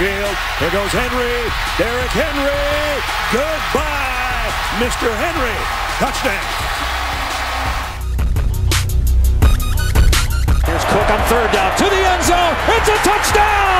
to the middle of the field. Here goes Henry. Derrick Henry. Goodbye, Mr. Henry. Touchdown. Here's Cook on third down to the end zone. It's a touchdown.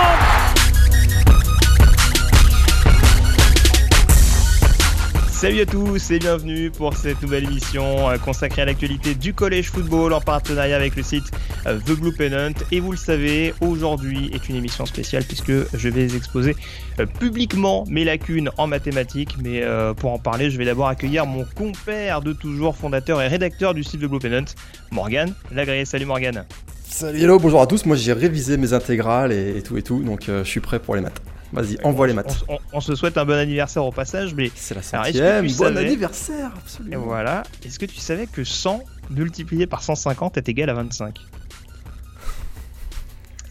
Salut à tous et bienvenue pour cette nouvelle émission euh, consacrée à l'actualité du collège football en partenariat avec le site The Blue Pennant. Et vous le savez, aujourd'hui est une émission spéciale puisque je vais exposer euh, publiquement mes lacunes en mathématiques. Mais pour en parler, je vais d'abord accueillir mon compère de toujours, fondateur et rédacteur du site The Blue Pennant, Morgan Lagré. Salut Morgan. Salut hello, bonjour à tous. Moi j'ai révisé mes intégrales et, tout et tout, donc je suis prêt pour les maths. Vas-y, envoie les maths. On, se souhaite un bon anniversaire au passage, mais. C'est la centième, bon anniversaire, absolument. Et voilà. Est-ce que tu savais que 100 multiplié par 150 est égal à 25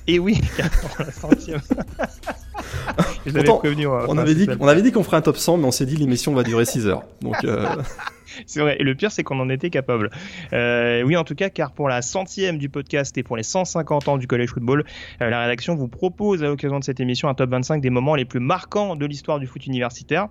Et oui, la centième. prévenu, on, avait dit, on avait dit qu'on ferait un top 100, mais on s'est dit l'émission va durer 6 heures. Donc. Euh, c'est vrai. Et le pire, c'est qu'on en était capable. Euh, oui, en tout cas, car pour la centième du podcast et pour les 150 ans du Collège Football, euh, la rédaction vous propose à l'occasion de cette émission un top 25 des moments les plus marquants de l'histoire du foot universitaire.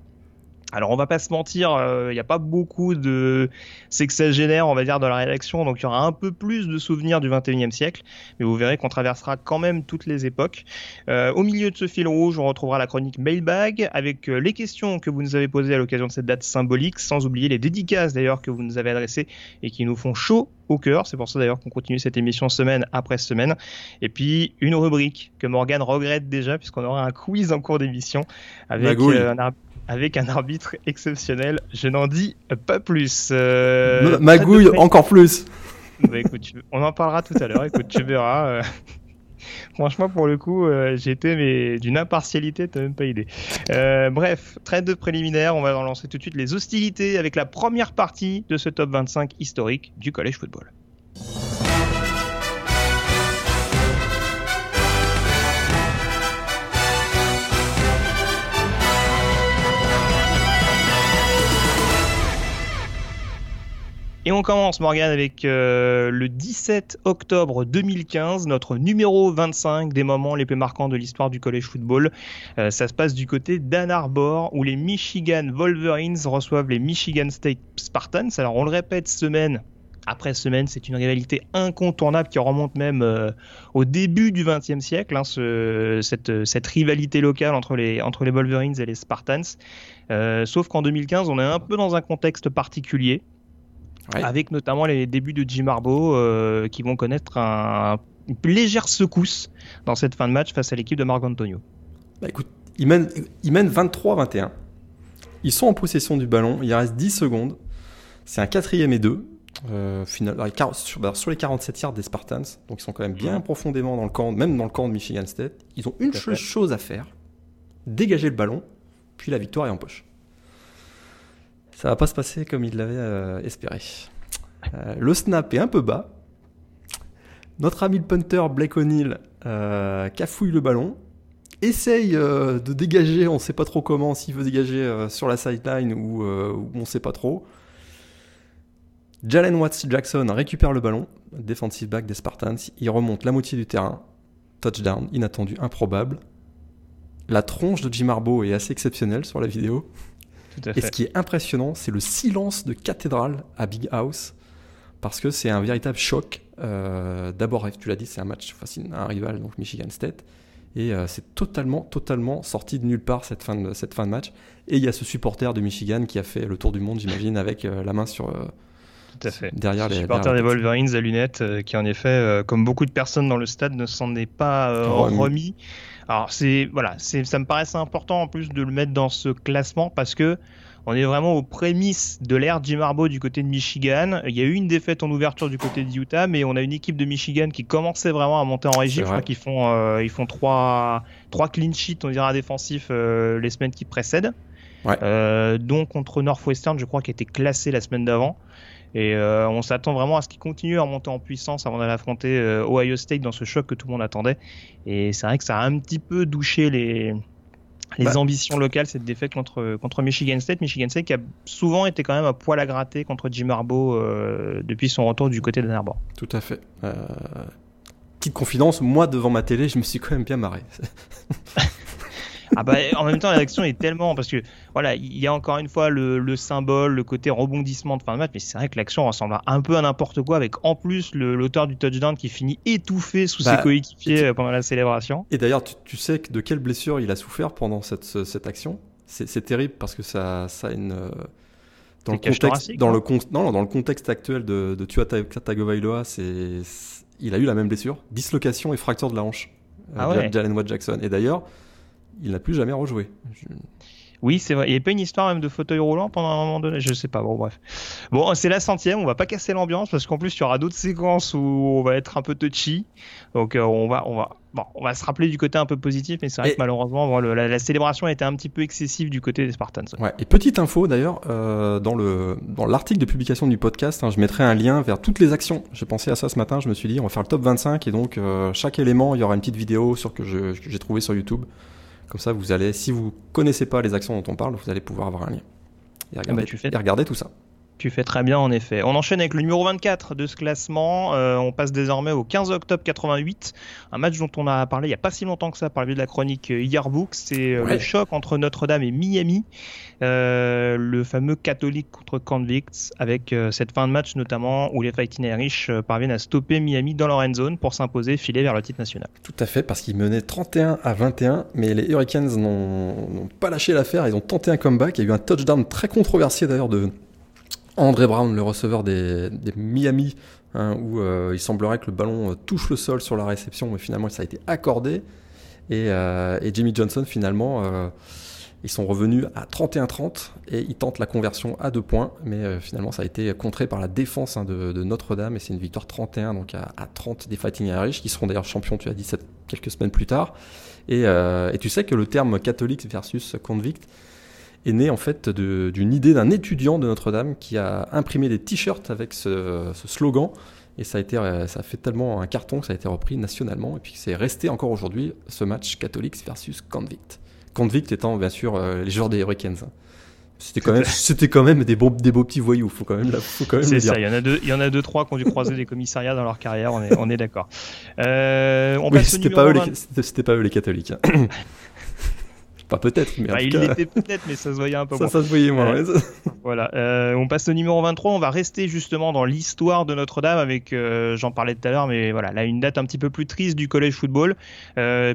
Alors on va pas se mentir, il euh, n'y a pas beaucoup de sexagénaires, on va dire, dans la rédaction, donc il y aura un peu plus de souvenirs du 21e siècle, mais vous verrez qu'on traversera quand même toutes les époques. Euh, au milieu de ce fil rouge, on retrouvera la chronique Mailbag, avec euh, les questions que vous nous avez posées à l'occasion de cette date symbolique, sans oublier les dédicaces d'ailleurs que vous nous avez adressées et qui nous font chaud au cœur. C'est pour ça d'ailleurs qu'on continue cette émission semaine après semaine. Et puis une rubrique que Morgan regrette déjà, puisqu'on aura un quiz en cours d'émission avec un avec un arbitre exceptionnel. Je n'en dis pas plus. Euh, Magouille, encore plus. Bah, écoute, on en parlera tout à l'heure. Écoute, tu verras. Euh. Franchement, pour le coup, euh, j'étais mais d'une impartialité, t'as même pas idée. bref, trade de préliminaire, on va lancer tout de suite les hostilités avec la première partie de ce top 25 historique du collège football. Et on commence, Morgan, avec euh, le 17 octobre 2015, notre numéro 25 des moments les plus marquants de l'histoire du collège football. Euh, ça se passe du côté d'Ann Arbor, où les Michigan Wolverines reçoivent les Michigan State Spartans. Alors, on le répète semaine après semaine, c'est une rivalité incontournable qui remonte même euh, au début du XXe siècle, hein, cette, rivalité locale entre les Wolverines et les Spartans. sauf qu'en 2015, on est un peu dans un contexte particulier avec notamment les débuts de Jim Harbaugh euh, qui vont connaître un, une légère secousse dans cette fin de match face à l'équipe de Marc Antonio. Bah écoute, ils mènent, ils mènent 23-21. Ils sont en possession du ballon, il reste 10 secondes. C'est un quatrième et deux. Euh, final, sur, sur, les 47 yards des Spartans, donc ils sont quand même bien profondément dans le camp, même dans le camp de Michigan State. Ils ont une chose à faire dégager le ballon, puis la victoire est en poche ça va pas se passer comme il l'avait euh, espéré. Euh, le snap est un peu bas. Notre ami le punter Blake O'Neill euh, cafouille le ballon, essaye de dégager, on sait pas trop comment, s'il veut dégager sur la sideline ou, ou on sait pas trop. Jalen Watts Jackson récupère le ballon, defensive back des Spartans, il remonte la moitié du terrain, touchdown inattendu, improbable. La tronche de Jim Harbaugh est assez exceptionnelle sur la vidéo. Et ce qui est impressionnant, c'est le silence de cathédrale à Big House, parce que c'est un véritable choc. Euh, d'abord, tu l'as dit, c'est un match face à un rival, donc Michigan State. Et euh, c'est totalement, totalement sorti de nulle part cette fin de, cette fin de match. Et il y a ce supporter de Michigan qui a fait le tour du monde, j'imagine, avec euh, la main sur. Tout à fait. Derrière les supporter des Wolverines à lunettes, qui en effet, comme beaucoup de personnes dans le stade, ne s'en est pas remis. Alors c'est voilà, c'est ça me paraissait important en plus de le mettre dans ce classement parce que on est vraiment aux prémices de l'ère Jim Harbaugh du côté de Michigan. Il y a eu une défaite en ouverture du côté de Utah, mais on a une équipe de Michigan qui commençait vraiment à monter en régie. Je crois qu'ils font euh, ils font trois trois clean sheets, on dira défensifs euh, les semaines qui précèdent. Ouais. Euh, donc contre Northwestern, je crois qu'il était classé la semaine d'avant. Et euh, on s'attend vraiment à ce qu'il continue à monter en puissance avant d'aller affronter euh, Ohio State dans ce choc que tout le monde attendait. Et c'est vrai que ça a un petit peu douché les, les bah. ambitions locales cette défaite contre, contre Michigan State. Michigan State qui a souvent été quand même à poil à gratter contre Jim Harbaugh euh, depuis son retour du côté d'Ann Arbor. Tout à fait. petite confidence, moi devant ma télé, je me suis quand même bien marré. Ah bah, en même temps, l'action est tellement parce que voilà, il y a encore une fois le, symbole, le côté rebondissement de fin de match, mais c'est vrai que l'action ressemble un peu à n'importe quoi, avec en plus l'auteur du touchdown qui finit étouffé sous ses bah, coéquipiers euh, pendant la célébration. Et d'ailleurs, tu, sais de quelle blessure il a souffert pendant cette, cette action C'est terrible parce que ça, ça a une dans le contexte, dans le non, dans le contexte actuel de, de Tua Tagovailoa, il a eu la même blessure, dislocation et fracture de la hanche. Euh, ah Jalen Watt Jackson. Et d'ailleurs, il n'a plus jamais rejoué. Oui, c'est vrai. Il n'y a pas une histoire même de fauteuil roulant pendant un moment donné? Je sais pas. Bon, bref. Bon, c'est la centième. On va pas casser l'ambiance parce qu'en plus, il y aura d'autres séquences où on va être un peu touchy. Donc, euh, on va, on va, bon, on va se rappeler du côté un peu positif, mais c'est vrai que malheureusement, la, célébration a été un petit peu excessive du côté des Spartans. Ouais. Et petite info d'ailleurs, euh, dans le dans l'article de publication du podcast, hein, je mettrai un lien vers toutes les actions. J'ai pensé à ça ce matin. Je me suis dit, on va faire le top 25 et donc euh, chaque élément, il y aura une petite vidéo sur que j'ai trouvé sur YouTube. Comme ça, vous allez, si vous connaissez pas les actions dont on parle, vous allez pouvoir avoir un lien. Et regarder, ah bah, et regarder tout ça. Tu fais très bien en effet. On enchaîne avec le numéro 24 de ce classement. Euh, on passe désormais au 15 octobre 88. Un match dont on a parlé il n'y a pas si longtemps que ça par le biais de la chronique Yearbook. C'est euh, le choc entre Notre-Dame et Miami. Euh, le fameux catholique contre convicts avec cette fin de match notamment où les Fighting Irish parviennent à stopper Miami dans leur end zone pour s'imposer, filer vers le titre national. Tout à fait parce qu'ils menaient 31 à 21 mais les Hurricanes n'ont pas lâché l'affaire. Ils ont tenté un comeback. Il y a eu un touchdown très controversé d'ailleurs de André Brown, le receveur des, Miami, hein, où euh, il semblerait que le ballon euh, touche le sol sur la réception, mais finalement ça a été accordé. Et, euh, Jimmy Johnson, finalement, ils sont revenus à 31-30 et ils tentent la conversion à deux points, mais finalement ça a été contré par la défense hein, de, Notre-Dame et c'est une victoire 31 donc à, 30 des Fighting Irish qui seront d'ailleurs champions, tu as dit, quelques semaines plus tard. Et, et, tu sais que le terme catholique versus convict, est né en fait d'une idée d'un étudiant de Notre-Dame qui a imprimé des t-shirts avec ce, slogan. Et ça a, été, ça a fait tellement un carton que ça a été repris nationalement. Et puis c'est resté encore aujourd'hui ce match catholique versus Convict. Convict étant bien sûr euh, les joueurs des Hurricanes. C'était quand même, c'était quand même des beaux, des beaux petits voyous. Faut quand même, faut quand même C'est ça. Il y en a deux, il y en a deux, trois qui ont dû croiser des commissariats dans leur carrière. On est, on est d'accord. Euh, oui, c'était pas, c'était pas eux les catholiques. Pas peut-être, mais bah, il l'était peut-être, mais ça se voyait un peu ça, moins. Ça se voyait moins. Euh, voilà. Euh, on passe au numéro 23. On va rester justement dans l'histoire de Notre-Dame avec, euh, j'en parlais tout à l'heure, mais voilà, là une date un petit peu plus triste du collège football,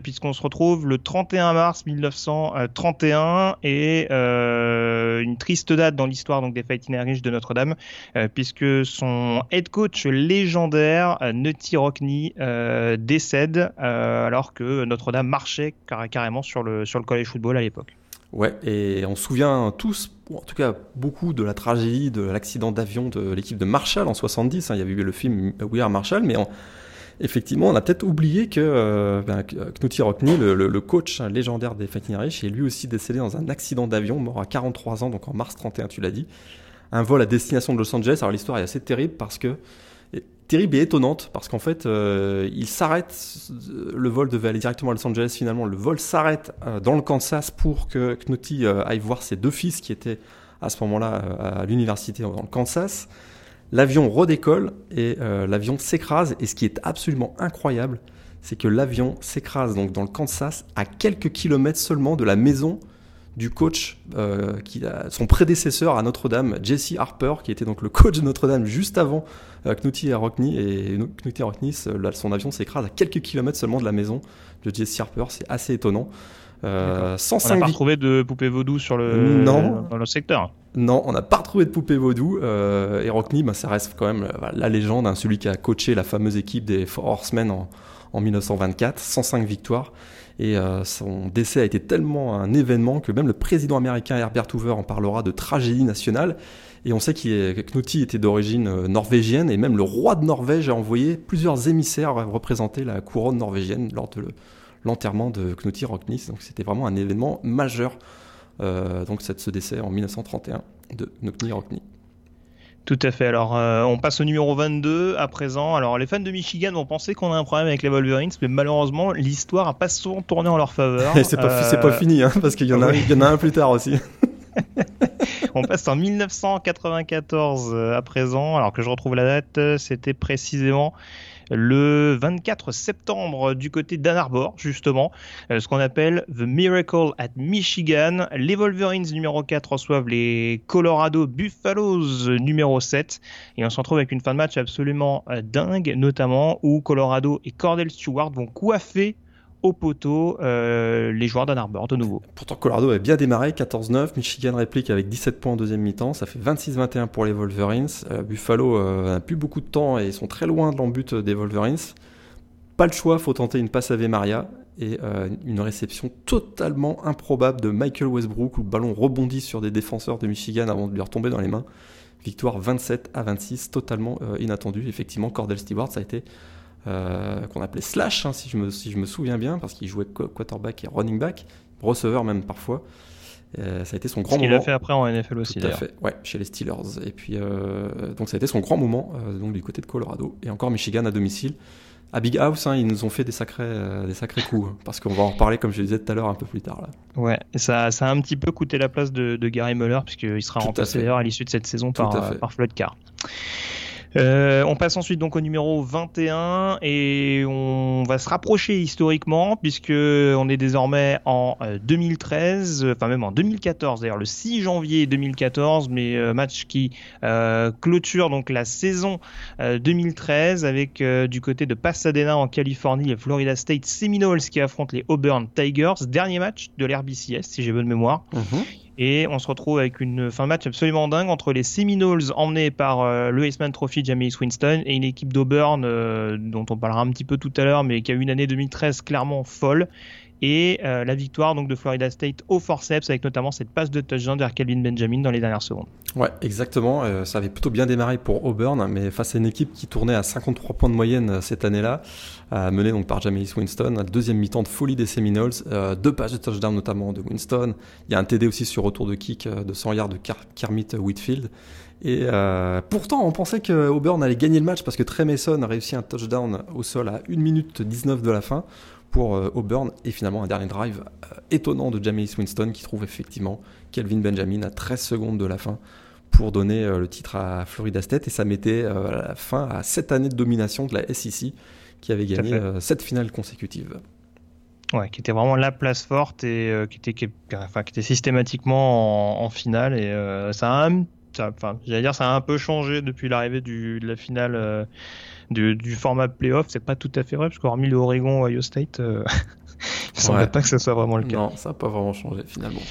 puisqu'on se retrouve le 31 mars 1931 et une triste date dans l'histoire donc des Fighting Irish de Notre-Dame, puisque son head coach légendaire Nutty Rockney décède alors que Notre-Dame marchait carrément sur le sur le collège football à l'époque. Ouais, et on se souvient tous, en tout cas beaucoup, de la tragédie de l'accident d'avion de l'équipe de Marshall en 70. Hein. il y avait eu le film We Are Marshall, mais effectivement, on a peut-être oublié que euh, ben, Knutty Rockney, le, coach légendaire des Fighting Irish, est lui aussi décédé dans un accident d'avion, mort à 43 ans, donc en mars 31, tu l'as dit. Un vol à destination de Los Angeles. Alors l'histoire est assez terrible parce que terrible et étonnante parce qu'en fait, euh, il s'arrête. Le vol devait aller directement à Los Angeles. Finalement, le vol s'arrête euh, dans le Kansas pour que Knotty euh, aille voir ses deux fils qui étaient à ce moment-là à l'université dans le Kansas. L'avion redécolle et l'avion s'écrase. Et ce qui est absolument incroyable, c'est que l'avion s'écrase donc dans le Kansas à quelques kilomètres seulement de la maison du coach, euh, qui a, son prédécesseur à Notre-Dame, Jesse Harper, qui était donc le coach de Notre-Dame juste avant euh, Knutty et Rockney. Et Knutty et Rockney, son avion s'écrase à quelques kilomètres seulement de la maison de Jesse Harper. C'est assez étonnant. Euh, on n'a pas retrouvé de poupée vaudou sur le, non. dans le secteur. Non, on n'a pas retrouvé de poupée vaudou. Euh, et Rockney, bah, ça reste quand même la légende, hein, celui qui a coaché la fameuse équipe des Four Horsemen en, en 1924, 105 victoires. Et euh, son décès a été tellement un événement que même le président américain Herbert Hoover en parlera de tragédie nationale. Et on sait que Knutty était d'origine euh, norvégienne et même le roi de Norvège a envoyé plusieurs émissaires représenter la couronne norvégienne lors de l'enterrement de Knutty Rocknis. Donc c'était vraiment un événement majeur. Euh, donc ce décès en 1931 de Knutty Rocknis. Tout à fait. Alors, euh, on passe au numéro 22 à présent. Alors, les fans de Michigan vont penser qu'on a un problème avec les Wolverines, mais malheureusement, l'histoire a pas souvent tourné en leur faveur. c'est pas, pas, euh, fini, hein, parce qu'il y, en a, y en a un plus tard aussi. On passe en 1994 à présent, alors que je retrouve la date, c'était précisément le 24 septembre du côté d'Ann Arbor, justement, euh, ce qu'on appelle The Miracle at Michigan. Les Wolverines numéro 4 reçoivent les Colorado Buffaloes numéro 7 et on se retrouve avec une fin de match absolument euh, dingue, notamment où Colorado et Cordell Stewart vont coiffer au poteau euh, les joueurs d'Ann Arbor de nouveau. Pourtant Colorado avait bien démarré, 14-9, Michigan réplique avec 17 points en deuxième mi-temps, ça fait 26-21 pour les Wolverines. Euh, Buffalo euh, n'a plus beaucoup de temps et ils sont très loin de l'embut des Wolverines. Pas le choix, faut tenter une passe à Maria et une réception totalement improbable de Michael Westbrook où le ballon rebondit sur des défenseurs de Michigan avant de lui retomber dans les mains. Victoire 27 à 26, totalement inattendue. Effectivement, Cordell Stewart, ça a été euh, qu'on appelait Slash, hein, si, je me, si je me souviens bien, parce qu'il jouait quarterback et running back, receveur même parfois. Euh, ça a été son grand Ce moment. a fait après en NFL aussi. Tout à fait, ouais, chez les Steelers. Et puis, euh, donc ça a été son grand moment donc du côté de Colorado. Et encore Michigan à domicile. À Big House, hein, ils nous ont fait des sacrés, des sacrés coups, hein, parce qu'on va en reparler, comme je le disais tout à l'heure, un peu plus tard. Là. Ouais, et ça, ça a un petit peu coûté la place de, de Gary Muller, puisqu'il sera remplacé d'ailleurs à l'issue de cette saison par, par Floyd Carr. Euh, on passe ensuite donc au numéro 21 et on va se rapprocher historiquement puisque on est désormais en 2013, euh, enfin même en 2014 d'ailleurs le 6 janvier 2014, mais euh, match qui clôture donc la saison 2013 avec du côté de Pasadena en Californie les Florida State Seminoles qui affrontent les Auburn Tigers, dernier match de l'RBCS si j'ai bonne mémoire. Mm-hmm. Et on se retrouve avec une fin de match absolument dingue entre les Seminoles emmenés par euh, le Iceman Trophy James Winston et une équipe d'Auburn euh, dont on parlera un petit peu tout à l'heure mais qui a eu une année 2013 clairement folle et euh, la victoire donc de Florida State au forceps avec notamment cette passe de touchdown vers Calvin Benjamin dans les dernières secondes. Ouais, exactement. Euh, ça avait plutôt bien démarré pour Auburn, mais face à une équipe qui tournait à 53 points de moyenne euh, cette année-là, menée donc par Jameis Winston, deuxième mi-temps de folie des Seminoles, deux passes de touchdown notamment de Winston. Il y a un TD aussi sur retour de kick de 100 yards de Kermit Whitfield. Et pourtant, on pensait que Auburn allait gagner le match parce que Trey Mason a réussi un touchdown au sol à 1 minute 19 de la fin pour euh, Auburn. Et finalement un dernier drive euh, étonnant de Jameis Winston qui trouve effectivement Kelvin Benjamin à 13 secondes de la fin pour donner euh, le titre à Florida State. Et ça mettait la fin à 7 années de domination de la SEC qui avait gagné 7 finales consécutives. Ouais, qui était vraiment la place forte et qui, était, qui, enfin, qui était systématiquement en, finale. Et ça a enfin, j'allais dire ça a un peu changé depuis l'arrivée de la finale du, format playoff, c'est pas tout à fait vrai, parce qu'hormis le Oregon Ohio State, euh, il ne semble pas que ce soit vraiment le cas. Non, ça n'a pas vraiment changé finalement.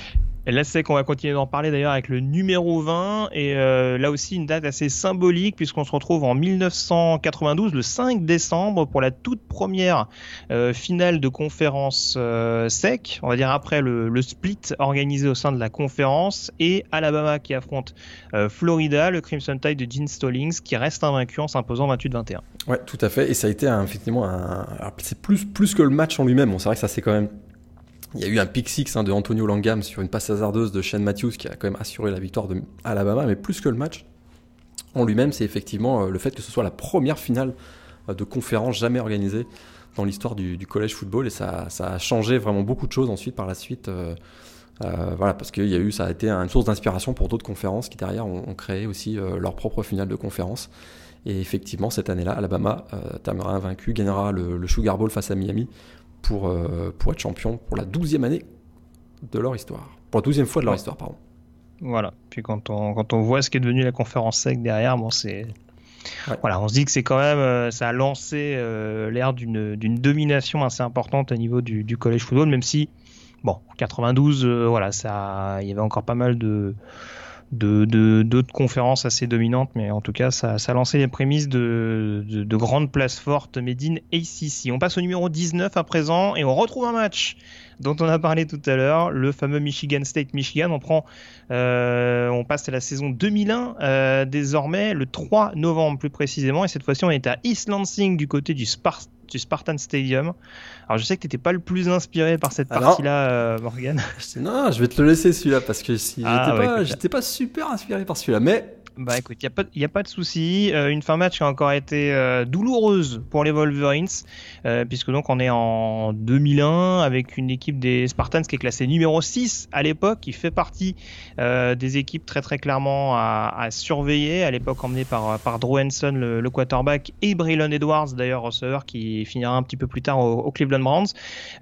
Et là, c'est qu'on va continuer d'en parler d'ailleurs avec le numéro 20. Et euh, là aussi, une date assez symbolique puisqu'on se retrouve en 1992, le 5 décembre, pour la toute première euh, finale de conférence euh, SEC. On va dire après le, split organisé au sein de la conférence. Et Alabama qui affronte Florida, le Crimson Tide de Gene Stallings, qui reste invaincu en s'imposant 28-21. Ouais, tout à fait. Et ça a été effectivement un. C'est plus, plus que le match en lui-même. C'est vrai que ça s'est quand même il y a eu un pick six hein, de Antonio Langam sur une passe hasardeuse de Shane Matthews qui a quand même assuré la victoire de Alabama, mais plus que le match en lui-même, c'est effectivement euh, le fait que ce soit la première finale euh, de conférence jamais organisée dans l'histoire du, collège football et ça, a changé vraiment beaucoup de choses ensuite par la suite. Euh, voilà, parce qu'il y a ça a été une source d'inspiration pour d'autres conférences qui derrière ont, créé aussi leur propre finale de conférence. Et effectivement, cette année-là, Alabama terminera invaincu, gagnera le, Sugar Bowl face à Miami pour, euh, pour être champion pour la douzième année de leur histoire. Pour la douzième fois de leur histoire, pardon. Voilà. Puis quand on, quand on voit ce qui est devenu la conférence sec derrière, bon, c'est. Voilà, on se dit que c'est quand même, euh, ça a lancé euh, l'ère d'une domination assez importante au niveau du, du collège football, même si, bon, 92, voilà, ça, il y avait encore pas mal de, de d'autres conférences assez dominantes, mais en tout cas, ça, ça a lancé les prémices de, de, de grandes places fortes made in ACC. On passe au numéro 19 à présent et on retrouve un match dont on a parlé tout à l'heure, le fameux Michigan State Michigan. On prend, euh, on passe à la saison 2001 euh, désormais, le 3 novembre plus précisément, et cette fois-ci on est à East Lansing du côté du Spartan du Spartan Stadium. Alors je sais que tu n'étais pas le plus inspiré par cette partie-là, euh, Morgan. Non, je vais te le laisser celui-là parce que si ah, j'étais pas, pas super inspiré par celui-là, mais Bah écoute, il n'y a, pas de souci. Euh, une fin match qui a encore été euh, douloureuse pour les Wolverines, euh, puisque donc on est en 2001 avec une équipe des Spartans qui est classée numéro 6 à l'époque, qui fait partie des équipes très très clairement à, surveiller, à l'époque emmenée par, par Drew Henson, le, quarterback, et Braylon Edwards, d'ailleurs receveur, qui finira un petit peu plus tard au, Cleveland Browns.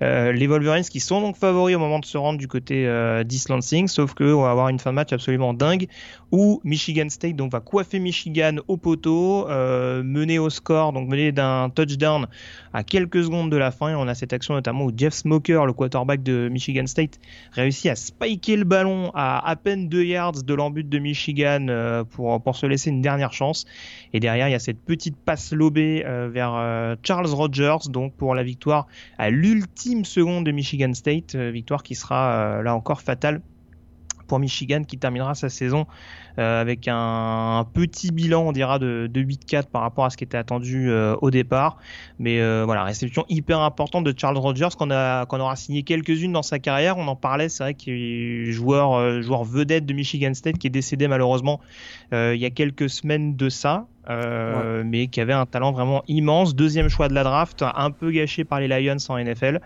les Wolverines qui sont donc favoris au moment de se rendre du côté d'East Lansing, sauf qu'on va avoir une fin de match absolument dingue, où Michigan State donc va coiffer Michigan au poteau, euh, mener au score, donc mener d'un touchdown à quelques secondes de la fin. On a cette action notamment où Jeff Smoker, le quarterback de Michigan State, réussit à spiker le ballon à à peine 2 yards de l'embut de Michigan euh, pour, pour se laisser une dernière chance. Et derrière, il y a cette petite passe lobée euh, vers Charles Rogers, donc pour la victoire à l'ultime seconde de Michigan State, victoire qui sera là encore fatale pour Michigan qui terminera sa saison euh, avec un, petit bilan, on dira, de, de 8-4 par rapport à ce qui était attendu euh, au départ. Mais euh, voilà, réception hyper importante de Charles Rogers qu'on aura signé quelques-unes dans sa carrière. On en parlait, c'est vrai qu'il est joueur joueur vedette de Michigan State qui est décédé malheureusement il y a quelques semaines de ça. mais qui avait un talent vraiment immense. Deuxième choix de la draft, un peu gâché par les Lions en NFL.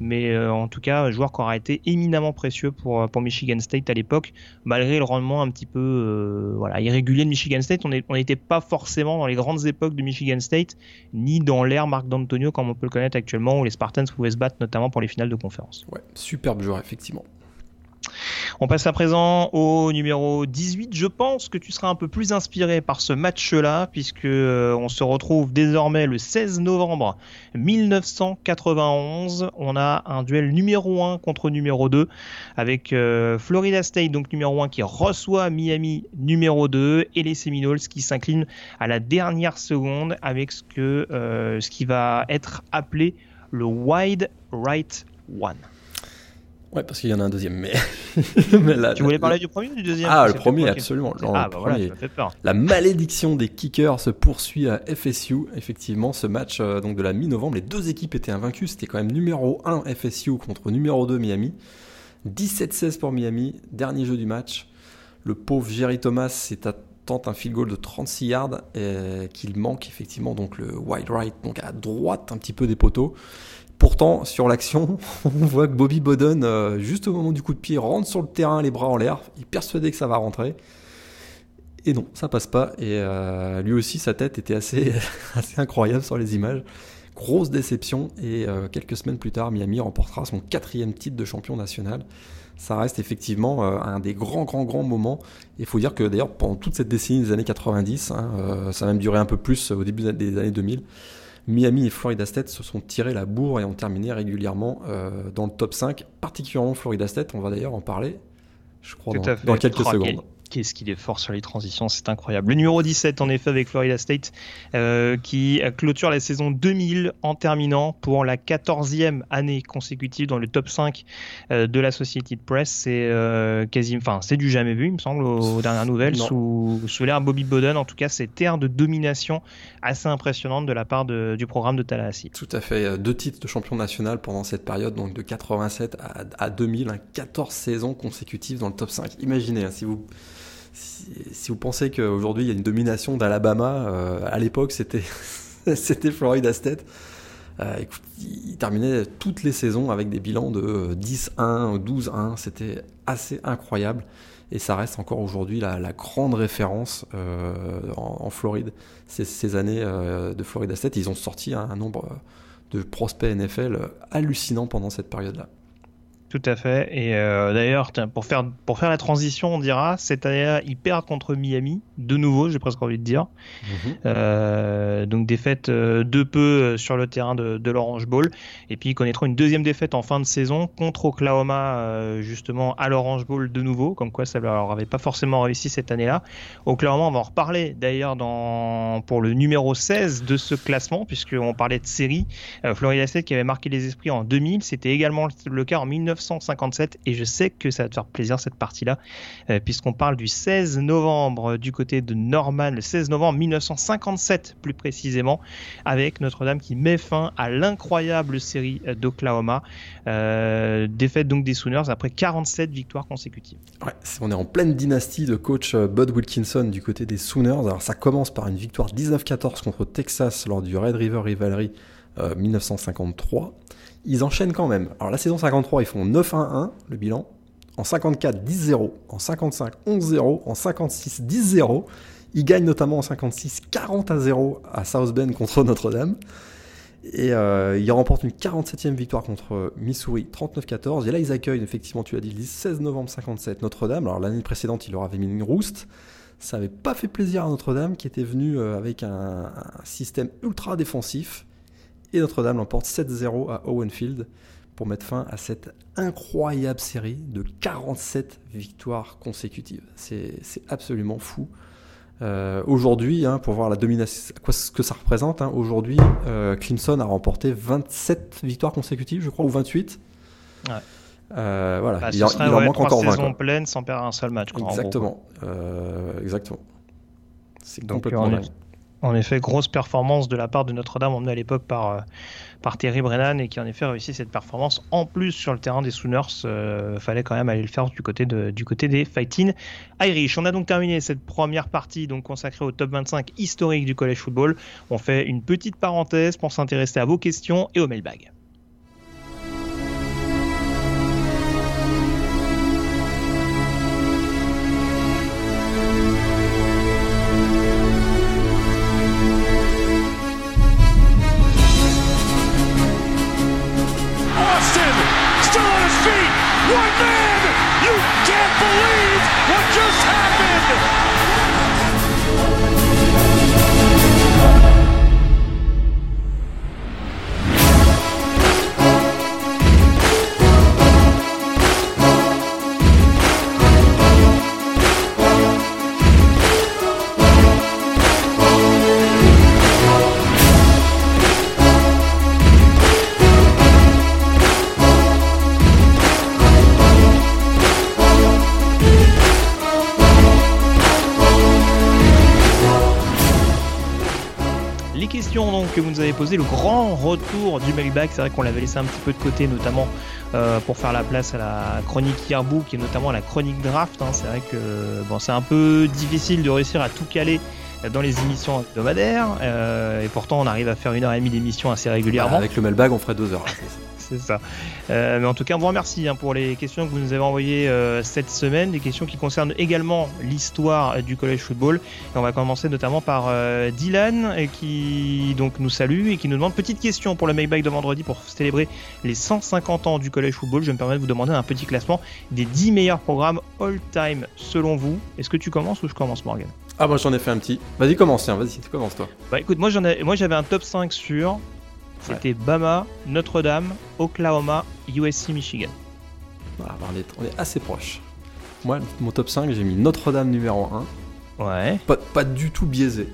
Mais euh, en tout cas, joueur qui aura été éminemment précieux pour, euh, Michigan State à l'époque, malgré le rendement un petit peu euh, irrégulier de Michigan State. On n'était pas forcément dans les grandes époques de Michigan State, ni dans l'ère Marc D'Antonio comme on peut le connaître actuellement, où les Spartans pouvaient se battre notamment pour les finales de conférence. Ouais, superbe joueur, effectivement. On passe à présent au numéro 18. Je pense que tu seras un peu plus inspiré par ce match-là, puisque euh, on se retrouve désormais le 16 novembre 1991. On a un duel numéro 1 contre numéro 2 avec euh, Florida State, donc numéro 1, qui reçoit Miami numéro 2 et les Seminoles qui s'inclinent à la dernière seconde avec ce, euh, ce qui va être appelé le Wide Right One. Ouais, parce qu'il y en a un deuxième, mais. tu voulais parler du premier ou du deuxième Ah, le premier, absolument. ah, bah voilà, fait peur. La malédiction des kickers se poursuit à FSU. Effectivement, ce match euh, donc de la mi-novembre, les deux équipes étaient invaincues. C'était quand même numéro 1 FSU contre numéro 2 Miami. 17-16 pour Miami, dernier jeu du match. Le pauvre Jerry Thomas s'est tente un field goal de 36 yards et qu'il manque effectivement donc le wide right, donc à droite un petit peu des poteaux. Pourtant, sur l'action, on voit que Bobby Bodden, euh, juste au moment du coup de pied, rentre sur le terrain, les bras en l'air. Il est persuadé que ça va rentrer. Et non, ça passe pas. Et euh, lui aussi, sa tête était assez, assez incroyable sur les images. Grosse déception. Et euh, quelques semaines plus tard, Miami remportera son quatrième titre de champion national. Ça reste effectivement un des grands, grands, grands moments. Il faut dire que d'ailleurs, pendant toute cette décennie des années 90, hein, ça a même duré un peu plus au début des années 2000, Miami et Florida State se sont tirés la bourre et ont terminé régulièrement euh, dans le top 5, particulièrement Florida State, on va d'ailleurs en parler, je crois, dans, quelques secondes. Qu'est-ce qu'il est fort sur les transitions, c'est incroyable. Le numéro 17, en effet, avec Florida State, euh, qui clôture la saison 2000 en terminant pour la 14e année consécutive dans le top 5 euh, de la Society Press. C'est euh, quasi, enfin, c'est du jamais vu, il me semble, aux, dernières nouvelles, sous, sous l'ère Bobby Bowden. En tout cas, c'est terre de domination assez impressionnante de la part du programme de Tallahassee. Tout à fait. Deux titres de champion national pendant cette période, donc de 87 à, à 2000, 14 saisons consécutives dans le top 5. Imaginez, hein, si vous si, vous pensez qu'aujourd'hui il y a une domination d'Alabama, euh, à l'époque c'était c'était Florida State. Euh, écoute, il terminait toutes les saisons avec des bilans de 10-1, 12-1. C'était assez incroyable. Et ça reste encore aujourd'hui la, grande référence euh, en, Floride. Ces, ces années de Florida State, ils ont sorti un nombre de prospects NFL hallucinants pendant cette période-là. Tout à fait. Et euh, d'ailleurs, pour faire, pour faire la transition, on dira, cette année ils perdent contre Miami, de nouveau, j'ai presque envie de dire. Mhm. Euh, donc défaite euh, de peu sur le terrain de, de l'Orange Bowl. Et puis ils connaîtront une deuxième défaite en fin de saison contre Oklahoma, justement à l'Orange Bowl de nouveau, comme quoi ça leur avait pas forcément réussi cette année-là. Oklahoma, on va en reparler d'ailleurs dans, pour le numéro 16 de ce classement, puisqu'on parlait de série. Florida State qui avait marqué les esprits en 2000, c'était également le cas en 19 1957. Et je sais que ça va te faire plaisir cette partie-là, euh, puisqu'on parle du 16 novembre du côté de Norman, le 16 novembre 1957 plus précisément, avec Notre-Dame qui met fin à l'incroyable série d'Oklahoma. défaite donc des Sooners après 47 victoires consécutives. Ouais, on est en pleine dynastie de coach Bud Wilkinson du côté des Sooners. Alors ça commence par une victoire 19-14 contre Texas lors du Red River Rivalry 1953. Ils enchaînent quand même. Alors la saison 53, ils font 9-1-1 le bilan. En 54, 10-0. En 55, 11-0. En 56, 10-0. Ils gagnent notamment en 56, 40 0 à South Bend contre Notre-Dame. Et euh, ils remportent une 47e victoire contre Missouri, 39-14. Et là, ils accueillent, effectivement, tu l'as dit, le 16 novembre 57, Notre-Dame. Alors l'année précédente, ils leur avaient mis une rouste. Ça n'avait pas fait plaisir à Notre-Dame, qui était venu euh, avec un, système ultra défensif. Et Notre-Dame l'emporte 7-0 à Owen Field pour mettre fin à cette incroyable série de 47 victoires consécutives. C'est absolument fou. Euh, aujourd'hui, hein, pour voir la domination, quoi, ce que ça représente, hein, aujourd'hui, euh, Clemson a remporté 27 victoires consécutives, je crois, ou 28. Ouais. Euh, voilà, bah, il, serait, en manque encore 20. saison pleine sans perdre un seul match. exactement, euh, exactement. C'est complètement en, effet, grosse performance de la part de Notre-Dame emmenée à l'époque par, euh, Terry Brennan et qui en effet réussit cette performance. En plus sur le terrain des Sooners, euh, fallait quand même aller le faire du côté, du côté des Fighting Irish. On a donc terminé cette première partie donc consacrée au top 25 historique du college football. On fait une petite parenthèse pour s'intéresser à vos questions et au mailbag. Que vous nous avez posé, le grand retour du mailbag. C'est vrai qu'on l'avait laissé un petit peu de côté, notamment euh, pour faire la place à la chronique yearbook et notamment à la chronique draft. Hein. C'est vrai que bon, c'est un peu difficile de réussir à tout caler dans les émissions hebdomadaires. Euh, et pourtant, on arrive à faire une heure et demie d'émission assez régulièrement. avec le mailbag, on ferait deux heures. C'est ça. Euh, mais en tout cas, on vous remercie hein, pour les questions que vous nous avez envoyées euh, cette semaine, des questions qui concernent également l'histoire du collège football. Et on va commencer notamment par euh, Dylan, qui donc nous salue et qui nous demande petite question pour le Maybach de vendredi pour célébrer les 150 ans du collège football. Je me permets de vous demander un petit classement des 10 meilleurs programmes all-time selon vous. Est-ce que tu commences ou je commence, Morgan? Ah, moi j'en ai fait un petit. Vas-y, commence, tiens, vas-y, tu commences toi. Bah écoute, moi j'avais un top 5 sur c'était Bama, Notre-Dame, Oklahoma, USC, Michigan. Voilà, on est assez proche. Moi, mon top 5, j'ai mis Notre-Dame numéro 1. Ouais. Pas, du tout biaisé.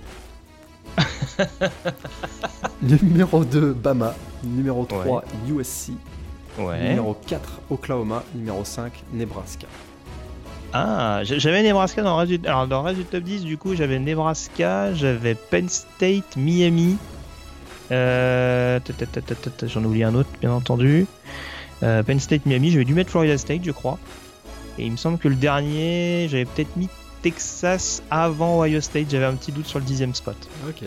numéro 2, Bama. Numéro 3, USC. Ouais. Numéro 4, Oklahoma. Numéro 5, Nebraska. Ah, j'avais Nebraska dans le, reste du, alors dans le reste du top 10, du coup, j'avais Nebraska, j'avais Penn State, Miami, euh, j'en oublie un autre, bien entendu. Euh, Penn State, Miami, j'avais dû mettre Florida State, je crois. Et il me semble que le dernier, j'avais peut-être mis Texas avant Ohio State. J'avais un petit doute sur le dixième spot. Ok.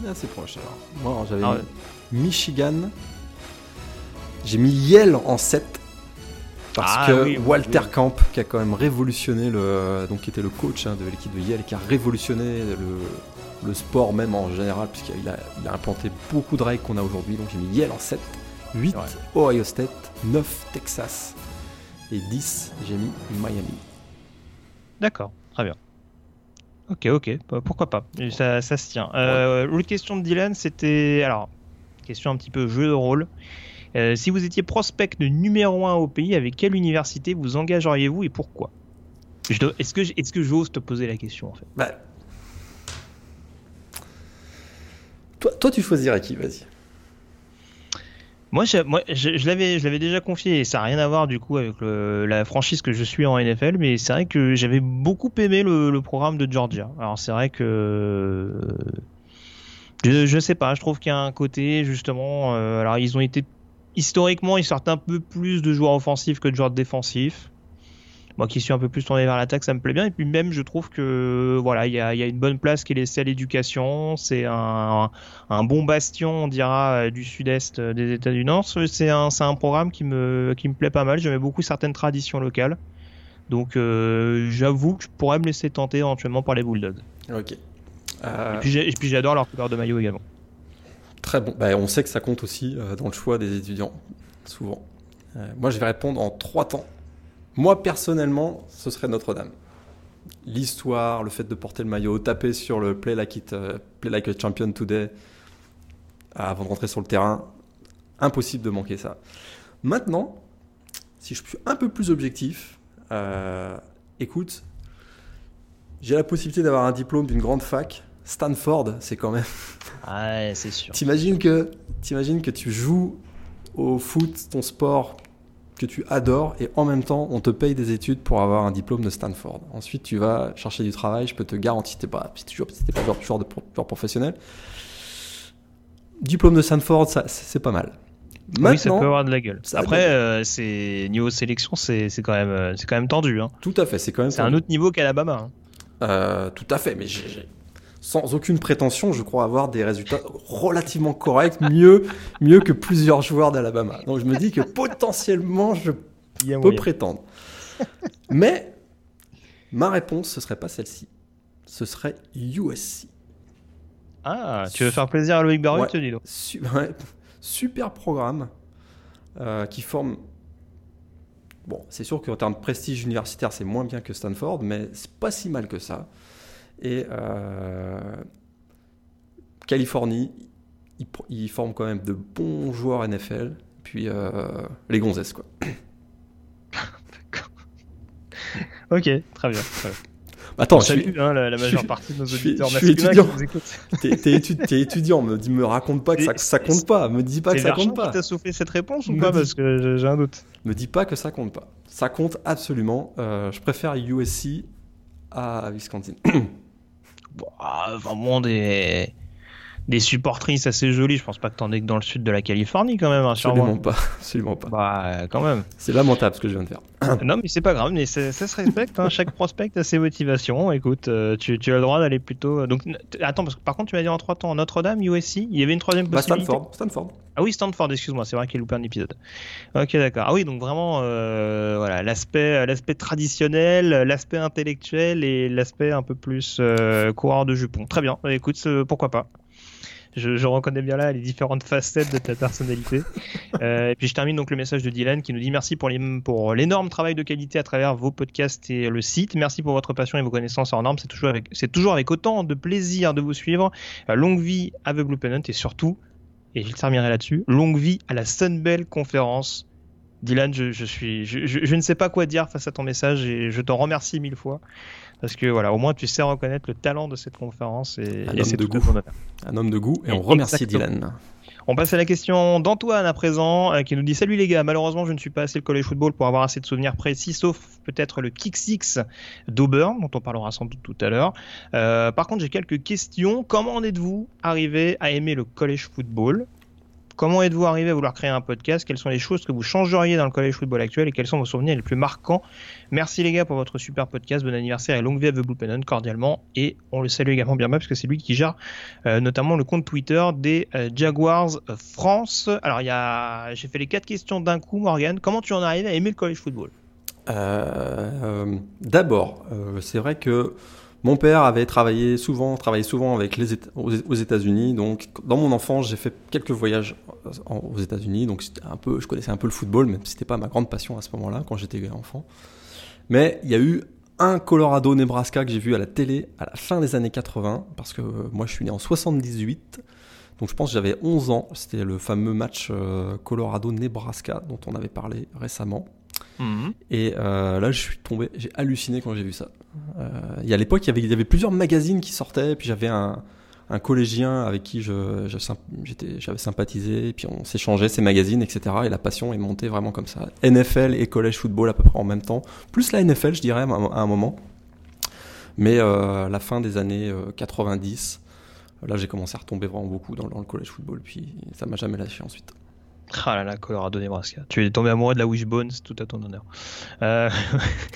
On est assez proche alors. Moi, j'avais ah Michigan. J'ai mis Yale en 7. Parce ah que Walter Camp, qui a quand même révolutionné le. Donc, qui était le coach hein, de l'équipe de Yale, qui a révolutionné le, le sport même en général, puisqu'il a, il a implanté beaucoup de règles qu'on a aujourd'hui. Donc j'ai mis Yale en 7, 8 Ohio State, 9 Texas et 10 j'ai mis Miami. D'accord, très bien. Ok, ok, bah, pourquoi pas, ça, ça se tient. Euh, L'autre question de Dylan, c'était. Alors, question un petit peu jeu de rôle. Euh, si vous étiez prospect de numéro 1 au pays, avec quelle université vous engageriez-vous et pourquoi? Est-ce que, est que j'ose te poser la question en fait? Bah, Toi, tu choisirais qui Vas-y. Moi, je, l'avais, déjà confié et ça n'a rien à voir du coup avec la franchise que je suis en NFL, mais c'est vrai que j'avais beaucoup aimé le, le programme de Georgia. Alors c'est vrai que je, je sais pas, je trouve qu'il y a un côté justement. euh, alors ils ont été historiquement, ils sortent un peu plus de joueurs offensifs que de joueurs défensifs. Moi qui suis un peu plus tourné vers l'attaque, ça me plaît bien. Et puis même, je trouve que voilà, il y a, il y a une bonne place qui est laissée à l'éducation. C'est un, un bon bastion, on dira, euh, du sud-est euh, des États-Unis. Non, c'est c'est un, programme qui me, qui me plaît pas mal. J'aimais beaucoup certaines traditions locales. Donc euh, j'avoue que je pourrais me laisser tenter éventuellement par les Bulldogs. Ok. Et puis j'ai- et puis j'adore leur couleur de maillot également. Très bon. Bah, on sait que ça compte aussi dans le choix des étudiants, souvent. Euh, moi, je vais répondre en trois temps. Moi, personnellement, ce serait Notre-Dame. L'histoire, le fait de porter le maillot, taper sur le Play Like, it, euh, play like a Champion Today avant de rentrer sur le terrain, impossible de manquer ça. Maintenant, si je suis un peu plus objectif, euh, écoute, j'ai la possibilité d'avoir un diplôme d'une grande fac. Stanford, c'est quand même Ouais, c'est sûr. T'imagines que, t'imagines que tu joues au foot, ton sport que tu adores, et en même temps, on te paye des études pour avoir un diplôme de Stanford. Ensuite, tu vas chercher du travail, je peux te garantir, t'es pas, si tu n'es pas joueur, joueur de joueur professionnel. Diplôme de Stanford, ça, c'est pas mal. oui, ça peut avoir de la gueule. Après, euh, c'est niveau sélection, c'est c'est quand même, euh, c'est quand même tendu. Hein. Tout à fait, c'est quand même. C'est un autre niveau qu'Alabama. Hein. Euh, tout à fait, mais j'ai- sans aucune prétention, je crois avoir des résultats relativement corrects, mieux, mieux que plusieurs joueurs d'Alabama. Donc je me dis que potentiellement, je moyen. prétendre. Mais ma réponse, ce serait pas celle-ci. Ce serait USC. Ah, tu veux faire plaisir à Loïc Baruch, Ouais. te dis donc. Su- ouais, super programme euh, qui forme. Bon, c'est sûr qu'en termes de prestige universitaire, c'est moins bien que Stanford, mais c'est pas si mal que ça. Et euh, Californie, ils forment quand même de bons joueurs NFL. Puis euh, les gonzesses, quoi. Ok, très bien. très bien. Attends, je suis- hein, la, la je majeure partie de nos je auditeurs je suis masculins étudiant. qui nous écoutent. T'es, t'es étu- t'es étudiant, me, dis, me raconte pas que ça, compte pas, me dis pas que ça compte pas. qui t'a soufflé cette réponse ou Me pas dis- Parce que j'ai- j'ai un doute. Me dis pas que ça compte pas. Ça compte absolument. Euh, je préfère USC à Wisconsin. Bon, ah, vraiment des, des supportrices assez jolies. Je pense pas que t'en aies que dans le sud de la Californie quand même. hein, absolument sûrement. pas, absolument pas. Bah, euh, quand même. C'est lamentable ce que je viens de faire. non, mais c'est pas grave, mais ça, ça se respecte. hein. Chaque prospect a ses motivations. Écoute, euh, tu, tu as le droit d'aller plutôt. Donc, n- t- attends, parce que par contre, tu m'as dit en trois temps Notre-Dame, USC. Il y avait une troisième Bah, possibilité. Stanford, Stanford. Ah oui, Stanford, excuse-moi, c'est vrai qu'il a loupé un épisode. Ok, d'accord. Ah oui, donc vraiment, euh, voilà, l'aspect, l'aspect traditionnel, l'aspect intellectuel et l'aspect un peu plus euh, coureur de jupon. Très bien. Écoute, euh, pourquoi pas. Je, je reconnais bien là les différentes facettes de ta personnalité. Euh, et puis je termine donc le message de Dylan qui nous dit merci pour les- pour l'énorme travail de qualité à travers vos podcasts et le site. Merci pour votre passion et vos connaissances en normes. C'est toujours avec, c'est toujours avec autant de plaisir de vous suivre. Euh, longue vie à The Blue et surtout et je terminerai là-dessus. Longue vie à la Sunbelt Conférence. Dylan, je, je suis, je, je- je ne sais pas quoi dire face à ton message et je t'en remercie mille fois parce que voilà, au moins tu sais reconnaître le talent de cette conférence et, c'est tout goût. Un homme de goût et on remercie Exactement. Dylan. On passe à la question d'Antoine à présent, euh, qui nous dit Salut les gars, malheureusement je ne suis pas assez le college football pour avoir assez de souvenirs précis, sauf peut-être le Kick Six d'Auburn, dont on parlera sans doute tout à l'heure. Euh, par contre, j'ai quelques questions. Comment en êtes-vous arrivé à aimer le college football? Comment êtes-vous arrivé à vouloir créer un podcast? Quelles sont les choses que vous changeriez dans le college football actuel et quels sont vos souvenirs les plus marquants? Merci les gars pour votre super podcast. Bon anniversaire et longue vie à The Blue Pennant cordialement. Et on le salue également bien bas parce que c'est lui qui gère euh, notamment le compte Twitter des euh, Jaguars euh, France. Alors il y a, j'ai fait les quatre questions d'un coup, Morgan. Comment tu en es arrivé à aimer le college football? D'abord, c'est vrai que mon père avait travaillé souvent, travaillé souvent avec les aux États-Unis. Donc, dans mon enfance, j'ai fait quelques voyages aux États-Unis. Donc, un peu, je connaissais un peu le football, même si c'était pas ma grande passion à ce moment-là, quand j'étais enfant. Mais il y a eu un Colorado-Nebraska que j'ai vu à la télé à la fin des années 80, parce que euh, moi, je suis né en 78. Donc, je pense que j'avais 11 ans. C'était le fameux match euh, Colorado-Nebraska dont on avait parlé récemment. Et euh, là, je suis tombé, j'ai halluciné quand j'ai vu ça. Euh, l'époque, il y avait- il y avait plusieurs magazines qui sortaient, puis j'avais un, collégien avec qui j'avais sympathisé, puis on s'échangeait ses magazines, etc. Et la passion est montée vraiment comme ça. NFL et collège football à peu près en même temps. Plus la NFL, je dirais, à un moment. Mais euh, à la fin des années 90, euh, là j'ai commencé à retomber vraiment beaucoup dans, le collège football, puis ça m'a jamais lâché ensuite. Ah là là, Colorado Nebraska. Tu es tombé amoureux de la Wishbone, c'est tout à ton honneur. Euh...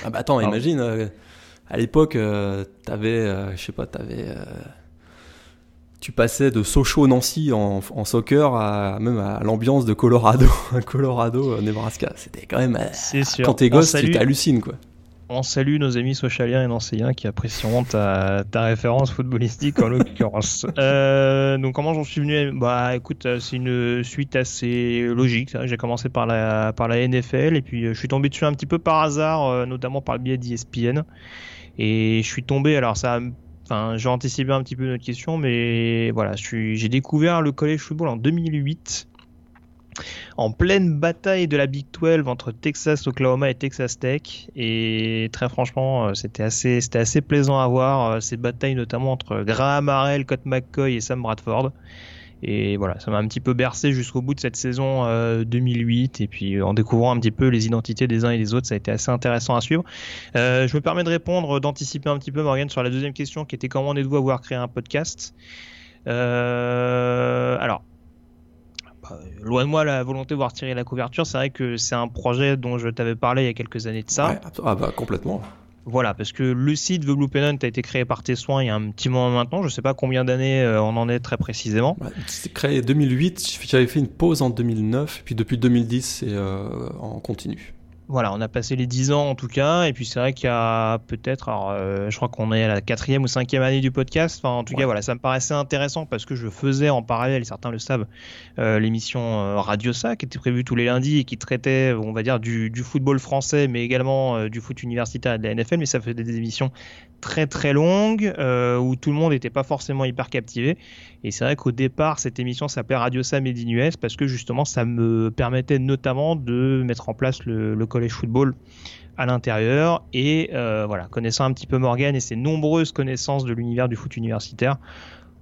ah bah attends, imagine, euh, à l'époque, t'avais, je sais pas, t'avais tu passais de Sochaux Nancy en, en, soccer à même à l'ambiance de Colorado, Colorado Nebraska. C'était quand même quand t'es gosse, tu hallucines quoi. On salue nos amis socialiens et nancéens qui apprécieront ta, ta référence footballistique en l'occurrence. Euh, donc comment j'en suis venu Bah écoute, euh, c'est une suite assez logique. J'ai commencé par la, par la NFL et puis euh, je suis tombé dessus un petit peu par hasard, notamment par le biais d'ESPN. Et je suis tombé, alors ça Enfin, j'ai anticipé un petit peu notre question, mais voilà, j'ai découvert le college football en 2008 en pleine bataille de la Big 12 entre Texas, Oklahoma et Texas Tech. Et très franchement, euh, c'était assez, plaisant à voir euh, ces batailles, notamment entre Graham Harrell, Colt McCoy et Sam Bradford. Et voilà, ça m'a un petit peu bercé jusqu'au bout de cette saison 2008. Euh, et puis en découvrant un petit peu les identités des uns et des autres, ça a été assez intéressant à suivre. je me permets de répondre, d'anticiper un petit peu, Morgan, sur la deuxième question qui était comment en êtes-vous à avoir créé un podcast? Alors, loin de moi la volonté de voir tirer la couverture. C'est vrai que c'est un projet dont je t'avais parlé il y a quelques années de ça. ah bah complètement. Voilà, parce que le site The Blue Pennant a été créé par tes soins il y a un petit moment maintenant. Je ne sais pas combien d'années euh, on en est très précisément. c'est créé en 2008. J'avais fait une pause en 2009. Puis depuis 2010, c'est euh, en continu voilà, on a passé les 10 ans en tout cas, et puis c'est vrai qu'il y a peut-être, euh, je crois qu'on est à la quatrième ou cinquième année du podcast. Enfin, en tout cas, voilà, ça me paraissait intéressant parce que je faisais en parallèle, certains le savent, euh, l'émission euh, Radio Ça qui était prévue tous les lundis et qui traitait, on va dire, du, du football français, mais également du foot universitaire et de la NFL. Mais ça faisait des émissions très très longue euh, où tout le monde n'était pas forcément hyper captivé. Et c'est vrai qu'au départ, cette émission s'appelait Radio Sam Made in US parce que justement, ça me permettait notamment de mettre en place le, le college football à l'intérieur. Et euh, voilà, connaissant un petit peu Morgan et ses nombreuses connaissances de l'univers du foot universitaire,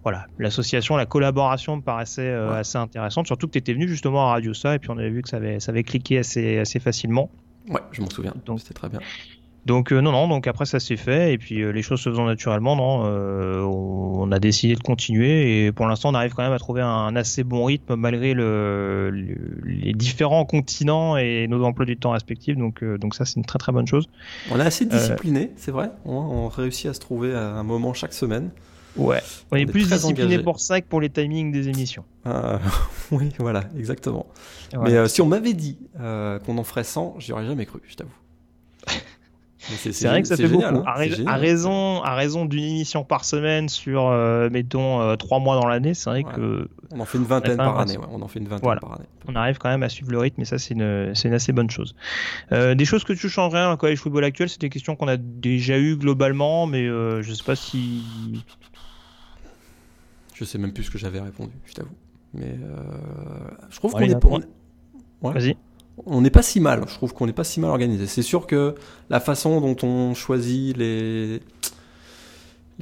voilà, l'association, la collaboration me paraissait euh, assez intéressante. Surtout que tu étais venu justement à Radio Ça et puis on avait vu que ça avait, ça avait cliqué assez, assez facilement. Ouais, je m'en souviens. Donc c'était très bien. Donc euh, non, non, donc après ça s'est fait et puis euh, les choses se faisant naturellement, non, euh, on a décidé de continuer et pour l'instant on arrive quand même à trouver un, assez bon rythme malgré le, les différents continents et nos emplois du temps respectifs. Donc donc ça c'est une très très bonne chose. On est assez discipliné, c'est vrai. On, réussit à se trouver à un moment chaque semaine. Ouais, on, est, plus discipliné pour ça que pour les timings des émissions. oui, voilà, exactement. Mais si on m'avait dit qu'on en ferait 100, j'y aurais jamais cru, je t'avoue. C'est vrai que ça fait beaucoup. Hein. à, raison, à raison d'une émission par semaine sur, euh, mettons, euh, trois mois dans l'année, c'est vrai que. On en fait une vingtaine par année. On en fait une vingtaine par année. On arrive quand même à suivre le rythme, et ça, c'est une, une, assez bonne chose. Euh, des choses que tu changerais dans le college football actuel, c'est des questions qu'on a déjà eues globalement, mais je sais pas si. Je sais même plus ce que j'avais répondu, je t'avoue. Mais je trouve qu'on est. Pour... Vas-y on n'est pas si mal. Je trouve qu'on n'est pas si mal organisé. C'est sûr que la façon dont on choisit les,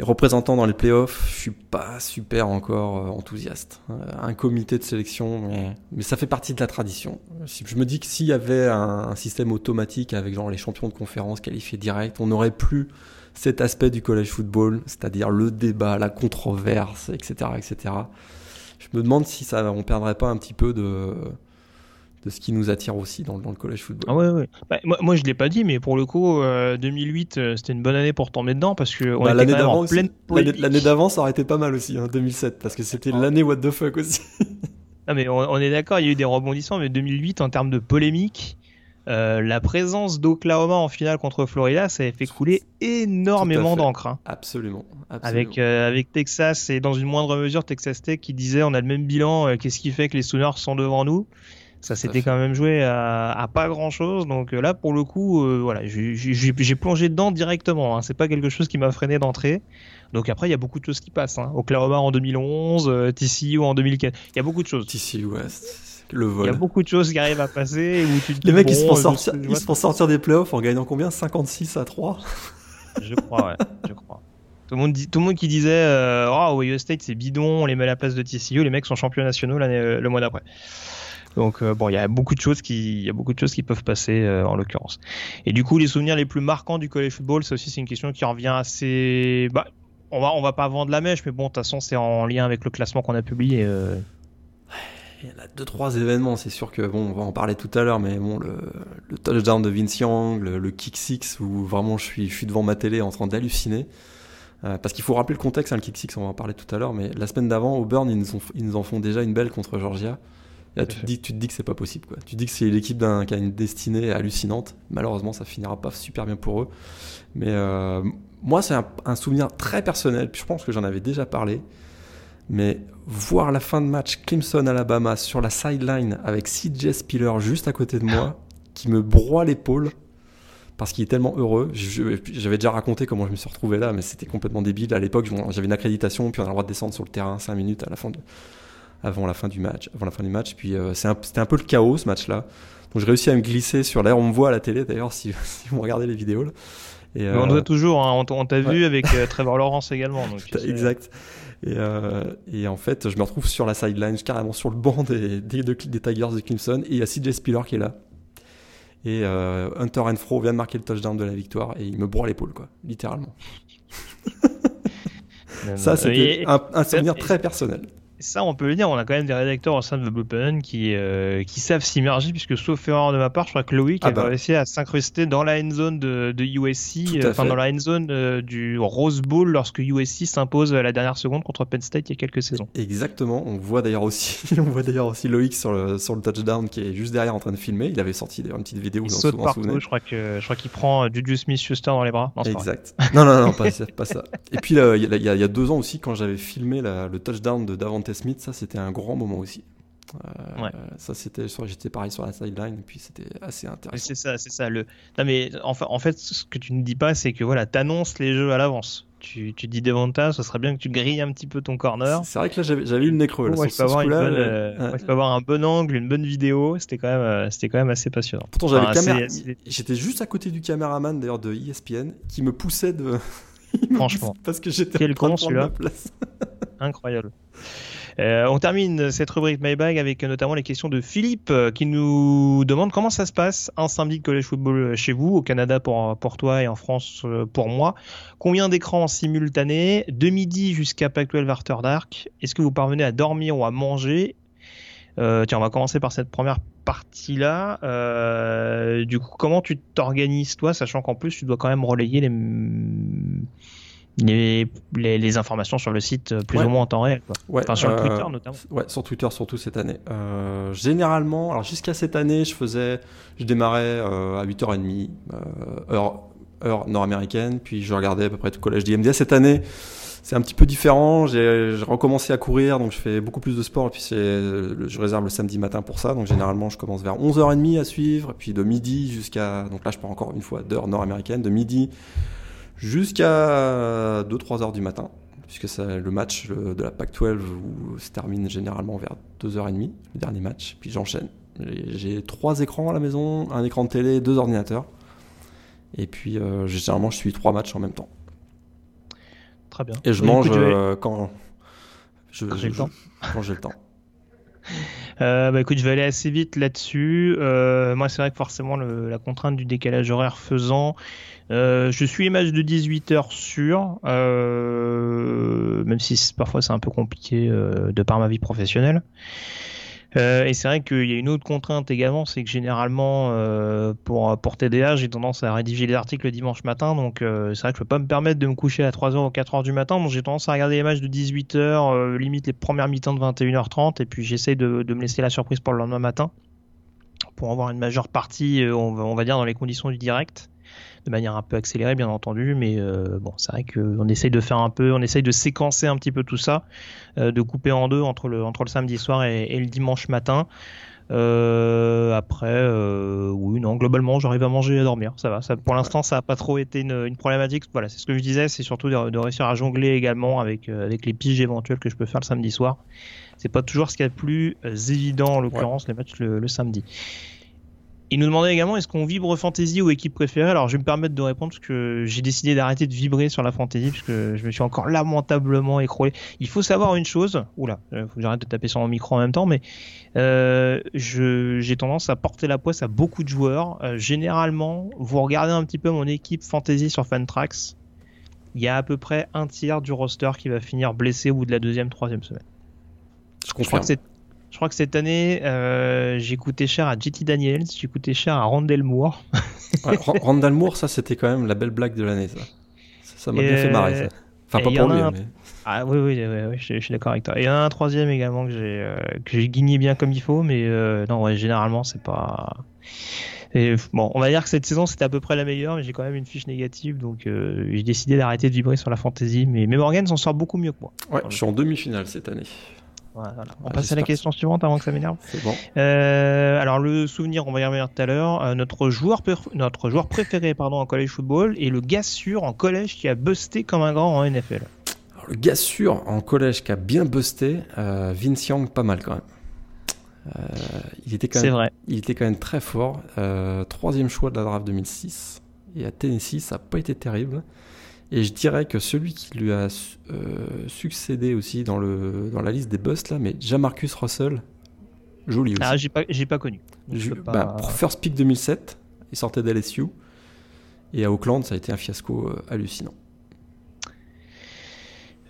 représentants dans les playoffs, je suis pas super encore euh, enthousiaste. Euh, un comité de sélection, mais, ça fait partie de la tradition. Je me dis que s'il y avait un, système automatique avec genre les champions de conférence qualifiés direct, on n'aurait plus cet aspect du college football, c'est-à-dire le débat, la controverse, etc., etc. Je me demande si ça, on perdrait pas un petit peu de de ce qui nous attire aussi dans, le collège football. Ah ouais, ouais. Bah, moi, moi, je l'ai pas dit, mais pour le coup, 2008, euh, euh, c'était une bonne année pour tomber dedans parce que bah, l'année d'avant, l'année d'avant, ça aurait été pas mal aussi, hein, 2007, parce que c'était ah. l'année what the fuck aussi. non, mais on, est d'accord, il y a eu des rebondissements, mais 2008 en termes de polémique. Euh, la présence d'Oklahoma en finale contre Florida, ça a fait couler énormément d'encre. Hein. Absolument, Avec, avec Texas et dans une moindre mesure Texas Tech qui disait on a le même bilan, qu'est-ce qui fait que les Sooners sont devant nous? Ça s'était quand même joué à, pas grand chose. Donc euh, là, pour le coup, euh, voilà, j'ai plongé dedans directement. Hein. C'est pas quelque chose qui m'a freiné d'entrée. Donc après, il y a beaucoup de choses qui passent. Hein. Oklahoma en 2011, euh, TCU en 2004. Il y a beaucoup de choses. TCU West, le vol. Il y a beaucoup de choses qui arrivent à passer. Les mecs, ils, se font sortir, ils se font sortir des playoffs en gagnant combien? 56 à 3 Je crois, ouais. je crois. Tout le monde, dit, tout le monde qui disait euh, Oh, Ohio State c'est bidon, on les met à la place de TCU, les mecs sont champions nationaux le mois d'après. Donc euh, bon, il y a beaucoup de choses qui, il y a beaucoup de choses qui peuvent passer euh, en l'occurrence. Et du coup, les souvenirs les plus marquants du college football, c'est aussi c'est une question qui revient assez. Bah, on va, on va pas vendre la mèche, mais bon, de toute façon, c'est en lien avec le classement qu'on a publié. Euh. Il y en a deux trois événements, c'est sûr que bon, on va en parler tout à l'heure, mais bon, le, touchdown de Vince Young, le, kick six où vraiment je suis, devant ma télé en train d'halluciner. Parce qu'il faut rappeler le contexte, hein, le kick six, on va en parler tout à l'heure, mais la semaine d'avant, Auburn, ils ils nous en font déjà une belle contre Georgia. Là, tu te, dis, tu te dis que c'est pas possible. Quoi. Tu te dis que c'est l'équipe d'un, qui a une destinée hallucinante. Malheureusement, ça finira pas super bien pour eux. Mais euh, moi, c'est un, un, souvenir très personnel. Puis je pense que j'en avais déjà parlé. Mais voir la fin de match Clemson-Alabama sur la sideline avec CJ Spiller juste à côté de moi, qui me broie l'épaule parce qu'il est tellement heureux. J'avais déjà raconté comment je me suis retrouvé là, mais c'était complètement débile. À l'époque, j'avais une accréditation, puis on a le droit de descendre sur le terrain 5 minutes à la fin de, avant la fin du match. Avant la fin du match. Puis euh, c'était un peu le chaos ce match-là. Donc j'ai réussi à me glisser sur l'air. On me voit à la télé d'ailleurs si, si, vous regardez les vidéos. Là. Et, euh... On doit toujours. Hein, on t'a ouais. vu avec euh, Trevor Lawrence également. Donc, exact. Et, euh, et, en fait, je me retrouve sur la sideline, carrément sur le banc des, des, des Tigers de Clemson. Et il y a CJ Spiller qui est là. Et euh, Hunter Renfro vient de marquer le touchdown de la victoire et il me broie l'épaule, quoi, littéralement. Ça, c'était un, un souvenir très personnel ça, on peut le dire, on a quand même des rédacteurs au sein de The Blue Pen qui, euh, qui savent s'immerger, puisque sauf erreur de ma part, je crois que Loïc ah bah. a réussi à s'incruster dans la end zone de, de USC, euh, enfin dans la end zone euh, du Rose Bowl lorsque USC s'impose à la dernière seconde contre Penn State il y a quelques saisons. Exactement, on voit d'ailleurs aussi, on voit d'ailleurs aussi Loïc sur le, sur le touchdown qui est juste derrière en train de filmer. Il avait sorti d'ailleurs une petite vidéo. Il saute partout, je crois que je crois qu'il prend Juju Smith-Schuster dans les bras. Non, exact. non, non, non, pas, pas ça. Et puis il y, y, a deux ans aussi, quand j'avais filmé la, le touchdown de Davante Smith, ça c'était un grand moment aussi. Euh, ouais. Ça c'était, j'étais pareil sur la sideline et puis c'était assez intéressant. C'est ça, c'est ça. Le... Non mais enfin, en fait, ce que tu ne dis pas, c'est que voilà, t'annonces les jeux à l'avance. Tu, tu dis Devonta, ce serait bien que tu grilles un petit peu ton corner. C'est vrai que là j'avais, eu le nez creux. Là, peux avoir, bonne, euh, peux avoir un bon angle, une bonne vidéo. C'était quand même, euh, c'était quand même assez passionnant. Pourtant j'avais enfin, caméra... j'étais juste à côté du caméraman d'ailleurs de ESPN qui me poussait de. Franchement. Parce que j'étais Quel con celui-là. Incroyable. Euh, on termine cette rubrique Maybag avec notamment les questions de Philippe euh, qui nous demande comment ça se passe un samedi de college football chez vous, au Canada pour, toi et en France euh, pour moi. Combien d'écrans simultanés De midi jusqu'à Pac-12 After Dark. Est-ce que vous parvenez à dormir ou à manger? Euh, tiens, on va commencer par cette première partie-là. Euh, du coup, comment tu t'organises toi, sachant qu'en plus tu dois quand même relayer les les, les, les, informations sur le site euh, plus ouais. ou moins en temps réel. Quoi. Ouais, enfin, sur euh, Twitter notamment. Ouais, sur Twitter surtout cette année. Euh, généralement, alors jusqu'à cette année, je faisais, je démarrais euh, à 8h30, heure, heure nord-américaine, puis je regardais à peu près tout le collège d'IMD. Cette année, c'est un petit peu différent. J'ai recommencé à courir, donc je fais beaucoup plus de sport. Et puis je réserve le samedi matin pour ça. Donc généralement, je commence vers 11h30 à suivre. Et puis de midi jusqu'à. Donc là, je pars encore une fois d'heure nord-américaine. De midi jusqu'à 2-3 heures du matin, puisque c'est le match de la PAC-12 où se termine généralement vers 2h30, le dernier match, puis j'enchaîne. J'ai trois écrans à la maison, un écran de télé, deux ordinateurs, et puis euh, généralement je suis trois matchs en même temps. Très bien. Et je Et mange écoute, euh, quand je, Quand j'ai le temps. Quand j'ai le temps. Euh, bah écoute, je vais aller assez vite là-dessus. Euh, moi, c'est vrai que forcément, le, la contrainte du décalage horaire faisant, euh, je suis les matchs de 18h sur, euh, même si parfois c'est un peu compliqué euh, de par ma vie professionnelle. Euh, et c'est vrai qu'il y a une autre contrainte également, c'est que généralement euh, pour, pour TDA, j'ai tendance à rédiger les articles le dimanche matin, donc euh, c'est vrai que je peux pas me permettre de me coucher à 3h ou 4h du matin, donc j'ai tendance à regarder les matchs de 18h, limite les premières mi-temps de 21h30, et puis j'essaye de, de me laisser la surprise pour le lendemain matin, pour avoir une majeure partie, on on va dire, dans les conditions du direct de manière un peu accélérée bien entendu mais euh, bon c'est vrai qu'on essaye de faire un peu on essaye de séquencer un petit peu tout ça euh, de couper en deux entre le entre le samedi soir et, et le dimanche matin. Euh, après euh, oui non globalement j'arrive à manger et à dormir. Ça va. Ça, pour l'instant ça a pas trop été une, une problématique. Voilà c'est ce que je disais c'est surtout de, de, réussir à jongler également avec euh, avec les piges éventuelles que je peux faire le samedi soir. C'est pas toujours ce qu'il y a de plus évident en l'occurrence ouais. les matchs le, le samedi Il nous demandait également est-ce qu'on vibre fantasy ou équipe préférée? Alors je vais me permettre de répondre parce que j'ai décidé d'arrêter de vibrer sur la fantasy parce que je me suis encore lamentablement écroulé. Il faut savoir une chose. Oula, euh, faut que j'arrête de taper sur mon micro en même temps, mais euh, j'ai tendance à porter la poisse à beaucoup de joueurs. Euh, généralement, vous regardez un petit peu mon équipe fantasy sur Fantrax. Il y a à peu près un tiers du roster qui va finir blessé au bout de la deuxième, troisième semaine. Je, je crois que c'est je crois que cette année, euh, j'ai coûté cher à JT Daniels, j'ai coûté cher à Randall Moore. Randall Moore, ça c'était quand même la belle blague de l'année, ça. Ça m'a bien fait marrer, ça. Enfin, pas pour lui, mais... Ah oui, oui, oui, je, suis d'accord avec toi. Et il y en a un troisième également que j'ai euh, j'ai guigné bien comme il faut, mais euh, non, ouais, généralement, c'est pas... Et, bon, on va dire que cette saison c'était à peu près la meilleure, mais j'ai quand même une fiche négative, donc euh, j'ai décidé d'arrêter de vibrer sur la fantasy. Mais, mais Morgan s'en sort beaucoup mieux que moi. Ouais, je suis en demi-finale cette année. On passe à la question suivante avant que ça m'énerve. C'est bon. Euh, alors le souvenir, on va y revenir tout à l'heure. Euh, notre joueur notre joueur préféré pardon en college football et le gars sûr en collège qui a busté comme un grand en NFL. Alors, le gars sûr en collège qui a bien busté, euh, Vince Young pas mal quand même. Euh, il était quand même, vrai. il était quand même très fort. troisième choix de la draft 2006 et à Tennessee ça n'a pas été terrible. Et je dirais que celui qui lui a euh, succédé aussi dans, le, dans la liste des busts, là, mais Jamarcus Russell, joli aussi. Ah, j'ai pas, j'ai pas connu. Bah, first pick 2007, il sortait d'LSU. Et à Auckland, ça a été un fiasco euh, hallucinant.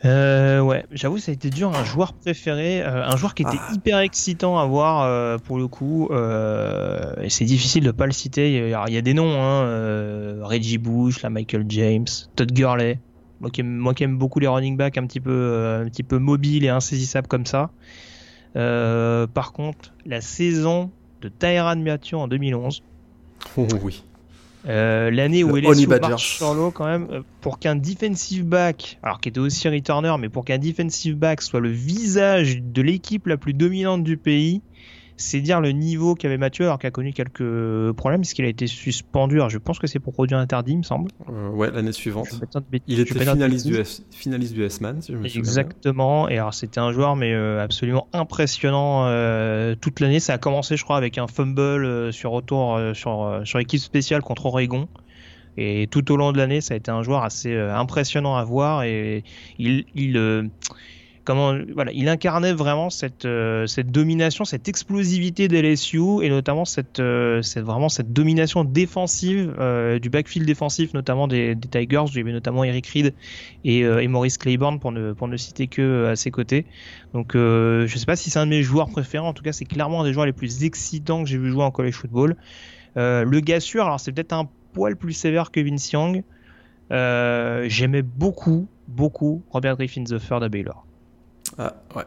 Euh, ouais, j'avoue, ça a été dur. Un joueur préféré, euh, un joueur qui était ah. hyper excitant à voir euh, pour le coup. Euh, et c'est difficile de pas le citer. Il y a, il y a des noms, hein, euh, Reggie Bush, la Michael James, Todd Gurley. Moi qui, aime, moi qui aime beaucoup les running backs un petit peu, un petit peu mobiles et insaisissables comme ça. par contre, la saison de Tyrann Mathieu en 2011. Oh, oui. Euh, l'année où LSU marche sur l'eau quand même, euh, pour qu'un defensive back, alors qui était aussi returner, mais pour qu'un defensive back soit le visage de l'équipe la plus dominante du pays, c'est dire le niveau qu'avait Mathieu, alors qu'il a connu quelques problèmes, puisqu'il a été suspendu. Alors je pense que c'est pour produit interdit, il me semble. Euh, ouais, l'année suivante. il était finaliste du, finaliste du S-Man, si je me Exactement. Et alors c'était un joueur, mais euh, absolument impressionnant euh, toute l'année. Ça a commencé, je crois, avec un fumble sur retour sur, sur équipe spéciale contre Oregon. Et tout au long de l'année, ça a été un joueur assez impressionnant à voir. Et il, il il incarnait vraiment cette euh, domination, cette explosivité des LSU et notamment cette euh, domination défensive euh, du backfield défensif notamment des, Tigers, avait notamment Eric Reed et, Maurice Claiborne pour ne ne citer que à ses côtés. Donc je sais pas si c'est un de mes joueurs préférés, en tout cas c'est clairement un des joueurs les plus excitants que j'ai vu jouer en college football. le gars sûr, alors c'est peut-être un poil plus sévère que Vince Young. J'aimais beaucoup, beaucoup Robert Griffin Third à Baylor. Ah, ouais.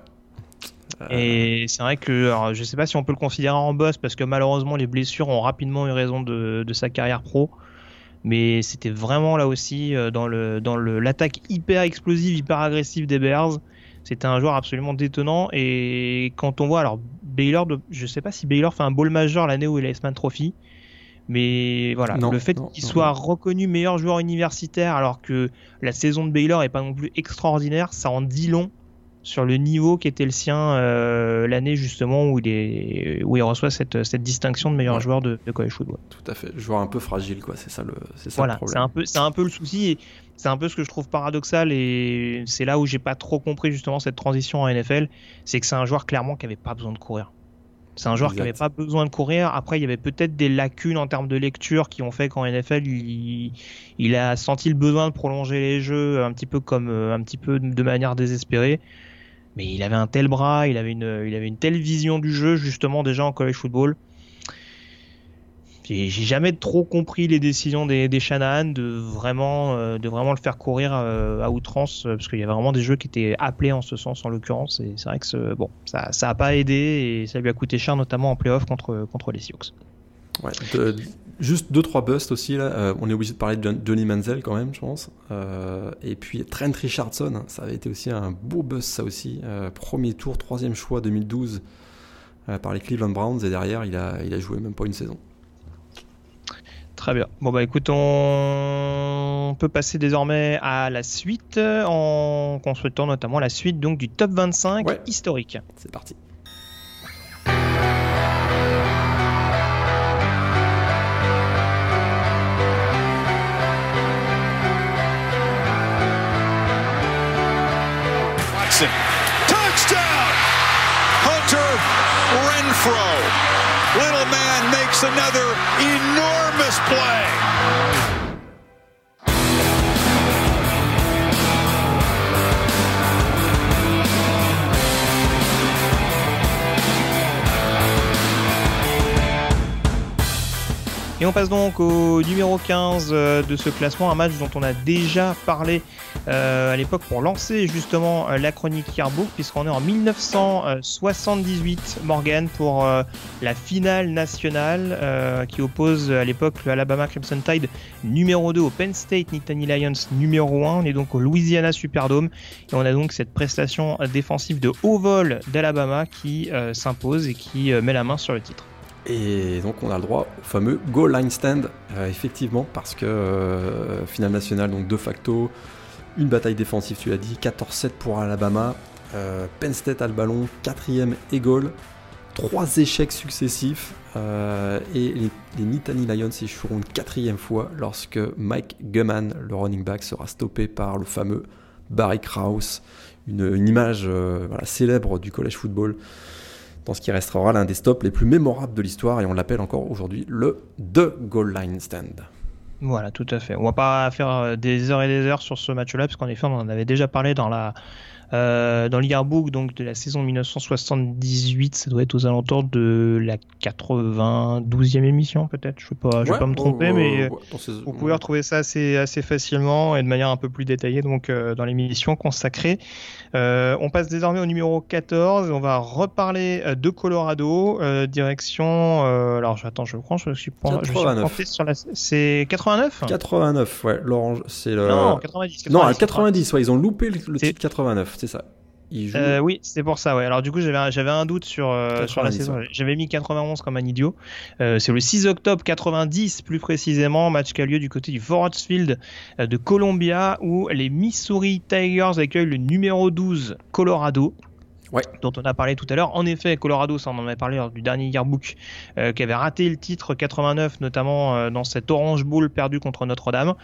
Et c'est vrai que alors, je sais pas si on peut le considérer en boss parce que malheureusement les blessures ont rapidement eu raison de, de sa carrière pro. Mais c'était vraiment là aussi euh, dans le dans le l'attaque hyper explosive, hyper agressive des Bears. C'était un joueur absolument détonnant et quand on voit alors Baylor, je sais pas si Baylor fait un bowl majeur l'année où il a S-Man Trophy, mais voilà, le fait qu'il soit reconnu meilleur joueur universitaire alors que la saison de Baylor est pas non plus extraordinaire, ça en dit long sur le niveau qui était le sien euh, l'année justement où il, est, où il reçoit cette, cette distinction de meilleur joueur de, de college football. Tout à fait, joueur un peu fragile quoi, c'est ça le, c'est ça voilà, le problème. C'est un peu, un peu le souci et c'est un peu ce que je trouve paradoxal et c'est là où j'ai pas trop compris justement cette transition en NFL, c'est que c'est un joueur clairement qui avait pas besoin de courir. C'est un joueur exact. qui avait pas besoin de courir. Après, il y avait peut-être des lacunes en termes de lecture qui ont fait qu'en NFL, il, il, a senti le besoin de prolonger les jeux un petit peu comme un petit peu de manière désespérée mais il avait un tel bras, il avait une, il avait une telle vision du jeu justement déjà en college football. J'ai jamais trop compris les décisions des, des Shanahan de vraiment, euh, de vraiment le faire courir euh, à outrance euh, parce qu'il y avait vraiment des jeux qui étaient appelés en ce sens en l'occurrence et c'est vrai que bon, ça, ça a pas aidé et ça lui a coûté cher notamment en playoff contre contre les Sioux. Ouais, juste deux trois busts aussi là. Euh, on est obligé de parler de Johnny Manziel quand même, je pense. Euh, et puis Trent Richardson, ça avait été aussi un beau bust ça aussi. Euh, premier tour, troisième choix 2012 euh, par les Cleveland Browns et derrière il a il a joué même pas une saison. Très bien. Bon bah écoute, on peut passer désormais à la suite en consultant notamment la suite donc du top 25 ouais. historique. C'est parti. Renfro. Little man makes another enormous play. Et on passe donc au numéro 15 euh, de ce classement, un match dont on a déjà parlé euh, à l'époque pour lancer justement euh, la chronique Yearbook, puisqu'on est en 1978, Morgan, pour euh, la finale nationale euh, qui oppose à l'époque le Alabama Crimson Tide numéro 2 au Penn State Nittany Lions numéro 1. On est donc au Louisiana Superdome et on a donc cette prestation défensive de haut vol d'Alabama qui s'impose et qui met la main sur le titre. Et donc on a le droit au fameux goal line stand, euh, effectivement, parce que euh, finale nationale, donc de facto, une bataille défensive, tu l'as dit, 14-7 pour Alabama, euh, Penn State a le ballon, quatrième et goal, trois échecs successifs, et les, les Nittany Lions échoueront une quatrième fois lorsque Mike Gumman, le running back, sera stoppé par le fameux Barry Krause, une, image célèbre du college football dans ce qui restera l'un des stops les plus mémorables de l'histoire et on l'appelle encore aujourd'hui le The Goal Line Stand. Voilà, tout à fait. On va pas faire euh, des heures et des heures sur ce match-là, parce qu'en effet, on en avait déjà parlé dans la euh, dans l'yearbook donc de la saison 1978. Ça doit être aux alentours de la 92e émission, peut-être. Je je vais Ouais, pas me tromper, euh, mais dans ces- vous pouvez retrouver ça assez, assez facilement et de manière un peu plus détaillée donc euh, dans l'émission consacrée. Euh, on passe désormais au numéro 14. On va reparler euh, de Colorado, euh, direction. euh, alors j'attends, je crois, je suis pas. je suis 89. planté sur la. C'est 89 89, ouais, l'orange, c'est le. Non, 90. Non, à 90, ouais, ils ont loupé le, le C'est- titre 89, c'est ça. Euh, oui, c'est pour ça. Ouais. Alors du coup, j'avais un- j'avais un doute sur euh, sur la 90, saison. J'avais mis 91 comme un idiot. Euh, c'est le 6 octobre 90 plus précisément, match qui a lieu du côté du Forest Field de Columbia où les Missouri Tigers accueillent le numéro 12 Colorado. Dont on a parlé tout à l'heure. En effet, Colorado, ça on en avait parlé lors du dernier yearbook, euh, qui avait raté le titre 89, notamment euh, dans cette Orange Bowl perdue contre Notre-Dame.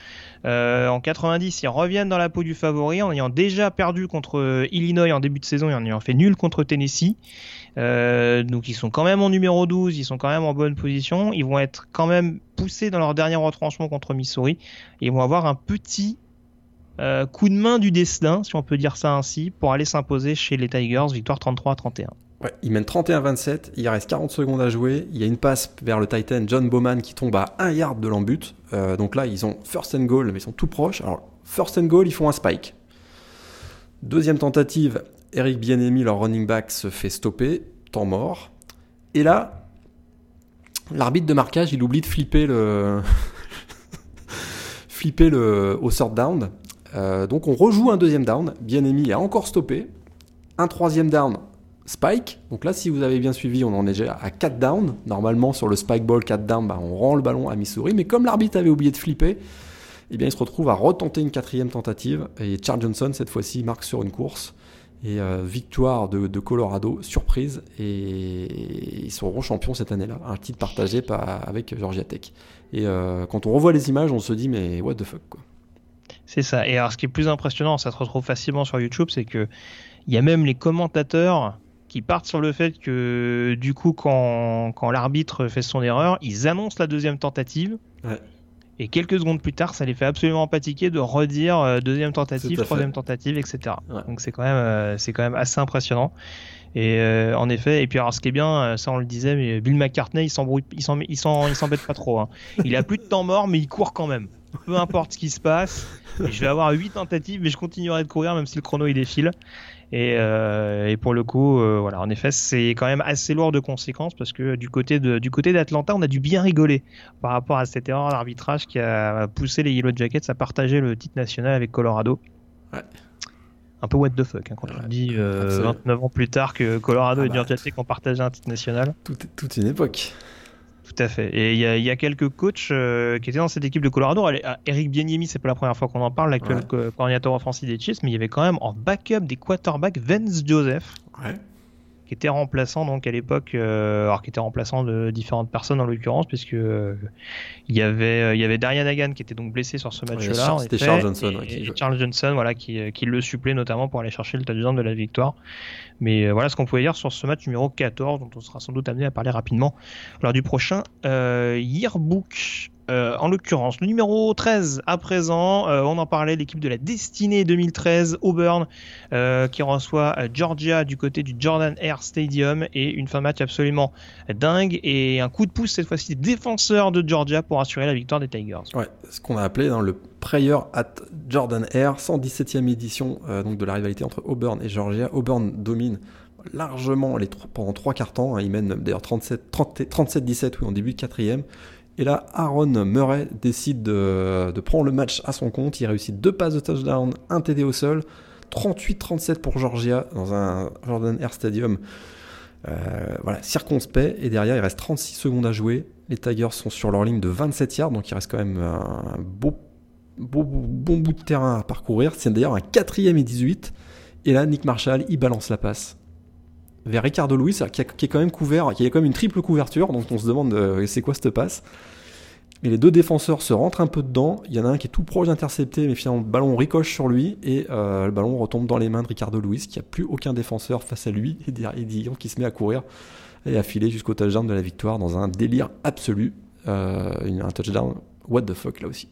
Euh, en 90, ils reviennent dans la peau du favori en ayant déjà perdu contre Illinois en début de saison et en ayant fait nul contre Tennessee. Donc ils sont quand même en numéro 12, ils sont quand même en bonne position. Ils vont être quand même poussés dans leur dernier retranchement contre Missouri. Et ils vont avoir un petit euh, coup de main du destin, si on peut dire ça ainsi, pour aller s'imposer chez les Tigers, victoire 33 à 31. Ouais, ils mènent 31-27, il reste 40 secondes à jouer. Il y a une passe vers le Titan John Bowman qui tombe à 1 yard de l'embut. Euh, donc là, ils ont first and goal, mais ils sont tout proches. Alors, first and goal, ils font un spike. Deuxième tentative, Eric Bienemi, leur running back, se fait stopper, temps mort. Et là, l'arbitre de marquage, il oublie de flipper le. flipper le au third down. Euh, donc on rejoue un deuxième down. Bienemi a encore stoppé. Un troisième down, spike. Donc là, si vous avez bien suivi, on en est déjà à 4 down. Normalement, sur le spike ball 4 down, bah, on rend le ballon à Missouri. Mais comme l'arbitre avait oublié de flipper, eh bien, il se retrouve à retenter une quatrième tentative. Et Charles Johnson, cette fois-ci, marque sur une course. Et euh, victoire de, Colorado, surprise. Et ils seront champions cette année-là. Un titre partagé par, avec Georgia Tech. Et euh, quand on revoit les images, on se dit, mais what the fuck, quoi. C'est ça. Et alors, ce qui est plus impressionnant, ça se retrouve facilement sur YouTube, c'est que il y a même les commentateurs qui partent sur le fait que, du coup, quand, quand l'arbitre fait son erreur, ils annoncent la deuxième tentative. Ouais. Et quelques secondes plus tard, ça les fait absolument pas tiquer de redire euh, deuxième tentative, fait. troisième tentative, etc. Ouais. Donc c'est quand même, euh, c'est quand même assez impressionnant. Et euh, en effet, et puis alors ce qui est bien, ça on le disait, mais Bill McCartney, il s'embrouille, il s'embête pas trop. hein. Il a plus de temps mort, mais il court quand même. Peu importe ce qui se passe. Et je vais avoir 8 tentatives, mais je continuerai de courir même si le chrono il défile. Et, euh, et pour le coup, euh, voilà, en effet, c'est quand même assez lourd de conséquences parce que du côté de, du côté d'Atlanta, on a dû bien rigoler par rapport à cette erreur d'arbitrage qui a poussé les Yellow Jackets à partager le titre national avec Colorado. Ouais. Un peu what the fuck hein, quand on Ouais, dit euh, absolument. 29 ans plus tard que Colorado Ah et bah. Georgia Tech ont partagé un titre national. Tout, toute une époque. Tout à fait. Et il y a, il y a quelques coachs euh, qui étaient dans cette équipe de Colorado. Allez, ah, Eric Bieniemy, c'est pas la première fois qu'on en parle, l'actuel Ouais. co- coordinateur offensif des Chiefs, mais il y avait quand même en backup des quarterbacks Vance Joseph, Ouais. qui était remplaçant donc à l'époque, euh, alors qui était remplaçant de différentes personnes en l'occurrence, puisque euh, il y avait il y avait Darian Hagan qui était donc blessé sur ce match-là. C'était effet, Charles Johnson, et, ouais, qui. Charles Johnson, voilà, qui, qui le supplée notamment pour aller chercher le touchdown de la victoire. Mais voilà ce qu'on pouvait dire sur ce match numéro 14, dont on sera sans doute amené à parler rapidement lors du prochain Yearbook. Euh, en l'occurrence, le numéro 13 à présent, euh, on en parlait, l'équipe de la destinée 2013, Auburn, euh, qui reçoit Georgia du côté du Jordan Air Stadium et une fin de match absolument dingue et un coup de pouce cette fois-ci des défenseurs de Georgia pour assurer la victoire des Tigers. Ce qu'on a appelé dans le Prayer at Jordan Air, 117e édition donc de la rivalité entre Auburn et Georgia. Auburn domine largement pendant trois quarts temps, hein. ils mènent d'ailleurs 37-17 oui, en début de quatrième. Et là, Aaron Murray décide de, prendre le match à son compte. Il réussit deux passes de touchdown, un TD au sol. 38-37 pour Georgia dans un Jordan Air Stadium. Euh, circonspect. Et derrière, il reste 36 secondes à jouer. Les Tigers sont sur leur ligne de 27 yards, donc il reste quand même un beau, bon bout de terrain à parcourir. C'est d'ailleurs un quatrième et 18. Et là, Nick Marshall, il balance la passe vers Ricardo Luis, qui, est quand même couvert, qui a quand même une triple couverture, donc on se demande euh, c'est quoi cette passe. Mais les deux défenseurs se rentrent un peu dedans. Il y en a un qui est tout proche d'intercepter, mais finalement le ballon ricoche sur lui et euh, le ballon retombe dans les mains de Ricardo Luis, qui a plus aucun défenseur face à lui et derrière qui se met à courir et à filer jusqu'au touchdown de la victoire dans un délire absolu. Euh, un touchdown what the fuck là aussi.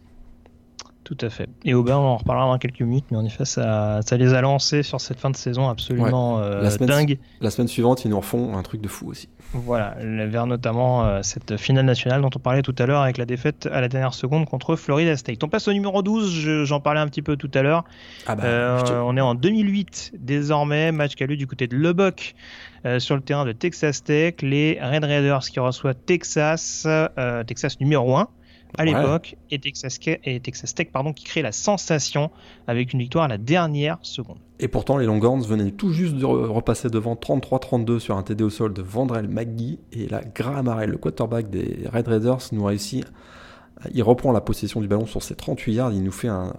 Tout à fait. Et Auburn, on en reparlera dans quelques minutes, mais en effet, ça, ça les a lancés sur cette fin de saison absolument euh, dingue. La semaine suivante, ils nous refont un truc de fou aussi. Voilà, vers notamment euh, cette finale nationale dont on parlait tout à l'heure avec la défaite à la dernière seconde contre Florida State. On passe au numéro 12, j'en parlais un petit peu tout à l'heure. Ah bah, euh, on est en 2008 désormais, match qui a lieu du côté de Lubbock. sur le terrain de Texas Tech, les Red Raiders qui reçoivent Texas, Texas numéro 1, à l'époque et, Texas, et Texas Tech pardon, qui crée la sensation avec une victoire à la dernière seconde. Et pourtant, les Longhorns venaient tout juste de repasser devant 33-32 sur un TD au sol de Vandrel McGee. Et là, Graham Harrell, le quarterback des Red Raiders, nous réussit. Il reprend la possession du ballon sur ses 38 yards. Il nous fait un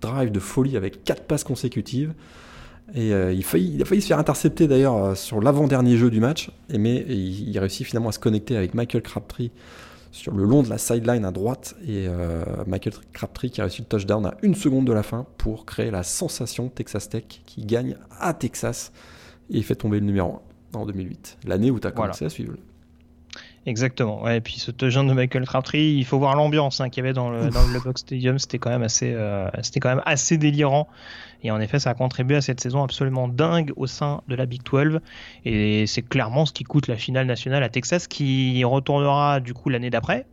drive de folie avec 4 passes consécutives. Et euh, il, il, a failli se faire intercepter d'ailleurs euh, sur l'avant-dernier jeu du match. mais il, il, réussit finalement à se connecter avec Michael Crabtree sur le long de la sideline à droite et euh, Michael Crabtree qui a réussi le touchdown à une seconde de la fin pour créer la sensation Texas Tech qui gagne à Texas et fait tomber le numéro 1 en 2008, l'année où tu as commencé à suivre. Exactement. Ouais, et puis ce touchdown de Michael Crabtree, il faut voir l'ambiance hein, qu'il y avait dans le, dans le Box Stadium. C'était quand même assez, euh, c'était quand même assez délirant. Et en effet, ça a contribué à cette saison absolument dingue au sein de la Big 12. Et c'est clairement ce qui coûte la finale nationale à Texas, qui retournera du coup l'année d'après.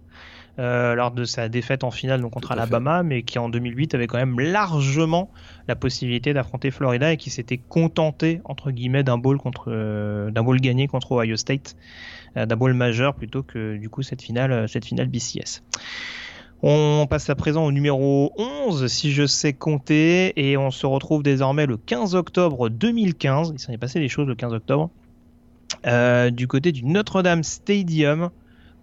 Euh, lors de sa défaite en finale donc contre Alabama, mais qui en 2008 avait quand même largement la possibilité d'affronter Florida et qui s'était contenté entre guillemets d'un bowl contre euh, d'un bowl gagné contre Ohio State, euh, d'un bowl majeur plutôt que du coup cette finale cette finale BCS. On passe à présent au numéro 11, si je sais compter, et on se retrouve désormais le 15 octobre 2015. Il s'en est passé des choses le 15 octobre. Euh, du côté du Notre-Dame Stadium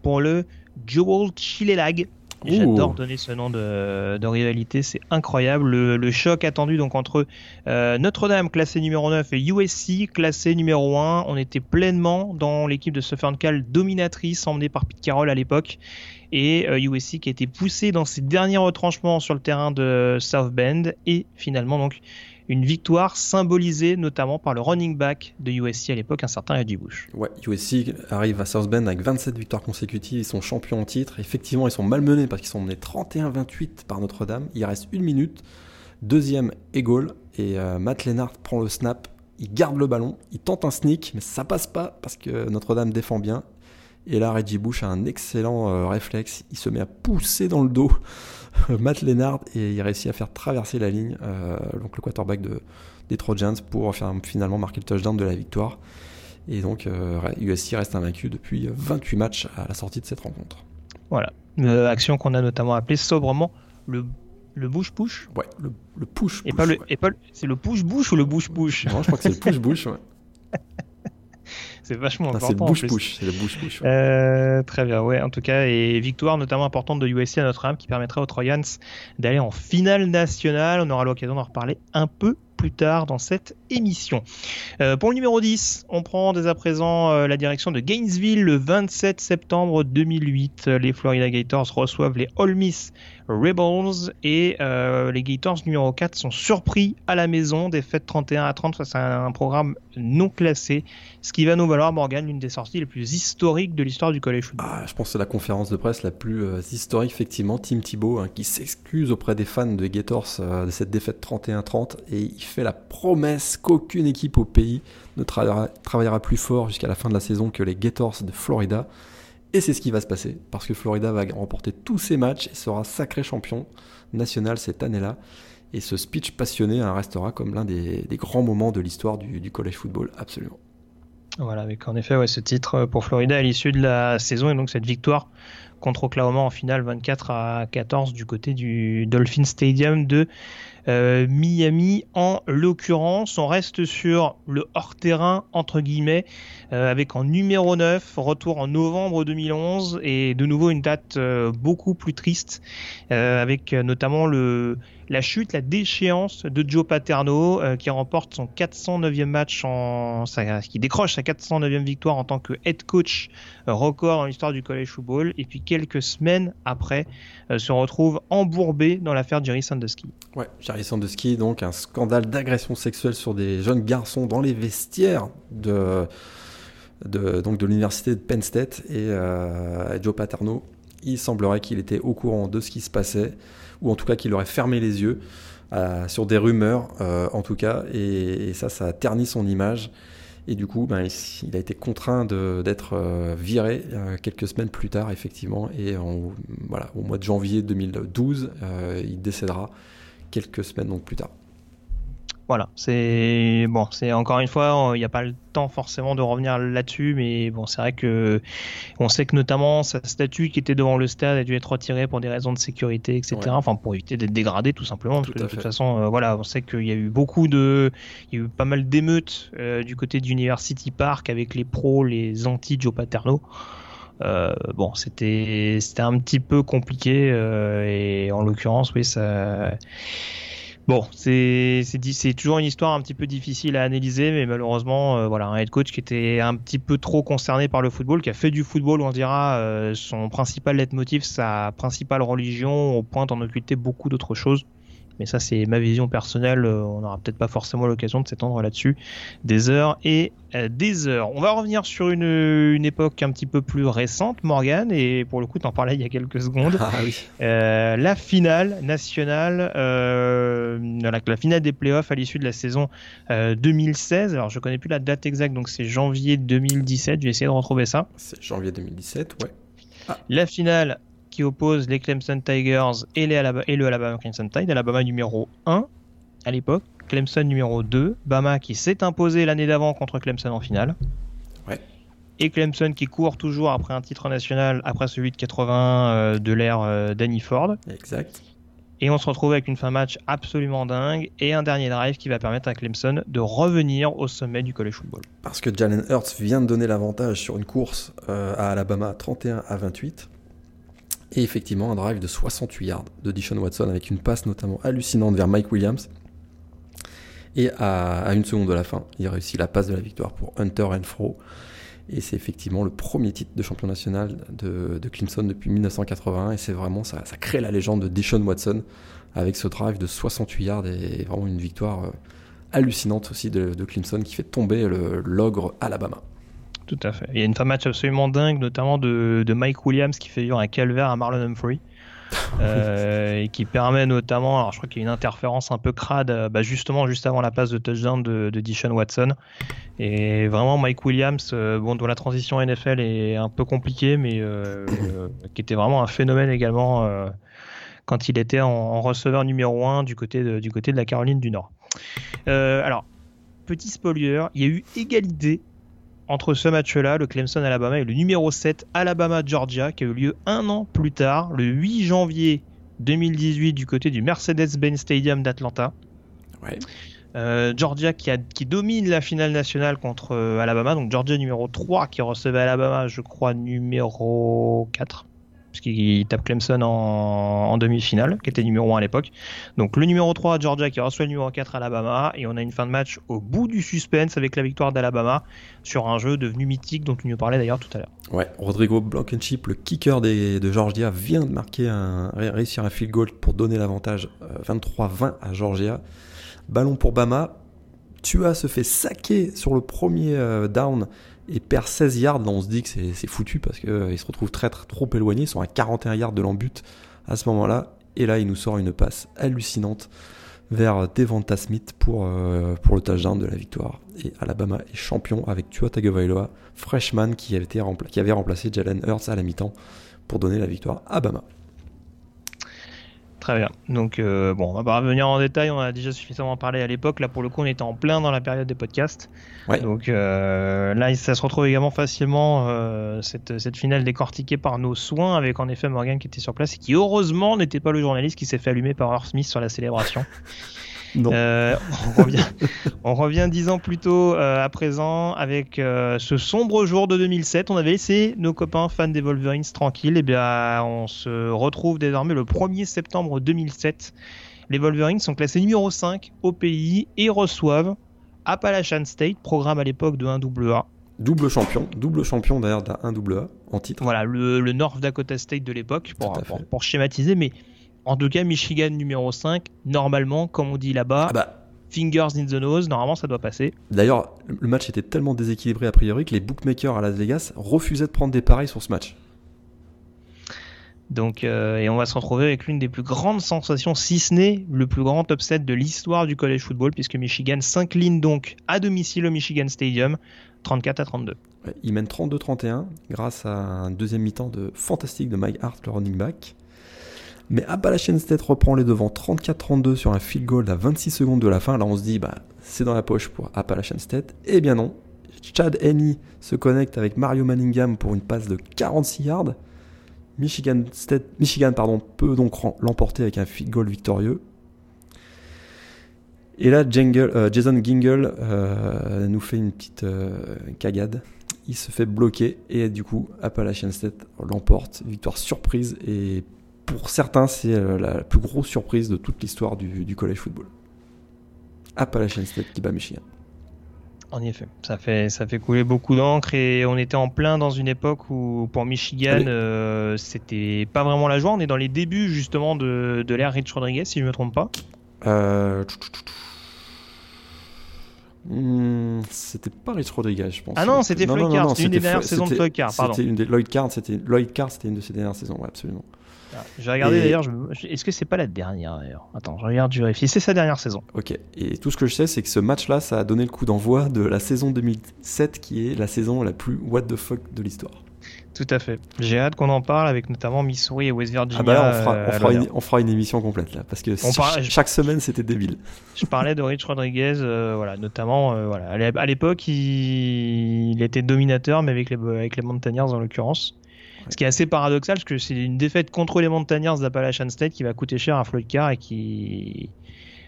pour le Joel Chilelag. J'adore donner ce nom de, rivalité, c'est incroyable. Le, choc attendu donc entre euh, Notre-Dame classé numéro 9 et USC classé numéro 1. On était pleinement dans l'équipe de Southern Cal dominatrice emmenée par Pete Carroll à l'époque et USC euh, qui a été poussé dans ses derniers retranchements sur le terrain de South Bend et finalement donc une victoire symbolisée notamment par le running back de USC à l'époque, un certain Eddie Bush. Ouais, USC arrive à South Bend avec 27 victoires consécutives, ils sont champions en titre. Effectivement, ils sont malmenés parce qu'ils sont menés 31-28 par Notre-Dame. Il reste une minute. Deuxième goal. Et euh, Matt Lennart prend le snap, il garde le ballon, il tente un sneak, mais ça passe pas parce que Notre-Dame défend bien. Et là, Reggie Bush a un excellent euh, réflexe. Il se met à pousser dans le dos Matt Lennard et il réussit à faire traverser la ligne, euh, donc le quarterback de, des Trojans, pour faire, finalement marquer le touchdown de la victoire. Et donc USC euh, reste invaincu depuis 28 matchs à la sortie de cette rencontre. Voilà, action qu'on a notamment appelée sobrement le le push push Ouais, le, le push push. Et pas le, c'est le push push ou le bush push Non, je crois que c'est le push push. Ouais. C'est vachement important. C'est le push-push. Euh, très bien, ouais. En tout cas, et victoire notamment importante de USC à Notre-Dame qui permettra aux Troyans d'aller en finale nationale. On aura l'occasion d'en reparler un peu plus tard dans cette émission. Euh, pour le numéro 10, on prend dès à présent euh, la direction de Gainesville le 27 septembre 2008. Les Florida Gators reçoivent les Ole Miss Rebels et euh, les Gators numéro 4 sont surpris à la maison, défaite 31 à 30 face à un programme non classé, ce qui va nous valoir Morgan l'une des sorties les plus historiques de l'histoire du college football. Ah, je pense que c'est la conférence de presse la plus euh, historique effectivement, Tim Thibault hein, qui s'excuse auprès des fans de Gators euh, de cette défaite 31-30 et fait la promesse qu'aucune équipe au pays ne travaillera, plus fort jusqu'à la fin de la saison que les Gators de Florida. Et c'est ce qui va se passer, parce que Florida va remporter tous ses matchs et sera sacré champion national cette année-là. Et ce speech passionné hein, restera comme l'un des, grands moments de l'histoire du, college football, absolument. Voilà, avec en effet ouais, ce titre pour Florida à l'issue de la saison et donc cette victoire contre Oklahoma en finale 24 à 14 du côté du Dolphin Stadium de euh, Miami en l'occurrence. On reste sur le hors-terrain entre guillemets euh, avec en numéro 9 retour en novembre 2011 et de nouveau une date euh, beaucoup plus triste avec notamment le la chute, la déchéance de Joe Paterno euh, qui remporte son 409e match en qui décroche sa 409e victoire en tant que head coach euh, record dans l'histoire du college football. Et puis quelques semaines après euh, se retrouve embourbé dans l'affaire Jerry Sandusky. Ouais, Jerry Sandusky donc un scandale d'agression sexuelle sur des jeunes garçons dans les vestiaires de l'université de Penn State. Et Joe Paterno, il semblerait qu'il était au courant de ce qui se passait ou en tout cas qu'il aurait fermé les yeux euh, sur des rumeurs, euh, en tout cas, et, ça, ça a terni son image. Et du coup, ben, il, a été contraint d'être euh, viré quelques semaines plus tard, effectivement, et voilà, au mois de janvier 2012, il décédera quelques semaines donc plus tard. Voilà, c'est bon, c'est encore une fois, il n'y a pas le temps forcément de revenir là-dessus, mais bon, c'est vrai que on sait que notamment sa statue qui était devant le stade a dû être retirée pour des raisons de sécurité, etc. Ouais. Enfin, pour éviter d'être dégradé tout simplement, tout parce que de toute façon, euh, voilà, on sait qu'il y a eu beaucoup de, il y a eu pas mal d'émeutes euh, du côté d'University Park avec les pros, les anti Joe Paterno. Euh, bon, c'était c'était un petit peu compliqué euh, et en l'occurrence, oui, ça Bon, c'est toujours une histoire un petit peu difficile à analyser, mais malheureusement, euh, voilà, un head coach qui était un petit peu trop concerné par le football, qui a fait du football, on dira, euh, son principal leitmotiv, sa principale religion, au point d'en occulter beaucoup d'autres choses. Mais ça, c'est ma vision personnelle. Euh, on n'aura peut-être pas forcément l'occasion de s'étendre là-dessus des heures et euh, des heures. On va revenir sur une, une, époque un petit peu plus récente, Morgan, et pour le coup, tu en parlais il y a quelques secondes. Ah, oui. euh, la finale nationale, euh, la, la, finale des playoffs à l'issue de la saison 2016. Alors, je connais plus la date exacte, donc c'est janvier 2017. Je vais essayer de retrouver ça. C'est janvier 2017, ouais. Ah. La finale qui oppose les Clemson Tigers et, les Alabama, et le Alabama Crimson Tide. Alabama numéro 1 à l'époque, Clemson numéro 2, Bama qui s'est imposé l'année d'avant contre Clemson en finale. Ouais. Et Clemson qui court toujours après un titre national, après celui de 80 euh, de l'ère euh, Danny Ford. Exact. Et on se retrouve avec une fin match absolument dingue et un dernier drive qui va permettre à Clemson de revenir au sommet du college football. Parce que Jalen Hurts vient de donner l'avantage sur une course euh, à Alabama 31 à 28. Et effectivement, un drive de 68 yards de Dishon Watson avec une passe notamment hallucinante vers Mike Williams. Et à, une seconde de la fin, il réussit la passe de la victoire pour Hunter Renfro. Et c'est effectivement le premier titre de champion national de, Clemson depuis 1981. Et c'est vraiment, ça, ça, crée la légende de Dishon Watson avec ce drive de 68 yards et vraiment une victoire euh, hallucinante aussi de, de Clemson qui fait tomber l'ogre Alabama. Tout à fait. Il y a une fin match absolument dingue, notamment de, de Mike Williams qui fait vivre un calvaire à Marlon Humphrey. euh, et qui permet notamment, alors je crois qu'il y a une interférence un peu crade, bah justement juste avant la passe de touchdown de, de Dishon Watson. Et vraiment Mike Williams, euh, bon dont la transition NFL est un peu compliquée, mais euh, qui était vraiment un phénomène également euh, quand il était en, en, receveur numéro 1 du côté de, du côté de la Caroline du Nord. Euh, alors petit spoiler, il y a eu égalité entre ce match-là, le Clemson-Alabama, et le numéro 7, Alabama-Georgia, qui a eu lieu un an plus tard, le 8 janvier 2018, du côté du Mercedes-Benz Stadium d'Atlanta. Ouais. Euh, Georgia qui, a, qui, domine la finale nationale contre euh, Alabama, donc Georgia numéro 3 qui recevait Alabama, je crois, numéro 4, puisqu'il tape Clemson en, demi-finale, qui était numéro 1 à l'époque. Donc le numéro 3 Georgia qui reçoit le numéro 4 Alabama, et on a une fin de match au bout du suspense avec la victoire d'Alabama sur un jeu devenu mythique dont tu nous parlais d'ailleurs tout à l'heure. Ouais, Rodrigo Blankenship, le kicker de Georgia, vient de marquer un, réussir un field goal pour donner l'avantage 23-20 à Georgia. Ballon pour Bama. Tua se fait saquer sur le premier euh, down et perd 16 yards. Là, on se dit que c'est foutu parce qu'il euh, se retrouve très, très, trop éloigné. Ils sont à 41 yards de l'embut à ce moment-là. Et là, il nous sort une passe hallucinante vers Devonta Smith pour, euh, pour le touchdown de la victoire. Et Alabama est champion avec Tua Tagovailoa, freshman qui avait, été qui avait remplacé Jalen Hurts à la mi-temps pour donner la victoire à Bama. Très bien. Donc, euh, bon, on va pas revenir en détail, on a déjà suffisamment parlé à l'époque. Là, pour le coup, on était en plein dans la période des podcasts. Donc euh, là, ça se retrouve également facilement, euh, cette, cette, finale décortiquée par nos soins, avec en effet Morgan qui était sur place et qui, heureusement, n'était pas le journaliste qui s'est fait allumer par Earth Smith sur la célébration. Euh, on, revient, on revient dix ans plus tôt euh, à présent avec euh, ce sombre jour de 2007. On avait laissé nos copains fans des Wolverines tranquilles. Et eh bien, on se retrouve désormais le 1er septembre 2007. Les Wolverines sont classés numéro 5 au pays et reçoivent Appalachian State, programme à l'époque de 1AA. Double champion, double champion d'ailleurs d'un 1AA en titre. Voilà, le, North Dakota State de l'époque, pour, pour, schématiser, mais en tout cas, Michigan numéro 5, normalement, comme on dit là-bas, ah bah. fingers in the nose, normalement ça doit passer. D'ailleurs, le match était tellement déséquilibré a priori que les bookmakers à Las Vegas refusaient de prendre des pareils sur ce match. Donc, euh, et on va se retrouver avec l'une des plus grandes sensations, si ce n'est le plus grand upset de l'histoire du college football, puisque Michigan s'incline donc à domicile au Michigan Stadium, 34 à 32. Il mène 32-31 grâce à un deuxième mi-temps de fantastique de Mike Hart, le running back. Mais Appalachian State reprend les devants 34-32 sur un field goal à 26 secondes de la fin. Là, on se dit, bah, c'est dans la poche pour Appalachian State. Eh bien non. Chad Henney se connecte avec Mario Manningham pour une passe de 46 yards. Michigan, State, Michigan peut donc l'emporter avec un field goal victorieux. Et là, euh, Jason Gingle euh, nous fait une petite euh, cagade. Il se fait bloquer et du coup, Appalachian State l'emporte. Victoire surprise et pour certains, c'est euh, la plus grosse surprise de toute l'histoire du, college football. Appalachian State qui bat Michigan. En effet, ça fait, ça fait couler beaucoup d'encre et on était en plein dans une époque où pour Michigan, euh, c'était pas vraiment la joie. On est dans les débuts justement de, de l'ère Rich Rodriguez, si je me trompe pas. Euh... Hmm, c'était pas Rich Rodriguez, je pense. Ah non, c'était Floyd Carr. C'était une des dernières saisons de Floyd Carr. Une des Lloyd Carr. C'était une de ses dernières saisons. Ouais, absolument. Ah, j'ai regardé d'ailleurs, est-ce que c'est pas la dernière d'ailleurs? Attends, je regarde, je vérifie. C'est sa dernière saison. Ok, et tout ce que je sais, c'est que ce match-là, ça a donné le coup d'envoi de la saison 2007, qui est la saison la plus what the fuck de l'histoire. Tout à fait. J'ai hâte qu'on en parle avec notamment Missouri et West Virginia. Ah bah là, on fera, on, fera une, émission complète là, parce que chaque semaine c'était débile. Je parlais de Rich Rodriguez, euh, voilà, notamment, euh, voilà, à l'époque il... il, était dominateur, mais avec les, avec les Montagnards en l'occurrence. Ce qui est assez paradoxal, parce que c'est une défaite contre les Montagnards d'Appalachian State qui va coûter cher à Floyd Carr et qui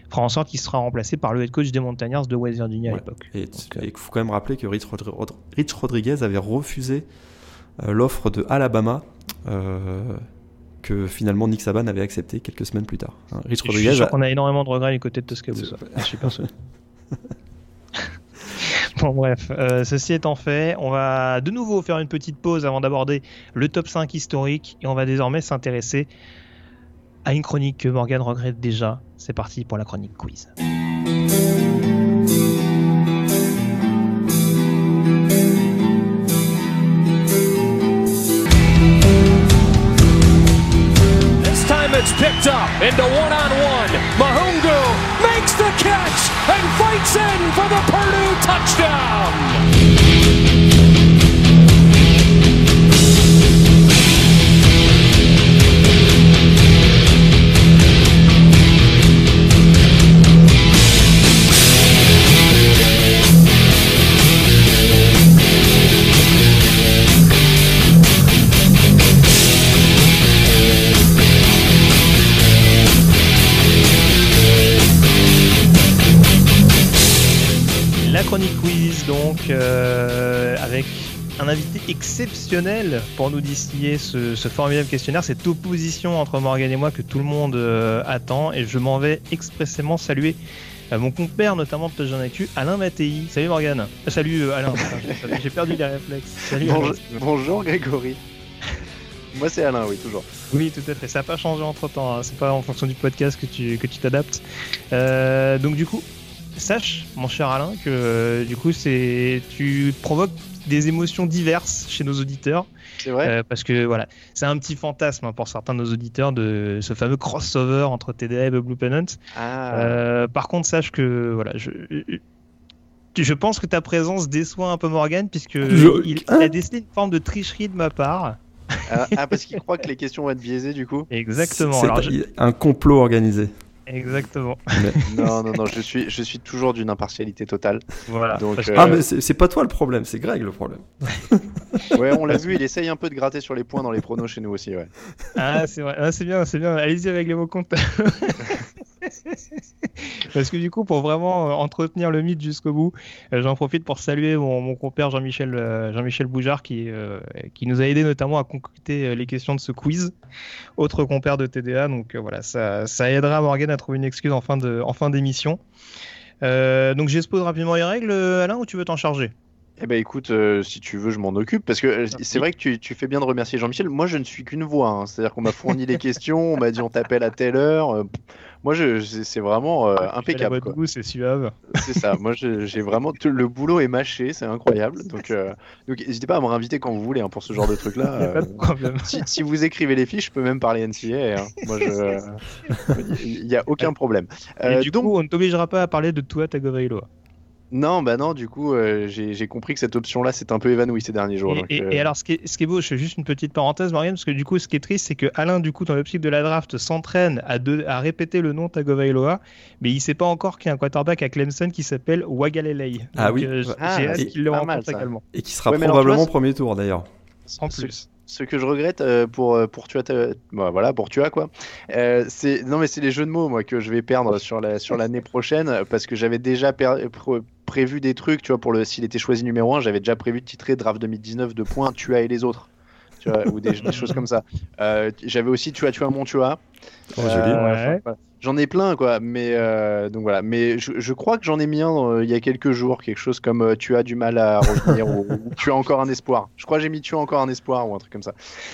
fera en sorte qu'il sera remplacé par le head coach des Montagnards de West Virginia à l'époque. Et il faut quand même rappeler que Rich, Rodriguez avait refusé euh, l'offre de Alabama. Euh, que finalement Nick Saban avait accepté quelques semaines plus tard. Hein, Rich Rodriguez. Je suis sûr qu'on a énormément de regrets du côté de Tuscaloosa. Je suis persuadé. Bon bref, euh, ceci étant fait, on va de nouveau faire une petite pause avant d'aborder le top 5 historique et on va désormais s'intéresser à une chronique que Morgan regrette déjà. C'est parti pour la chronique quiz. And fights in for the Purdue touchdown. Chronique quiz donc euh, avec un invité exceptionnel pour nous distiller ce, ce, formidable questionnaire, cette opposition entre Morgan et moi que tout le monde euh, attend. Et je m'en vais expressément saluer euh, mon compère, notamment de Jean Actu, Alain Mattei. Salut Morgan. Salut Alain. J'ai perdu les réflexes. Salut, bonjour, bonjour Grégory. Moi c'est Alain, oui, toujours. Oui, tout à fait. Ça n'a pas changé entre temps. Hein. C'est pas en fonction du podcast que tu que tu t'adaptes. Euh, donc du coup, sache, mon cher Alain, que euh, du coup, c'est tu provoques des émotions diverses chez nos auditeurs. C'est vrai. Euh, parce que voilà, c'est un petit fantasme hein, pour certains de nos auditeurs de ce fameux crossover entre TDA et Blue Pennant. Ah. Euh, par contre, sache que voilà, je, je pense que ta présence déçoit un peu Morgan puisque Je- il, Hein il a décelé une forme de tricherie de ma part. Ah, ah, parce qu'il croit que les questions vont être biaisées du coup Exactement. C'est Alors, je- un complot organisé. Exactement. Non, non, non, je suis, je suis toujours d'une impartialité totale. Voilà. Donc, euh, Ah, mais c'est c'est pas toi le problème, c'est Greg le problème. Ouais, on l'a vu, il essaye un peu de gratter sur les points dans les pronos chez nous aussi, ouais. Ah, c'est vrai. Ah, c'est bien, c'est bien. Allez-y avec les mots comptes. Parce que du coup, pour vraiment euh, entretenir le mythe jusqu'au bout, euh, j'en profite pour saluer mon, mon compère Jean-Michel euh, Jean-Michel Boujard qui, euh, qui nous a aidé notamment à concocter les questions de ce quiz. Autre compère de TDA, donc euh, voilà, ça, ça aidera Morgan à trouver une excuse en fin de en fin d'émission. Euh, donc j'expose rapidement les règles, Alain, ou tu veux t'en charger? Eh ben écoute, euh, si tu veux, je m'en occupe. Parce que euh, c'est vrai que tu, tu fais bien de remercier Jean-Michel. Moi, je ne suis qu'une voix. hein. C'est-à-dire qu'on m'a fourni les questions, on m'a dit on t'appelle à telle heure. Euh, moi, je, c'est c'est vraiment euh, La impeccable. goût, c'est suave. C'est ça. Moi, je- j'ai vraiment. tout- Le boulot est mâché, c'est incroyable. Donc, euh, donc n'hésitez pas à me réinviter quand vous voulez hein, pour ce genre de a pas euh, de problème. si, si vous écrivez les fiches, je peux même parler NCA. hein. Moi, je. Il n'y a aucun problème. Et Euh, du donc, coup, on ne t'obligera pas à parler de toi, Tagovailoa. Non, bah non, du coup, euh, j'ai compris que cette option-là s'est un peu évanouie ces derniers jours. Et, donc, et- euh, et alors, ce qui, est, ce qui est beau, je fais juste une petite parenthèse, Marianne, parce que du coup, ce qui est triste, c'est que Alain, du coup, dans l'optique de la draft, s'entraîne à, répéter le nom Tagovailoa, mais il sait pas encore qu'il y a un quarterback à Clemson qui s'appelle Wagalelei. Ah Donc, oui. euh, j'ai Ah, hâte qu'il le rencontre également. Et qui sera Ouais, probablement premier tour d'ailleurs. En Ce- plus. Ce que je regrette pour pour Tua, bah, voilà pour Tua quoi, euh, c'est non mais c'est les jeux de mots moi que je vais perdre sur la sur l'année prochaine parce que j'avais déjà per- prévu des trucs tu vois pour le s'il était choisi numéro 1 j'avais déjà prévu de titrer draft 2019 de points Tua et les autres tu vois ou des, des choses comme ça. Euh, j'avais aussi Tua Tua mon Tua. Oh, joli. Euh, Ouais. voilà. J'en ai plein quoi, mais euh, donc voilà. Mais je, je crois que j'en ai mis un euh, il y a quelques jours, quelque chose comme euh, tu as du mal à revenir ou, ou tu as encore un espoir. Je crois que j'ai mis tu as encore un espoir ou un truc comme ça.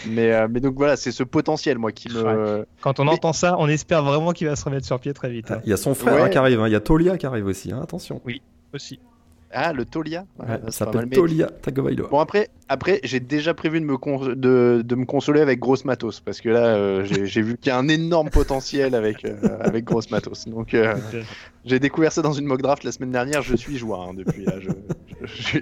Mais euh, mais donc voilà, c'est ce potentiel moi qui me. Quand on Mais- entend ça, on espère vraiment qu'il va se remettre sur pied très vite. hein. Il y a son frère Ouais. hein, qui arrive, hein. il y a Tolia qui arrive aussi, hein, attention. Aussi. Ah le Tolia. Ouais, Ouais, c'est ça s'appelle mais- Tolia Tagovailoa. Bon après, après j'ai déjà prévu de me, con- de, de me consoler avec Grosse Matos parce que là euh, j'ai vu qu'il y a un énorme potentiel avec, euh, avec Grosse Matos. Donc euh, j'ai découvert ça dans une mock draft la semaine dernière, je suis joie hein, depuis là. je-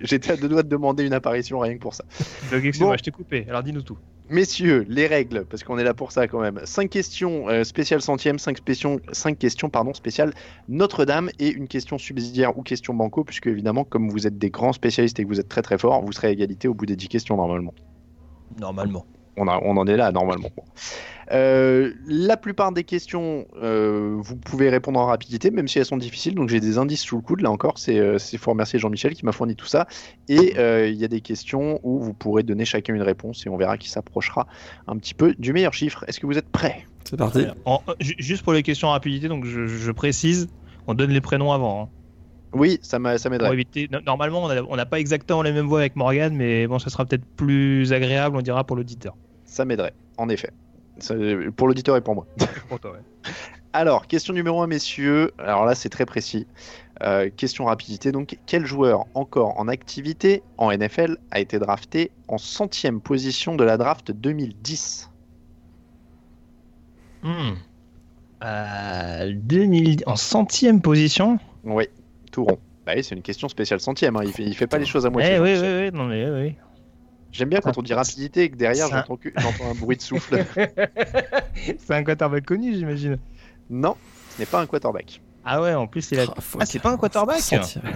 J'étais à deux doigts de demander une apparition rien que pour ça. Donc, excuse-moi, Bon. je t'ai coupé. Alors, dis-nous tout. Messieurs, les règles, parce qu'on est là pour ça quand même. 5 questions euh, spéciales centièmes, 5 questions, cinq questions pardon, spéciales Notre-Dame et une question subsidiaire ou question banco, puisque évidemment, comme vous êtes des grands spécialistes et que vous êtes très très forts, vous serez à égalité au bout des 10 questions normalement. Normalement. On, a- on en est là normalement. Euh, la plupart des questions, euh, vous pouvez répondre en rapidité, même si elles sont difficiles. Donc j'ai des indices sous le coude. Là encore, c'est euh, c'est faut remercier Jean-Michel qui m'a fourni tout ça. Et euh, il y a des questions où vous pourrez donner chacun une réponse et on verra qui s'approchera un petit peu du meilleur chiffre. Est-ce que vous êtes prêts? C'est parti. En- juste pour les questions en rapidité, donc je, je précise, on donne les prénoms avant. hein. Oui, ça m'a- ça Pour m'aiderait. éviter. Normalement, on n'a pas exactement les mêmes voix avec Morgan, mais bon, ça sera peut-être plus agréable, on dira, pour l'auditeur. Ça m'aiderait, en effet. Pour l'auditeur et pour moi. Pour toi, ouais. Alors, question numéro 1, messieurs. Alors là, c'est très précis. Euh, question rapidité. Donc, quel joueur encore en activité en NFL a été drafté en centième position de la draft 2010 Hmm. Euh, 2000 en centième position? Oui, tout rond. Bah oui, c'est une question spéciale centième. hein. Il, fait, il fait pas les choses à Eh moitié. oui, oui, oui, non mais oui. J'aime bien quand on dit rapidité et que derrière, Ça- j'entends que- j'entends un bruit de souffle. c'est un quarterback connu, j'imagine. non, ce n'est pas un quarterback. Ah ouais, en plus, il a. Ah, Ah, c'est pas un quarterback? Centième. Ah,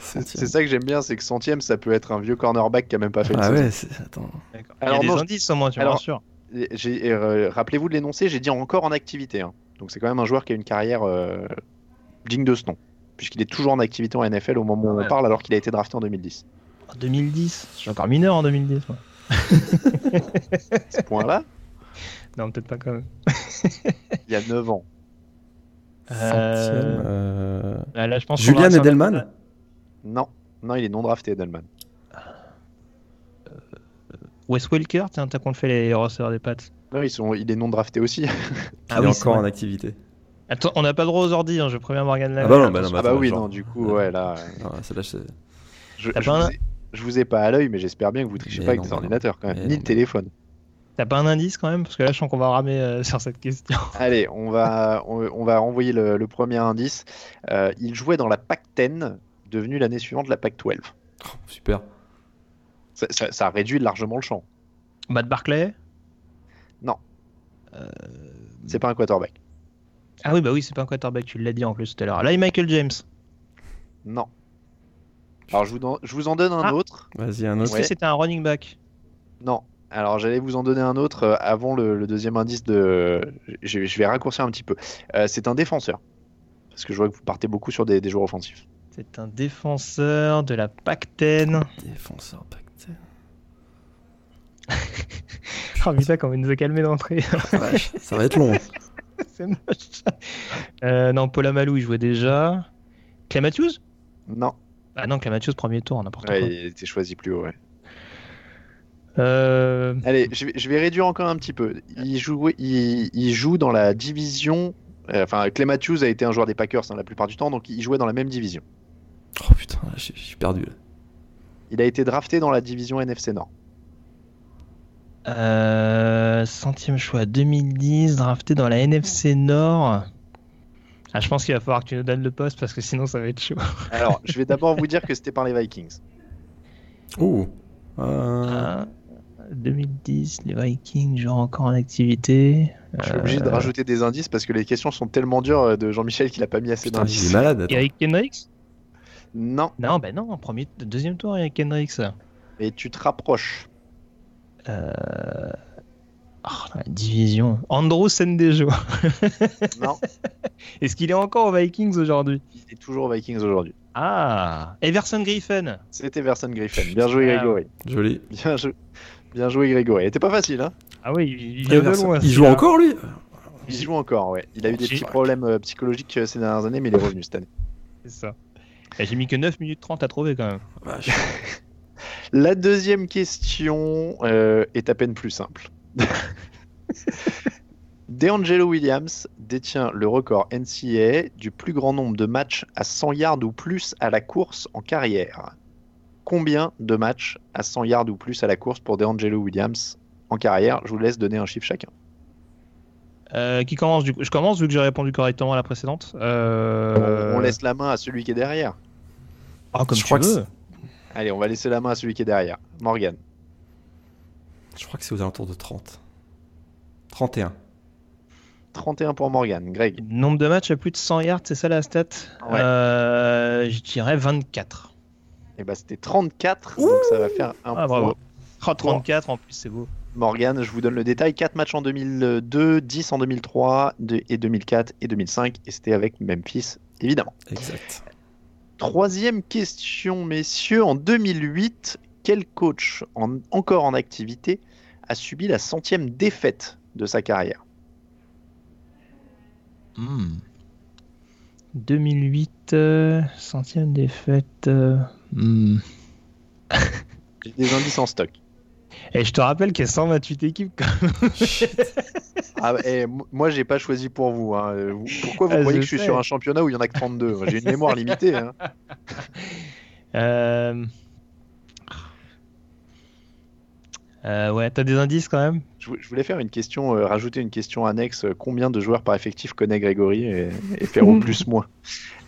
C'est centième. c'est ça que j'aime bien, c'est que centième, ça peut être un vieux cornerback qui a même pas fait Ah saison. ouais, c'est- attends. D'accord. Il y Alors, a des non, indices au moins, tu alors-. J'ai- euh, Rappelez-vous de l'énoncé, j'ai dit encore en activité. hein. Donc c'est quand même un joueur qui a une carrière euh, digne de ce nom, puisqu'il est toujours en activité en NFL au moment où Ouais. on parle, alors qu'il a été drafté en 2010. En 2010 Je suis encore mineur en 2010. moi. ce point-là, Non, peut-être pas quand même. il y a 9 ans. Euh, euh, là, là, je pense Julian Edelman Non, non, il est non drafté, Edelman. Wes Welker, tiens, t'as qu'on fait les receveurs des pattes. Non, ils sont, il est non drafté aussi. Il est encore en activité. Attends, on n'a pas le droit aux ordi, hein, je préviens Morgan Ah bah non, bah non, ah bah attends, oui, genre- non, du coup, ouais, là, euh, Non, je, je pas un- ai, je vous ai pas à l'œil, mais j'espère bien que vous trichez Mais pas avec non, des bah non. ordinateurs quand même, ni non, le téléphone. T'as pas un indice quand même? Parce que là, je sens qu'on va ramer euh, sur cette question. Allez, on va, on, on va envoyer le, le premier indice. Euh, il jouait dans la Pac-10, devenue l'année suivante la Pac-12. Oh, super. Ça, ça- ça réduit largement le champ. Matt Barclay? C'est pas un quarterback. Ah oui, bah oui, c'est pas un quarterback, tu l'as dit en plus tout à l'heure. Là, il y a Michael James? Non. Alors, je vous, don- je vous en donne un Ah. autre. Vas-y, un autre. Que c'était un running back Non. Alors, j'allais vous en donner un autre euh, avant le, le deuxième indice de. Je, je vais raccourcir un petit peu. Euh, c'est un défenseur. Parce que je vois que vous partez beaucoup sur des, des joueurs offensifs. C'est un défenseur de la Pac-10. Défenseur Pac-10. Oh putain, comment il nous a calmé d'entrée. Ça va être long. c'est moche. Euh, non, Paul Amalou, il jouait déjà. Clay Matthews? Non. Ah non, Clay Matthews, premier tour, n'importe Ouais, quoi. il était choisi plus haut, ouais. Euh, Allez, je vais, je vais réduire encore un petit peu. Il, jouait, il, il joue dans la division. euh, Enfin, Clay Matthews a été un joueur des Packers hein, la plupart du temps, donc il jouait dans la même division. Oh putain, je je suis perdu là. Il a été drafté dans la division NFC Nord. euh, centième choix 2010, drafté dans la NFC Nord. Ah, je pense qu'il va falloir que tu nous donnes le poste parce que sinon ça va être chaud. Alors, je vais d'abord vous dire que c'était par les Vikings. Oh. Euh, Ah, 2010, les Vikings jouent encore en activité. Je suis obligé de Euh, rajouter des indices parce que les questions sont tellement dures euh, de Jean-Michel qu'il a pas mis assez Putain, il est d'indices. malade. attends. Eric Kendricks? Non, Non, bah non, premier, deuxième tour, Eric Kendricks. mais tu te rapproches. Euh... oh, la division. Andrew Sendejo. Non, Est-ce qu'il est encore aux Vikings aujourd'hui? Il est toujours aux Vikings aujourd'hui. Ah Everson Griffin. C'était Verson Griffin. Bien joué, Grégory. Joli. Bien joué. Bien joué, Grégory. C'était pas facile, hein Ah oui, il il vient de loin. Il joue encore lui? Il joue encore, ouais. Il a eu des petits problèmes euh, psychologiques euh, ces dernières années, mais il est revenu cette année. C'est ça. Et J'ai mis que 9 minutes 30 à trouver quand même. La deuxième question euh, est à peine plus simple. DeAngelo Williams détient le record NCAA du plus grand nombre de matchs à 100 yards ou plus à la course en carrière. Combien de matchs à 100 yards ou plus à la course pour DeAngelo Williams en carrière? Je vous laisse donner un chiffre chacun. Euh, qui commence du coup? Je commence vu que j'ai répondu correctement à la précédente. Euh... On, on laisse la main à celui qui est derrière. Ah, comme Je tu crois que veux. Allez, on va laisser la main à celui qui est derrière. Morgan. Je crois que c'est aux alentours de 30. 31. 31 pour Morgan. Greg. Nombre de matchs à plus de 100 yards, c'est ça la stat Ouais. Euh, Je dirais 24. Et bah c'était 34, donc ça va faire un Ah, point. bravo. Oh, 34 en plus, c'est beau. Morgan, je vous donne le détail. 4 matchs en 2002, 10 en 2003 de- et 2004 et 2005. Et c'était avec Memphis, évidemment. Exact. Troisième question, messieurs. En 2008, quel coach en- encore en activité a subi la centième défaite de sa carrière 2008, euh, centième défaite. euh, hmm. J'ai des indices en stock. Et je te rappelle qu'il y a 128 équipes. quand Ah, eh, m- moi, j'ai pas choisi pour vous. hein. Pourquoi vous Ah, croyez je que je suis sur un championnat où il y en a que 32 J'ai une mémoire limitée. hein. Euh... euh, ouais, t'as des indices quand même? Je vou- je voulais faire une question, euh, rajouter une question annexe. euh, Combien de joueurs par effectif connaît Grégory et, et faire au plus moins?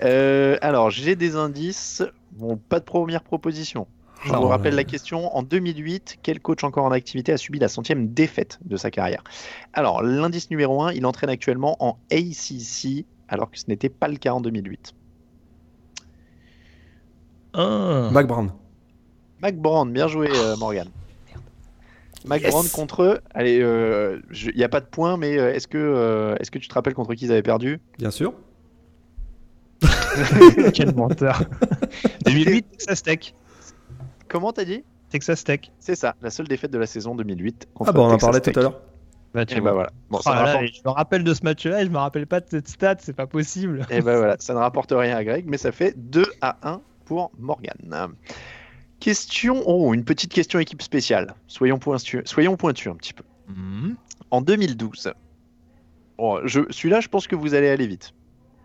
Euh, Alors, j'ai des indices. Bon, pas de première proposition. Je vous rappelle la question. En 2008, quel coach encore en activité a subi la centième défaite de sa carrière? Alors, l'indice numéro 1, il entraîne actuellement en ACC, alors que ce n'était pas le cas en 2008. Un. Mac Brown. Mac Brown, bien joué, euh, Morgan. Mac Yes. Brown contre eux. Allez, euh, il n'y a pas de point, mais euh, est-ce que, euh, est-ce que tu te rappelles contre qui ils avaient perdu? Bien sûr. Quel menteur 2008, Texas Tech. comment t'as dit? Texas Tech. C'est ça, la seule défaite de la saison 2008. Ah bah on en parlait tout à l'heure. Bah, tu Et vois. bah voilà. Bon, Oh ça, là là, rapporte... je me rappelle de ce match-là et je me rappelle pas de cette stat, c'est pas possible. et bah voilà, ça ne rapporte rien à Greg, mais ça fait 2 à 1 pour Morgan. Question, oh, une petite question équipe spéciale. Soyons pointus, soyons pointus un petit peu. Mhm. En 2012, oh, je, celui-là, je pense que vous allez aller vite.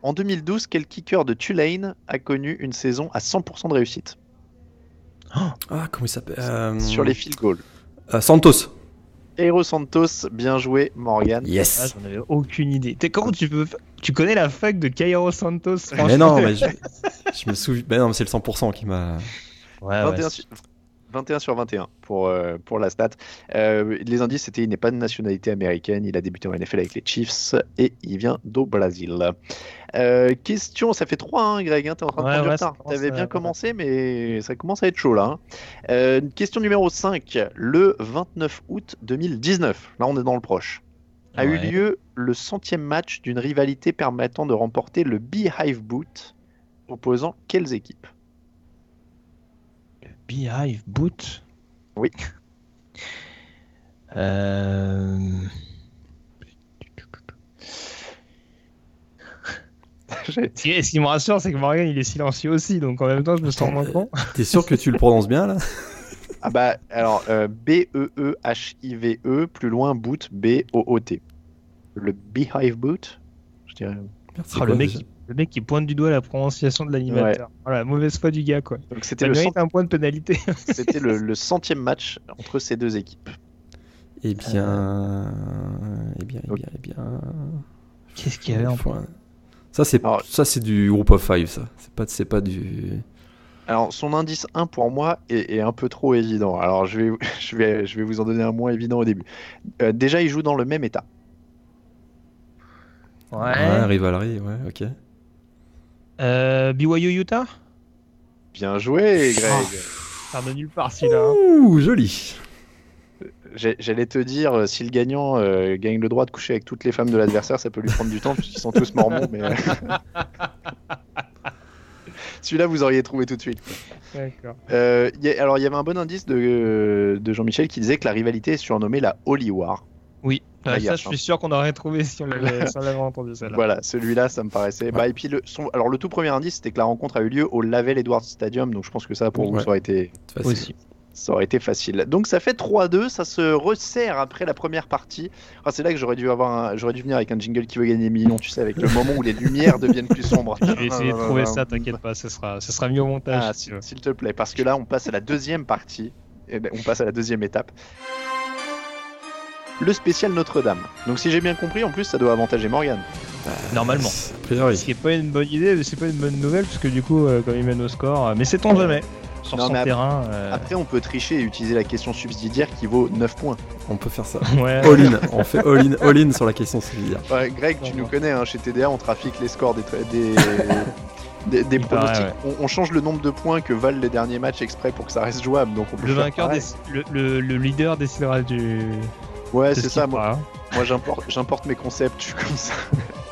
En 2012, quel kicker de Tulane a connu une saison à 100% de réussite? Ah, comment il s'appelle Euh, sur les field goals euh, Santos. Eero Santos, bien joué, Morgan. Ah, Yes. J'en avais aucune idée. T'es- comment tu peux. Tu connais la fuck de Cairo Santos Mais non, mais je, je me souviens. Mais non, mais c'est le 100% qui m'a. Ouais, ouais, 21, c'est- sur... 21 sur 21 pour, euh, pour la stat. Euh, les indices, c'était il n'est pas de nationalité américaine, il a débuté en NFL avec les Chiefs et il vient d'au Brésil. Euh, question, ça fait 3 hein, Greg, hein, t'es en train de prendre ouais, retard. T'avais bien commencé, mais ça commence à être chaud là. hein. Question numéro 5, le 29 août 2019, là on est dans le proche, a eu lieu le centième match d'une rivalité permettant de remporter le Beehive Boot opposant quelles équipes? Beehive Boot Oui. Euh... Ce qui- ce qui me rassure, c'est que Morgan il est silencieux aussi, donc en même temps je me sens moins con. T'es sûr que tu le prononces bien là? Ah bah alors euh, B-E-E-H-I-V-E, E, plus loin boot, B-O-O-T. Le Beehive Boot, je dirais. Merci, quoi, le, mec, le mec qui pointe du doigt la prononciation de l'animateur. Voilà, mauvaise foi du gars quoi. Donc c'était le, cent- un point de pénalité. c'était le, le centième match entre ces deux équipes. Eh bien. Eh bien, eh bien, eh bien. Qu'est-ce qu'il y avait en Point. Ça, c'est Alors- ça c'est du groupe of five, ça. C'est pas, c'est pas du. Alors son indice 1 pour moi est, est un peu trop évident. Alors je vais, je, vais, je vais vous en donner un moins évident au début. Euh, déjà ils jouent dans le même état. Ouais, Rivalry, ouais, ok. Euh, BYU Utah? Bien joué Greg. Ça de nulle part celui-là. hein. Ouh, joli. J'allais te dire, euh, si le gagnant euh, gagne le droit de coucher avec toutes les femmes de l'adversaire, ça peut lui prendre du temps puisqu'ils sont tous mormons. Mais... euh, Celui-là, vous auriez trouvé tout de suite. D'accord. Euh, y a- alors, il y avait un bon indice de, de Jean-Michel qui disait que la rivalité est surnommée la Holy War. Ah, ça je hein. suis sûr qu'on aurait trouvé si on l'avait si entendu celle-là. Voilà, celui-là, ça me paraissait. Bah, et puis, le, son- alors, le tout premier indice, c'était que la rencontre a eu lieu au Lavelle Edwards Stadium. Donc, je pense que ça, pour vous, Ouais. ça aurait été, facile. Aussi. ça aurait été facile. Donc, ça fait 3-2. Ça se resserre après la première partie. Ah, c'est là que j'aurais dû, avoir un- j'aurais dû venir avec un jingle qui veut gagner des millions, tu sais, avec le moment où les lumières deviennent plus sombres. Je vais essayer de trouver ça, t'inquiète pas, ce sera, ce sera mis au montage. Ah, s'il te plaît, parce que là, on passe à la deuxième partie. Eh ben, on passe à la deuxième étape. Le spécial Notre-Dame. Donc, si j'ai bien compris, en plus, ça doit avantager Morgan. Normalement. A priori. Ce qui est pas une bonne idée, mais c'est pas une bonne nouvelle, parce que du coup, euh, comme il mène au score, euh, mais c'est on jamais. Sur Non, son mais ap- terrain. euh, Après, on peut tricher et utiliser la question subsidiaire qui vaut 9 points. On peut faire ça. ouais. All in. On fait all in, all in sur la question subsidiaire. Ouais, Greg, tu nous connais, hein, chez TDA, on trafique les scores des, tra- des, des, des Il paraît, pronostics. ouais. on, on change le nombre de points que valent les derniers matchs exprès pour que ça reste jouable. Donc on peut Le faire vainqueur, pareil. déc- le, le- le leader décidera du. Ouais, c'est ce ça. Moi, fera. Moi, j'importe, j'importe mes concepts, je suis comme ça.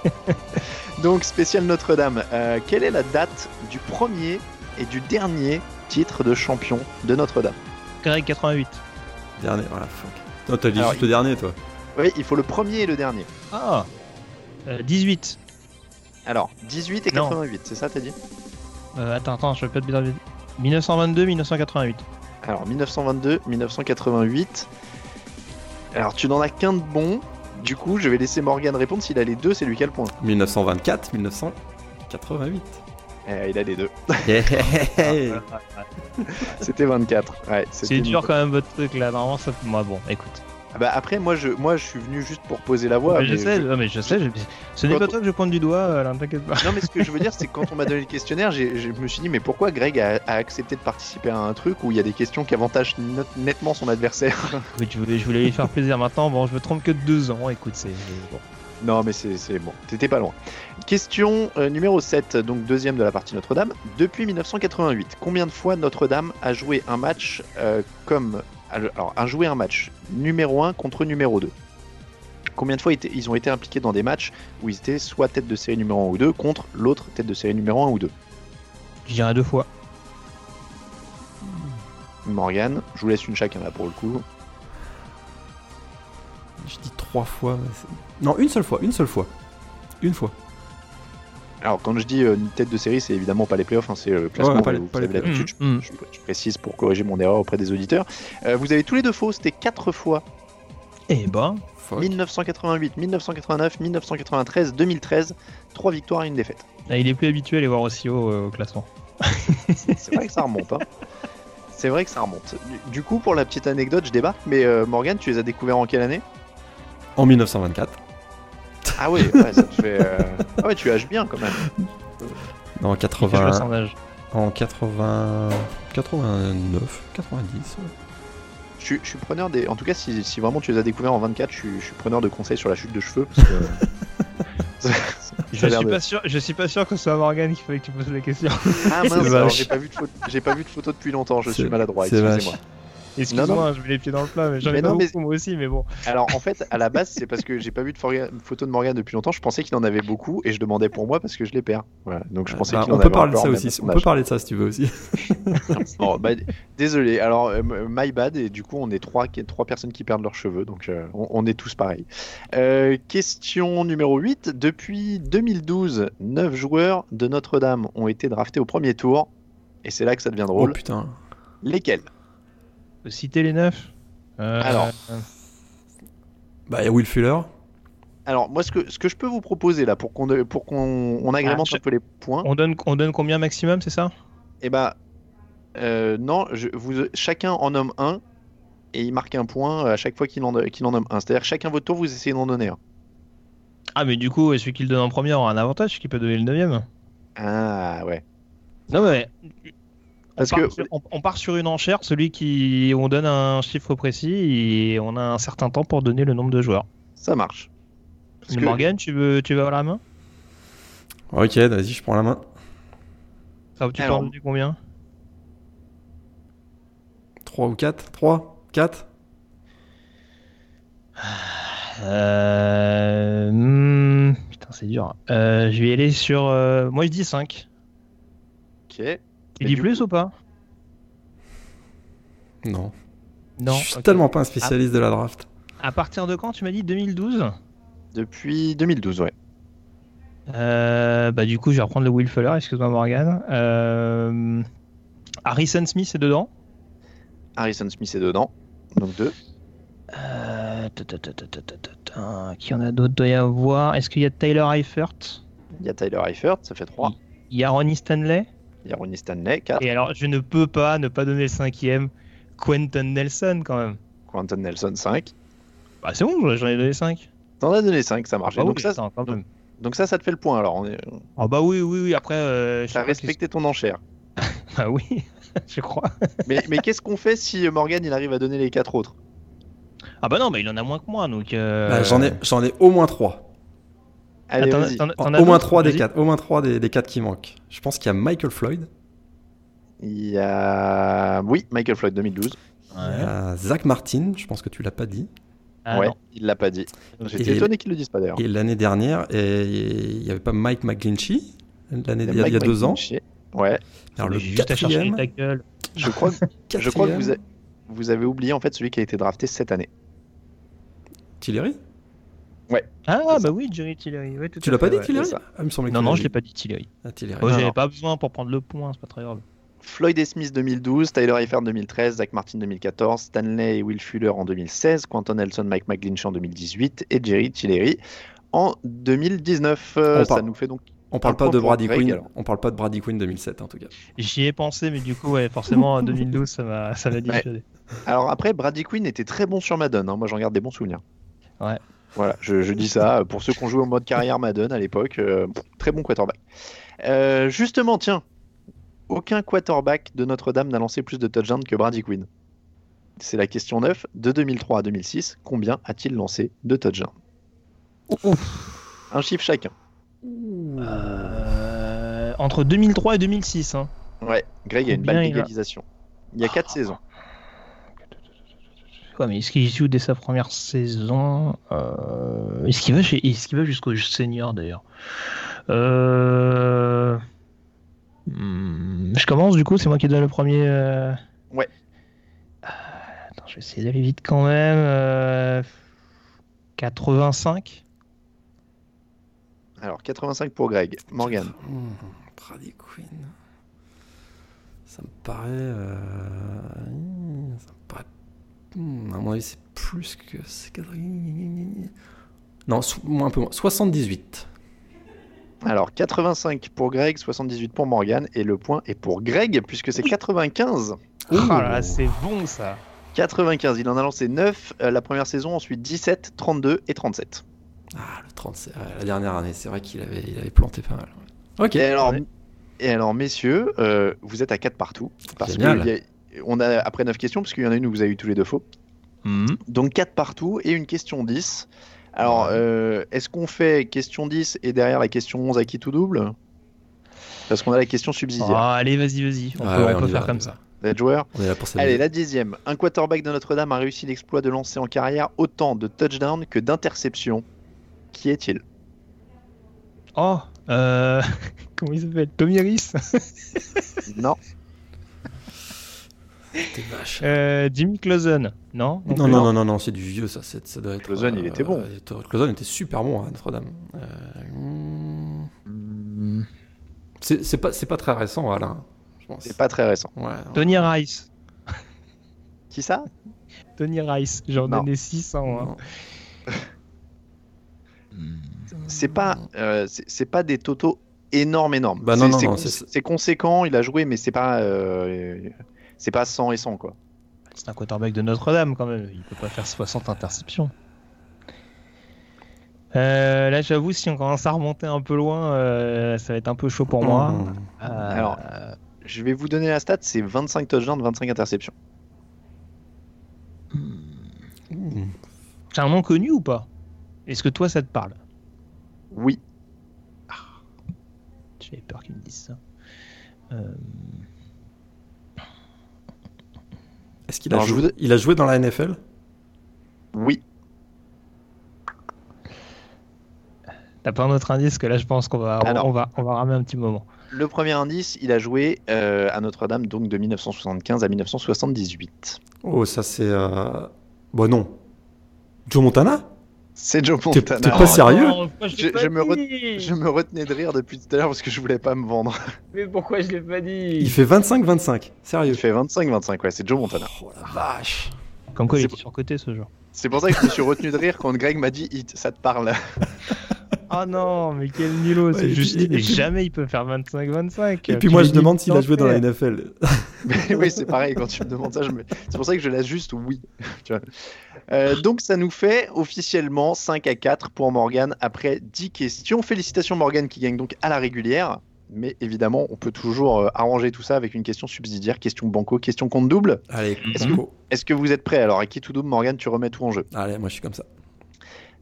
Donc, spécial Notre-Dame. Euh, quelle est la date du premier et du dernier titre de champion de Notre-Dame? Greg 88. Dernier, voilà, fuck. Non, t'as dit Alors, juste le dernier, toi. Oui, il faut le premier et le dernier. Ah Euh, 18. Alors, 18 et Non. 88, c'est ça, t'as dit? Euh, attends, attends, je vais pas te dire. 1922, 1988. Alors, 1922, 1988. Alors, tu n'en as qu'un de bon. Du coup, je vais laisser Morgan répondre. S'il a les deux, c'est lui qui a le point. 1924, 1988. Eh, il a les deux. Yeah. C'était 24. Ouais, c'était C'est dur quand même votre truc là, normalement ça. Moi bon, écoute. Ah Bah, après, moi je, moi, je suis venu juste pour poser la voix. Mais je sais, je- non, mais je sais, je- ce n'est pas toi que je pointe du doigt, ne t'inquiète pas. Non mais ce que je veux dire c'est que quand on m'a donné le questionnaire, j'ai- je me suis dit mais pourquoi Greg a, a accepté de participer à un truc où il y a des questions qui avantagent net- nettement son adversaire? Voulais, je voulais lui faire plaisir maintenant, bon, je me trompe que de deux ans, écoute, c'est. Bon. Non mais c'est c'est bon, t'étais pas loin. Question euh, numéro 7, donc deuxième de la partie Notre-Dame. Depuis 1988, combien de fois Notre-Dame a joué un match euh, comme... Alors, a joué un match numéro 1 contre numéro 2 Combien de fois ils ont été impliqués dans des matchs où ils étaient soit tête de série numéro 1 ou 2 contre l'autre tête de série numéro 1 ou 2 Je dirais deux fois. Morgan, je vous laisse une chacun là pour le coup. Je dis trois fois. mais non, une seule fois, une seule fois. Une fois. Alors quand je dis euh, une tête de série, c'est évidemment pas les playoffs, hein, c'est euh, le classement. Ouais, pas les- vous pas les savez playoffs. l'habitude, je- Mm. je, je précise pour corriger mon erreur auprès des auditeurs. Euh, vous avez tous les deux faux, c'était quatre fois. Eh ben, Fuck. 1988, 1989, 1993, 2013, trois victoires et une défaite. là, il est plus habitué à les voir aussi haut euh, au classement. C'est vrai que ça remonte. Hein. C'est vrai que ça remonte. Du, du coup, pour la petite anecdote, je débarque, mais euh, Morgan, tu les as découverts en quelle année? En 1924. Ah oui, ouais, ça te fait. euh, Ah ouais, tu haches bien quand même. En Il fait 80. jouer son âge. En 80. 89, 90. ouais. Je, suis- je suis preneur des. En tout cas, si, si vraiment tu les as découverts en 24, je suis, je suis preneur de conseils sur la chute de cheveux. Parce que... Ça- Je suis, de- pas sûr, je suis pas sûr que ce soit Morgan qu'il fallait que tu poses la question. Ah mince, j'ai pas vu de photo, j'ai pas vu de photo depuis longtemps. Je suis maladroit. c'est Excusez-moi. Excuse-moi, je mets les pieds dans le plat, mais j'en ai pas non, mais- beaucoup moi aussi, mais bon. Alors en fait, à la base, c'est parce que j'ai pas vu de forga- photo de Morgan depuis longtemps. Je pensais qu'il en avait beaucoup et je demandais pour moi parce que je les perds. Voilà. Donc je pensais Bah, qu'il en on peut avait parler de encore, ça aussi. On peut parler de ça si tu veux aussi. Bon, bah, désolé. Alors, euh, my bad. Et du coup, on est trois, qui- trois personnes qui perdent leurs cheveux. Donc, euh, on, on est tous pareils. Euh, question numéro 8. Depuis 2012, 9 joueurs de Notre-Dame ont été draftés au premier tour. Et c'est là que ça devient Oh drôle. putain. Lesquels? Citer les neufs. Euh, Alors. Bah, il y a Will Fuller. Alors, moi, ce que, ce que je peux vous proposer là, pour qu'on pour qu'on on agrémente Ah, un peu les points, on, donne, on donne combien maximum, c'est ça? Et bah, euh, non, je, vous, chacun en nomme un. Et il marque un point à chaque fois qu'il en, qu'il en nomme un. C'est-à-dire, chacun votre tour, vous essayez d'en donner un. Ah, mais du coup, celui qui le donne en premier aura un avantage, celui qui peut donner le neuvième. Ah, ouais. Non, mais. On Parce part, que- sur, on, on part sur une enchère, celui qui. On donne un chiffre précis et on a un certain temps pour donner le nombre de joueurs. Ça marche. Que- Morgan, tu veux, tu veux avoir la main? Ok, vas-y, je prends la main. Ça, Tu peux Alors. en donner combien? 3 ou 4 3 4 Euh. hmm, Putain, c'est dur. Euh, je vais y aller sur. euh, Moi, je dis 5. Ok. Il dit plus ou pas Non. Non. Je suis tellement pas un spécialiste ah. de la draft. À partir de quand tu m'as dit 2012 Depuis 2012, ouais. Euh, bah du coup, je vais reprendre le Will Fuller, excuse-moi Morgan. Euh, Harrison Smith est dedans Harrison Smith est dedans, donc deux. Euh, Qui en a d'autres? Doit y Est-ce qu'il y a Tyler Eifert? Il y a Tyler Eifert, ça fait trois. Il y a Ronnie Stanley? Il y a Ronnie Stanley, 4. Et alors, je ne peux pas ne pas donner le cinquième, Quentin Nelson quand même. Quentin Nelson, 5. Bah c'est bon, j'en ai donné 5. T'en as donné 5, ça marche. Bah donc, oui, ça, attends, quand même. donc ça, ça te fait le point. Alors, on est... Ah bah oui, oui, oui, après... Euh, t'as respecté ton enchère. Bah oui, je crois. mais mais qu'est-ce qu'on fait si Morgan il arrive à donner les 4 autres? Ah bah non, mais il en a moins que moi, donc... euh, Bah, J'en ai, j'en ai au moins 3. Allez, Attends, t'en- t'en Au moins d'autres 3 des Vas-y. 4. Au moins 3 des, des 4 qui manquent. Je pense qu'il y a Michael Floyd. Il y a. Oui, Michael Floyd, 2012. Il y a Zach Martin. Je pense que tu l'as pas dit. Ah, ouais, non. il l'a pas dit. J'étais Et- étonné qu'ils le disent pas d'ailleurs. Et l'année dernière, et il n'y avait pas Mike McGlinchey. L'année il y a, il y a deux ans. Ouais, Alors le juste à quatrième, tackles. je crois, que- je crois que vous, a- vous avez oublié en fait celui qui a été drafté cette année. Tillery Ah C'est bah oui, Jerry Tillery. ouais, tout Tu l'as pas dit ouais. Tillery. Ah, me que Non, non, je l'ai pas dit Tillery. Ah. Oh, J'avais pas besoin pour prendre le point, c'est pas très grave. Floyd et Smith 2012, Tyler Eifert 2013, Zach Martin 2014, Stanley et Will Fuller en 2016, Quentin Nelson, Mike McGlinchey en 2018 et Jerry Tillery en 2019. Euh, On ça parle- nous fait donc. On parle pas de Brady Greg, Quinn. alors. On parle pas de Brady Quinn 2007 en tout cas. J'y ai pensé, mais du coup, ouais, forcément, en 2012, ça m'a ça m'a dissuadé. Alors après, Brady Quinn était très bon sur Madden. hein. Moi, j'en garde des bons souvenirs. Ouais. Voilà, je, je dis ça pour ceux qui ont joué au mode carrière Madden à l'époque. euh, très bon quarterback. Euh, justement, tiens, aucun quarterback de Notre-Dame n'a lancé plus de touchdowns que Brady Quinn. C'est la question 9. De 2003 à 2006, combien a-t-il lancé de touchdowns? Un chiffre chacun. Euh, entre 2003 et 2006. Hein. Ouais, Greg a une Combien balle il y a 4 saisons. Ouais, mais est-ce qu'il joue dès sa première saison euh... Est-ce qu'il va, chez... est qu'il va jusqu'au senior d'ailleurs? Euh... hmm, Je commence du coup, c'est moi qui donne le premier. euh, Ouais. vais essayer d'aller vite quand même. euh, 85 Alors 85 pour Greg. Morgan. Mmh, Brady Quinn. Ça me paraît. euh, Ça me paraît. Hmm, À mon avis, c'est plus que. Non, un peu moins. 78. Alors 85 pour Greg, 78 pour Morgan et le point est pour Greg puisque c'est 95. Oh là là, c'est bon ça 95, il en a lancé 9 euh, la première saison, ensuite 17, 32 et 37. Ah, le 37. ouais, la dernière année, c'est vrai qu'il avait, il avait planté pas mal. Ok. Et alors, ouais. et alors messieurs, euh, vous êtes à 4 partout. Parce Génial. que il y a- on a après 9 questions, parce qu'il y en a une où vous avez eu tous les deux faux. Donc 4 partout et une question 10. Alors, euh, est-ce qu'on fait question 10 et derrière la question 11 à qui tout double? Parce qu'on a la question Oh, subsidiaire. Allez, vas-y, vas-y. On Ouais, peut, ouais, on on peut y faire va, comme ça. va. Vous êtes joueur On est là pour ça. Allez, la dixième. Un quarterback de Notre-Dame a réussi l'exploit de lancer en carrière autant de touchdowns que d'interceptions. Qui est-il? Oh, euh... comment il s'appelle? Tommy Harris Non, vache. euh, Jimmy Clausen Non Non, non, non, non, non, c'est du vieux, ça, c'est- ça doit être. Clausen, il était bon. euh, Clausen était super bon à Notre-Dame. Euh, hmm, C'est c'est pas, c'est pas très récent, Alain. Je pense. c'est pas très récent. Ouais. Tony Rice. Qui ça? Tony Rice, j'en donnais 600. Hein. C'est pas, euh, c'est c'est pas des totaux énormes, énormes. Bah non, C'est- non, c'est non, cons- c'est- c'est conséquent, il a joué, mais c'est pas, euh, c'est pas 100 et 100 quoi. C'est un quarterback de Notre-Dame quand même. Il peut pas faire 60 interceptions. Euh, là, j'avoue, si on commence à remonter un peu loin, euh, ça va être un peu chaud pour moi. Mmh. Euh, Alors, Je vais vous donner la stat, c'est 25 touchdowns, 25 interceptions. Mmh. c'est un nom connu ou pas? Est-ce que toi, ça te parle? Oui, J'avais peur qu'ils me disent ça. Euh, Est-ce qu'il a, je joué... vous- il a joué dans la NFL oui. T'as pas un autre indice que là, je pense qu'on va, Alors. on va, on va ramer un petit moment. Le premier indice, il a joué euh, à Notre-Dame donc de 1975 à 1978. Oh, ça c'est. Euh... Bon, non. Joe Montana? C'est Joe Montana. t'es pas sérieux pourquoi Je- je me re- Je me retenais de rire depuis tout à l'heure parce que je voulais pas me vendre. Mais pourquoi je l'ai pas dit Il fait 25-25. Sérieux. Il fait 25-25, ouais, c'est Joe Montana. Oh la vache. Comme quoi, il était surcoté ce genre. C'est pour ça que je me suis retenu de rire quand Greg m'a dit Hit, ça te parle. Ah non, mais quel Ouais, juste puis- puis- jamais il peut faire 25-25. Et puis moi je demande s'il a joué dans la. NFL. Mais oui, c'est pareil, quand tu me demandes ça, je me- c'est pour ça que je laisse juste oui. Tu vois. Euh, donc ça nous fait officiellement 5 à 4 pour Morgan après 10 questions. Félicitations Morgan qui gagne donc à la régulière. Mais évidemment, on peut toujours euh, arranger tout ça avec une question subsidiaire, question banco, question compte double. Allez, Est-ce que- que vous êtes prêts? Alors, à qui tout double, Morgan, tu remets tout en jeu? Allez, moi je suis comme ça.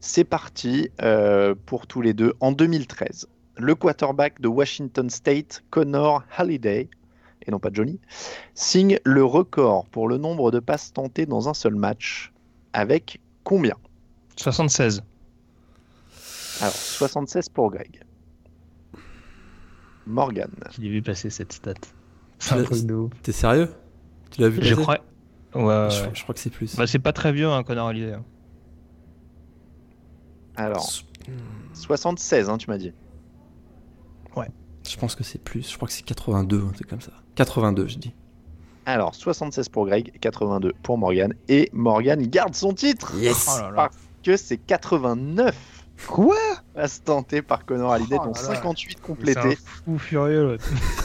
C'est parti euh, pour tous les deux. En 2013, le quarterback de Washington State, Connor Halliday, et non pas Johnny, signe le record pour le nombre de passes tentées dans un seul match. Avec combien? 76. Alors, 76 pour Greg. Morgan. Je l'ai vu passer cette stat. Ouf. T'es sérieux? Tu l'as vu Je crois. Ouais, ouais, je, ouais. je crois que c'est plus. Bah, c'est pas très vieux, hein, Connor Halliday. hein. Alors, 76, hein, tu m'as dit. Je pense que c'est plus. Je crois que c'est 82, un truc comme ça. 82, je dis. Alors, 76 pour Greg, 82 pour Morgan. Et Morgan garde son titre Yes Oh là là. Parce que c'est 89 Quoi? Passes tentées par Connor Halliday, Oh dont là là. 58 C'est un complétées. fou furieux l'autre.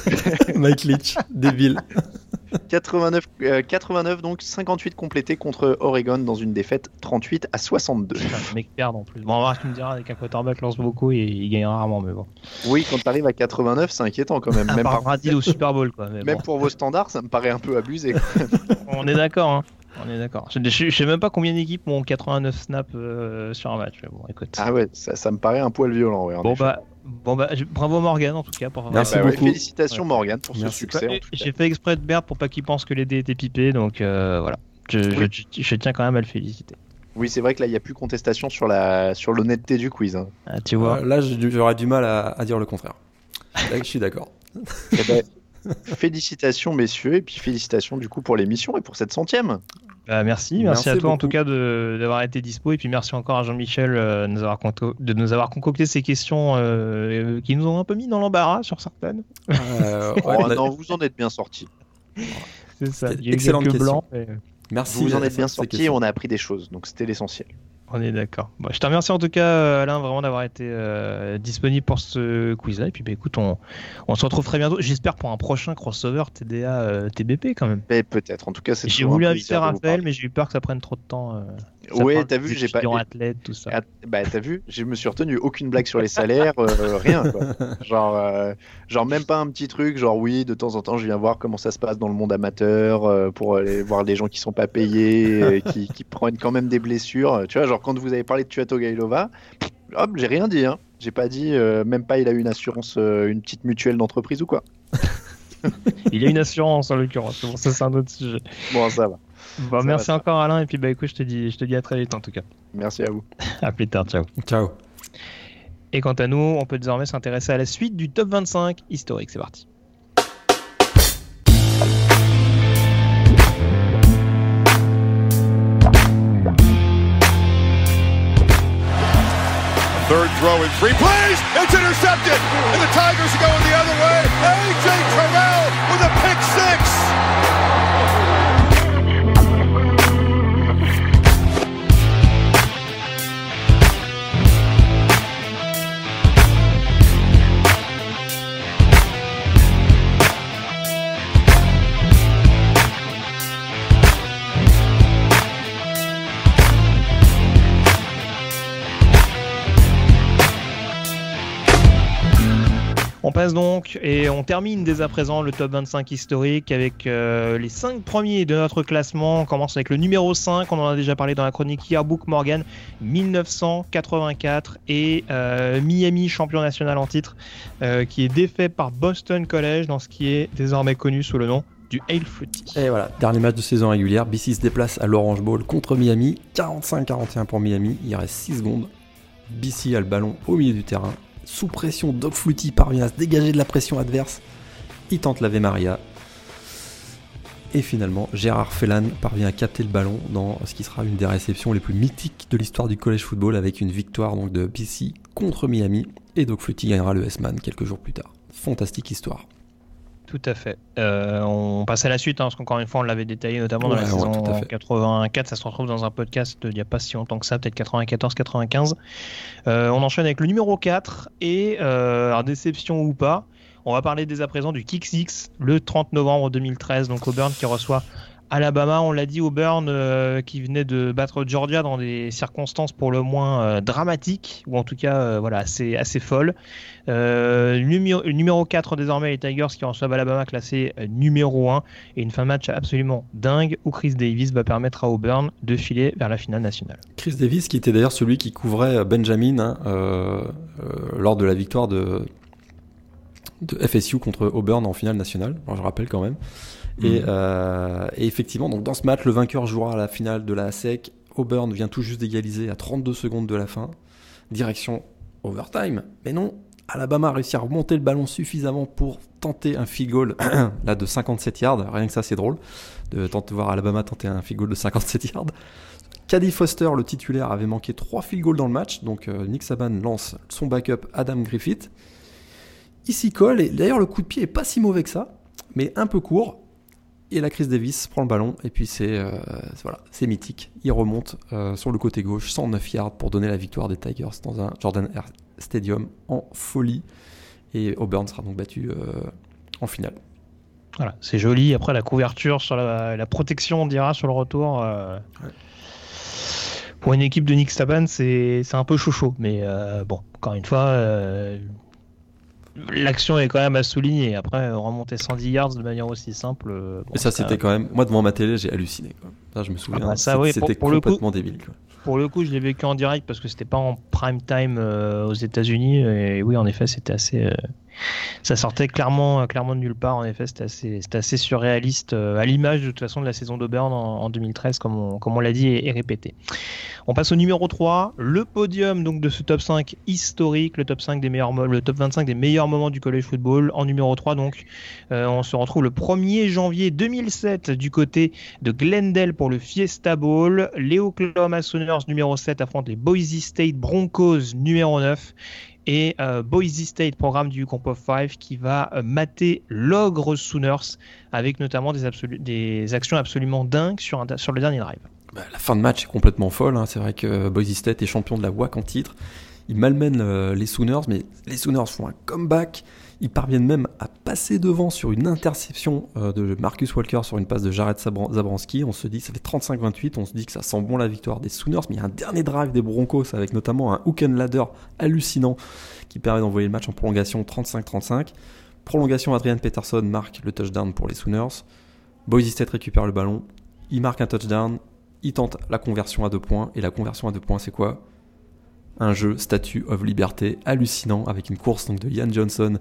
Mike Leach, débile. 89, euh, 89, donc 58 complétés contre Oregon dans une défaite 38 à 62. Putain, le mec perd en plus. Bon, on va voir ce qu'il me dira avec un quarterback lance beaucoup et il gagne rarement, mais bon. Oui, quand tu arrives à 89, c'est inquiétant quand même. Même, par- Brady au Super Bowl, quoi. Mais même bon. pour vos standards, ça me paraît un peu abusé. On est d'accord, hein. On est d'accord. Je, je- je sais même pas combien d'équipes ont 89 snaps euh, sur un match. Mais bon, écoute. Ah ouais, ça, ça me paraît un poil violent. ouais, bon bah, bon bah, je- bravo Morgan en tout cas pour. Merci Bah ouais, beaucoup. félicitations Morgan pour ce succès. J'ai fait exprès de perdre pour pas qu'il pense que les dés étaient pipés, donc euh, voilà. Je, Oui. je- je- je tiens quand même à le féliciter. Oui, c'est vrai que là, il n'y a plus contestation sur la sur l'honnêteté du quiz. hein. Ah, tu vois. Euh, Là, j'aurais du mal à, à dire le contraire. Là, je suis d'accord. Eh ben, félicitations messieurs et puis félicitations du coup pour l'émission et pour cette centième. Bah, merci, merci, Merci à toi en tout cas de- d'avoir été dispo et puis merci encore à Jean-Michel euh, de, nous avoir concocté ces questions euh, qui nous ont un peu mis dans l'embarras sur certaines. Euh, ouais, Oh, a- non, vous en êtes bien sortis. C'est ça. Il y a eu excellente quelques question. blancs. mais Merci. Vous en euh, êtes bien ces sortis et on a appris des choses, donc c'était l'essentiel. On est d'accord. Bon, je te remercie en tout cas, euh, Alain, vraiment d'avoir été euh, disponible pour ce quiz-là. Et puis, bah, écoute, on, on se retrouve très bientôt. J'espère pour un prochain crossover TDA euh, TBP quand même. Peut-être, en tout cas, c'est J'ai voulu inviter Raphaël, mais j'ai eu peur que ça prenne trop de temps. euh, ça Ouais, t'as vu, j'ai pas. étudiants athlètes, tout ça. Ah, bah t'as vu, je me suis retenu aucune blague sur les salaires, euh, rien quoi. Genre, euh, genre même pas un petit truc, genre oui, de temps en temps je viens voir comment ça se passe dans le monde amateur euh, pour aller voir les gens qui sont pas payés, euh, qui, qui prennent quand même des blessures. Tu vois, genre quand vous avez parlé de Tuato Gailova, hop, j'ai rien dit, hein. J'ai pas dit, euh, même pas il a eu une assurance, euh, une petite mutuelle d'entreprise ou quoi. Il a une assurance en l'occurrence. Bon, ça, c'est un autre sujet. Bon, ça va. Bon, merci va, encore, Alain. Et puis, bah, écoute, je te dis, je te dis à très vite en tout cas. Merci à vous. À plus tard. Ciao. Ciao. Et quant à nous, on peut désormais s'intéresser à la suite du top 25 historique. C'est parti. Third throw in three plays. It's intercepted. And the Tigers are going the other way. A.J. Terrell donc et on termine dès à présent le top 25 historique avec euh, les 5 premiers de notre classement. On commence avec le numéro 5, on en a déjà parlé dans la chronique Yearbook Morgan, 1984 et euh, Miami champion national en titre euh, qui est défait par Boston College dans ce qui est désormais connu sous le nom du Hail Fruity. Et voilà, dernier match de saison régulière. BC se déplace à l'Orange Bowl contre Miami. 45-41 pour Miami. Il reste 6 secondes. BC a le ballon au milieu du terrain. Sous pression, Doc Flutie parvient à se dégager de la pression adverse. Il tente l'Ave Maria. Et finalement, Gérard Fellan parvient à capter le ballon dans ce qui sera une des réceptions les plus mythiques de l'histoire du college football avec une victoire donc de BC contre Miami. Et Doc Flutie gagnera le S-Man quelques jours plus tard. Fantastique histoire. Tout à fait. Euh, on passe à la suite, hein, parce qu'encore une fois, on l'avait détaillé notamment dans la Ouais, saison tout à fait. 84. Ça se retrouve dans un podcast il n'y a pas si longtemps que ça, peut-être 94-95. Euh, on enchaîne avec le numéro 4. Et, euh, alors, déception ou pas, on va parler dès à présent du Kick Six, le 30 novembre 2013. Donc Auburn qui reçoit Alabama, on l'a dit, Auburn euh, qui venait de battre Georgia dans des circonstances pour le moins euh, dramatiques, ou en tout cas euh, voilà, assez, assez folles. Numéro, numéro 4 désormais, les Tigers qui reçoivent Alabama classé numéro 1. Et une fin de match absolument dingue où Chris Davis va permettre à Auburn de filer vers la finale nationale. Chris Davis, qui était d'ailleurs celui qui couvrait Benjamin hein, lors de la victoire de, FSU contre Auburn en finale nationale, je rappelle quand même. Et, euh, et effectivement, donc dans ce match, le vainqueur jouera à la finale de la SEC. Auburn vient tout juste d'égaliser à 32 secondes de la fin. Direction overtime. Mais non, Alabama a réussi à remonter le ballon suffisamment pour tenter un field goal là, de 57 yards. Rien que ça, c'est drôle de tenter, voir Alabama tenter un field goal de 57 yards. Caddy Foster, le titulaire, avait manqué 3 field goals dans le match. Donc euh, Nick Saban lance son backup Adam Griffith. Il s'y colle. Et d'ailleurs, le coup de pied est pas si mauvais que ça, mais un peu court. Et la Chris Davis prend le ballon. Et puis c'est euh, voilà, c'est mythique. Il remonte euh, sur le côté gauche, 109 yards pour donner la victoire des Tigers dans un Jordan Air Stadium en folie. Et Auburn sera donc battu euh, en finale. Voilà, c'est joli. Après, la couverture sur la, la protection, on dira, sur le retour. Ouais. Pour une équipe de Nick Saban, c'est c'est un peu chouchou. Mais euh, bon, encore une fois, l'action est quand même à souligner. Après, remonter 110 yards de manière aussi simple. euh, bon, Et ça, c'était quand même. Moi, devant ma télé, j'ai halluciné. Quoi. Ça, je me souviens. Ah bah ça, c'était oui, c'était coup- complètement débile. Quoi. Pour le coup, je l'ai vécu en direct parce que c'était pas en prime time euh, aux États-Unis. Et oui, en effet, c'était assez, euh, ça sortait clairement, clairement de nulle part. En effet, c'était assez, assez surréaliste, euh, à l'image de toute façon de la saison d'Auburn en, 2013, comme on, comme on l'a dit et, répété. On passe au numéro 3, le podium donc de ce top 5 historique, le top 5 des meilleurs, le top 25 des meilleurs moments du college football. En numéro 3, donc, euh, on se retrouve le 1er janvier 2007 du côté de Glendale pour le Fiesta Bowl. Les Oklahoma Sooners numéro 7 affrontent les Boise State Broncos numéro 9 et euh, Boise State, programme du Comp of Five, qui va euh, mater l'ogre Sooners avec notamment des, actions absolument dingues sur, sur le dernier drive. Bah, la fin de match est complètement folle. Hein. C'est vrai que Boise State est champion de la WAC en titre. Ils malmènent euh, les Sooners, mais les Sooners font un comeback. Ils parviennent même à passer devant sur une interception euh, de Marcus Walker sur une passe de Jared Zabranski. On se dit, ça fait 35-28, on se dit que ça sent bon la victoire des Sooners, mais il y a un dernier drive des Broncos avec notamment un hook and ladder hallucinant qui permet d'envoyer le match en prolongation 35-35. Prolongation, Adrian Peterson marque le touchdown pour les Sooners. Boise State récupère le ballon, il marque un touchdown, il tente la conversion à deux points, et la conversion à deux points c'est quoi? Un jeu Statue of Liberté hallucinant avec une course donc de Ian Johnson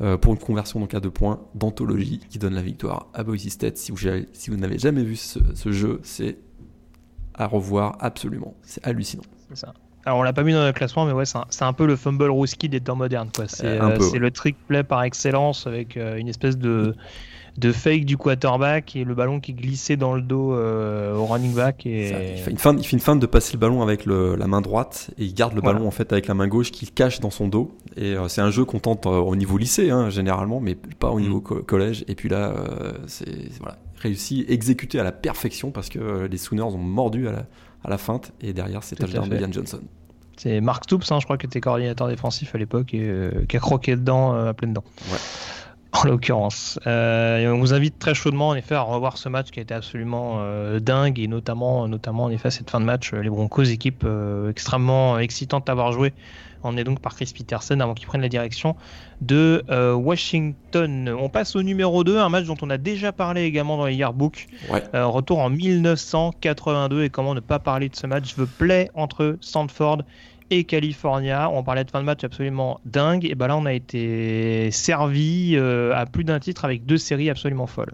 euh, pour une conversion donc à deux points d'anthologie qui donne la victoire à Boise State. Si vous, si vous n'avez jamais vu ce, jeu, c'est à revoir absolument. C'est hallucinant. C'est ça. Alors on l'a pas mis dans le classement, mais ouais, c'est un, peu le fumble rookie des temps modernes. C'est euh, le trick play par excellence avec euh, une espèce de de fake du quarterback et le ballon qui glissait dans le dos euh, au running back. Et... il, fait une fin, il fait une fin de passer le ballon avec la main droite et il garde le ballon en fait avec la main gauche qu'il cache dans son dos. Et euh, c'est un jeu qu'on tente euh, au niveau lycée hein, généralement, mais pas au mm. niveau collège. Et puis là, c'est voilà, réussi, exécuté à la perfection parce que les Sooners ont mordu à la, à la feinte et derrière c'est touchdown de Ian Johnson. C'est Mark Stoops, hein, je crois que était coordinateur défensif à l'époque et qui a croqué dedans à pleines dents. Ouais en l'occurrence. Euh, on vous invite très chaudement en effet à revoir ce match qui a été absolument euh, dingue et notamment, notamment en effet cette fin de match, euh, les Broncos, équipe extrêmement excitante à avoir joué. On est donc par Chris Peterson avant qu'il prenne la direction de Washington. On passe au numéro 2, un match dont on a déjà parlé également dans les yearbooks. retour en 1982 et comment ne pas parler de ce match? The Play entre Stanford et California. On parlait de fin de match absolument dingue. Et ben là, on a été servi euh, à plus d'un titre avec deux séries absolument folles.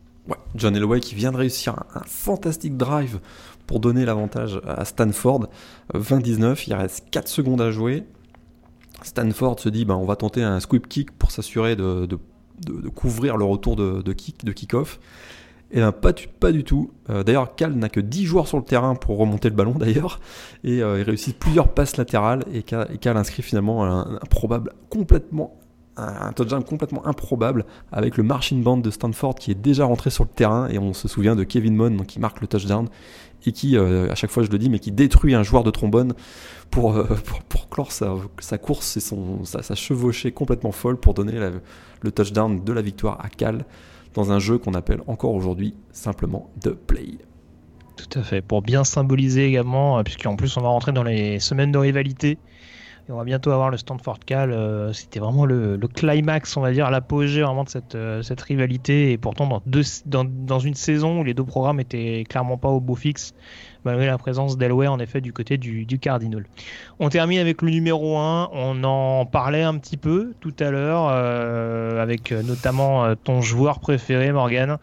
John Elway qui vient de réussir un, fantastique drive pour donner l'avantage à Stanford. 20-19, il reste 4 secondes à jouer. Stanford se dit ben, on va tenter un sweep kick pour s'assurer de, couvrir le retour de kick-off. Et eh ben, pas, du tout. Euh, d'ailleurs, Cal n'a que 10 joueurs sur le terrain pour remonter le ballon d'ailleurs. Et euh, il réussit plusieurs passes latérales. Et Cal, inscrit finalement un, touchdown complètement improbable avec le marching band de Stanford qui est déjà rentré sur le terrain et on se souvient de Kevin Mon qui marque le touchdown et qui, euh, à chaque fois je le dis, mais qui détruit un joueur de trombone pour, pour, clore sa, course et son, sa, chevauchée complètement folle pour donner le touchdown de la victoire à Cal dans un jeu qu'on appelle encore aujourd'hui simplement The Play. Tout à fait, pour bien symboliser également, euh, puisqu'en plus on va rentrer dans les semaines de rivalité, et on va bientôt avoir le Stanford Cal. Euh, c'était vraiment le, climax, on va dire, l'apogée vraiment de cette, euh, cette rivalité. Et pourtant, dans, deux, dans, dans, une saison où les deux programmes étaient clairement pas au beau fixe, malgré la présence d'Elway en effet du côté du, du, Cardinal. On termine avec le numéro 1, on en parlait un petit peu tout à l'heure, euh, avec notamment ton joueur préféré Morgan.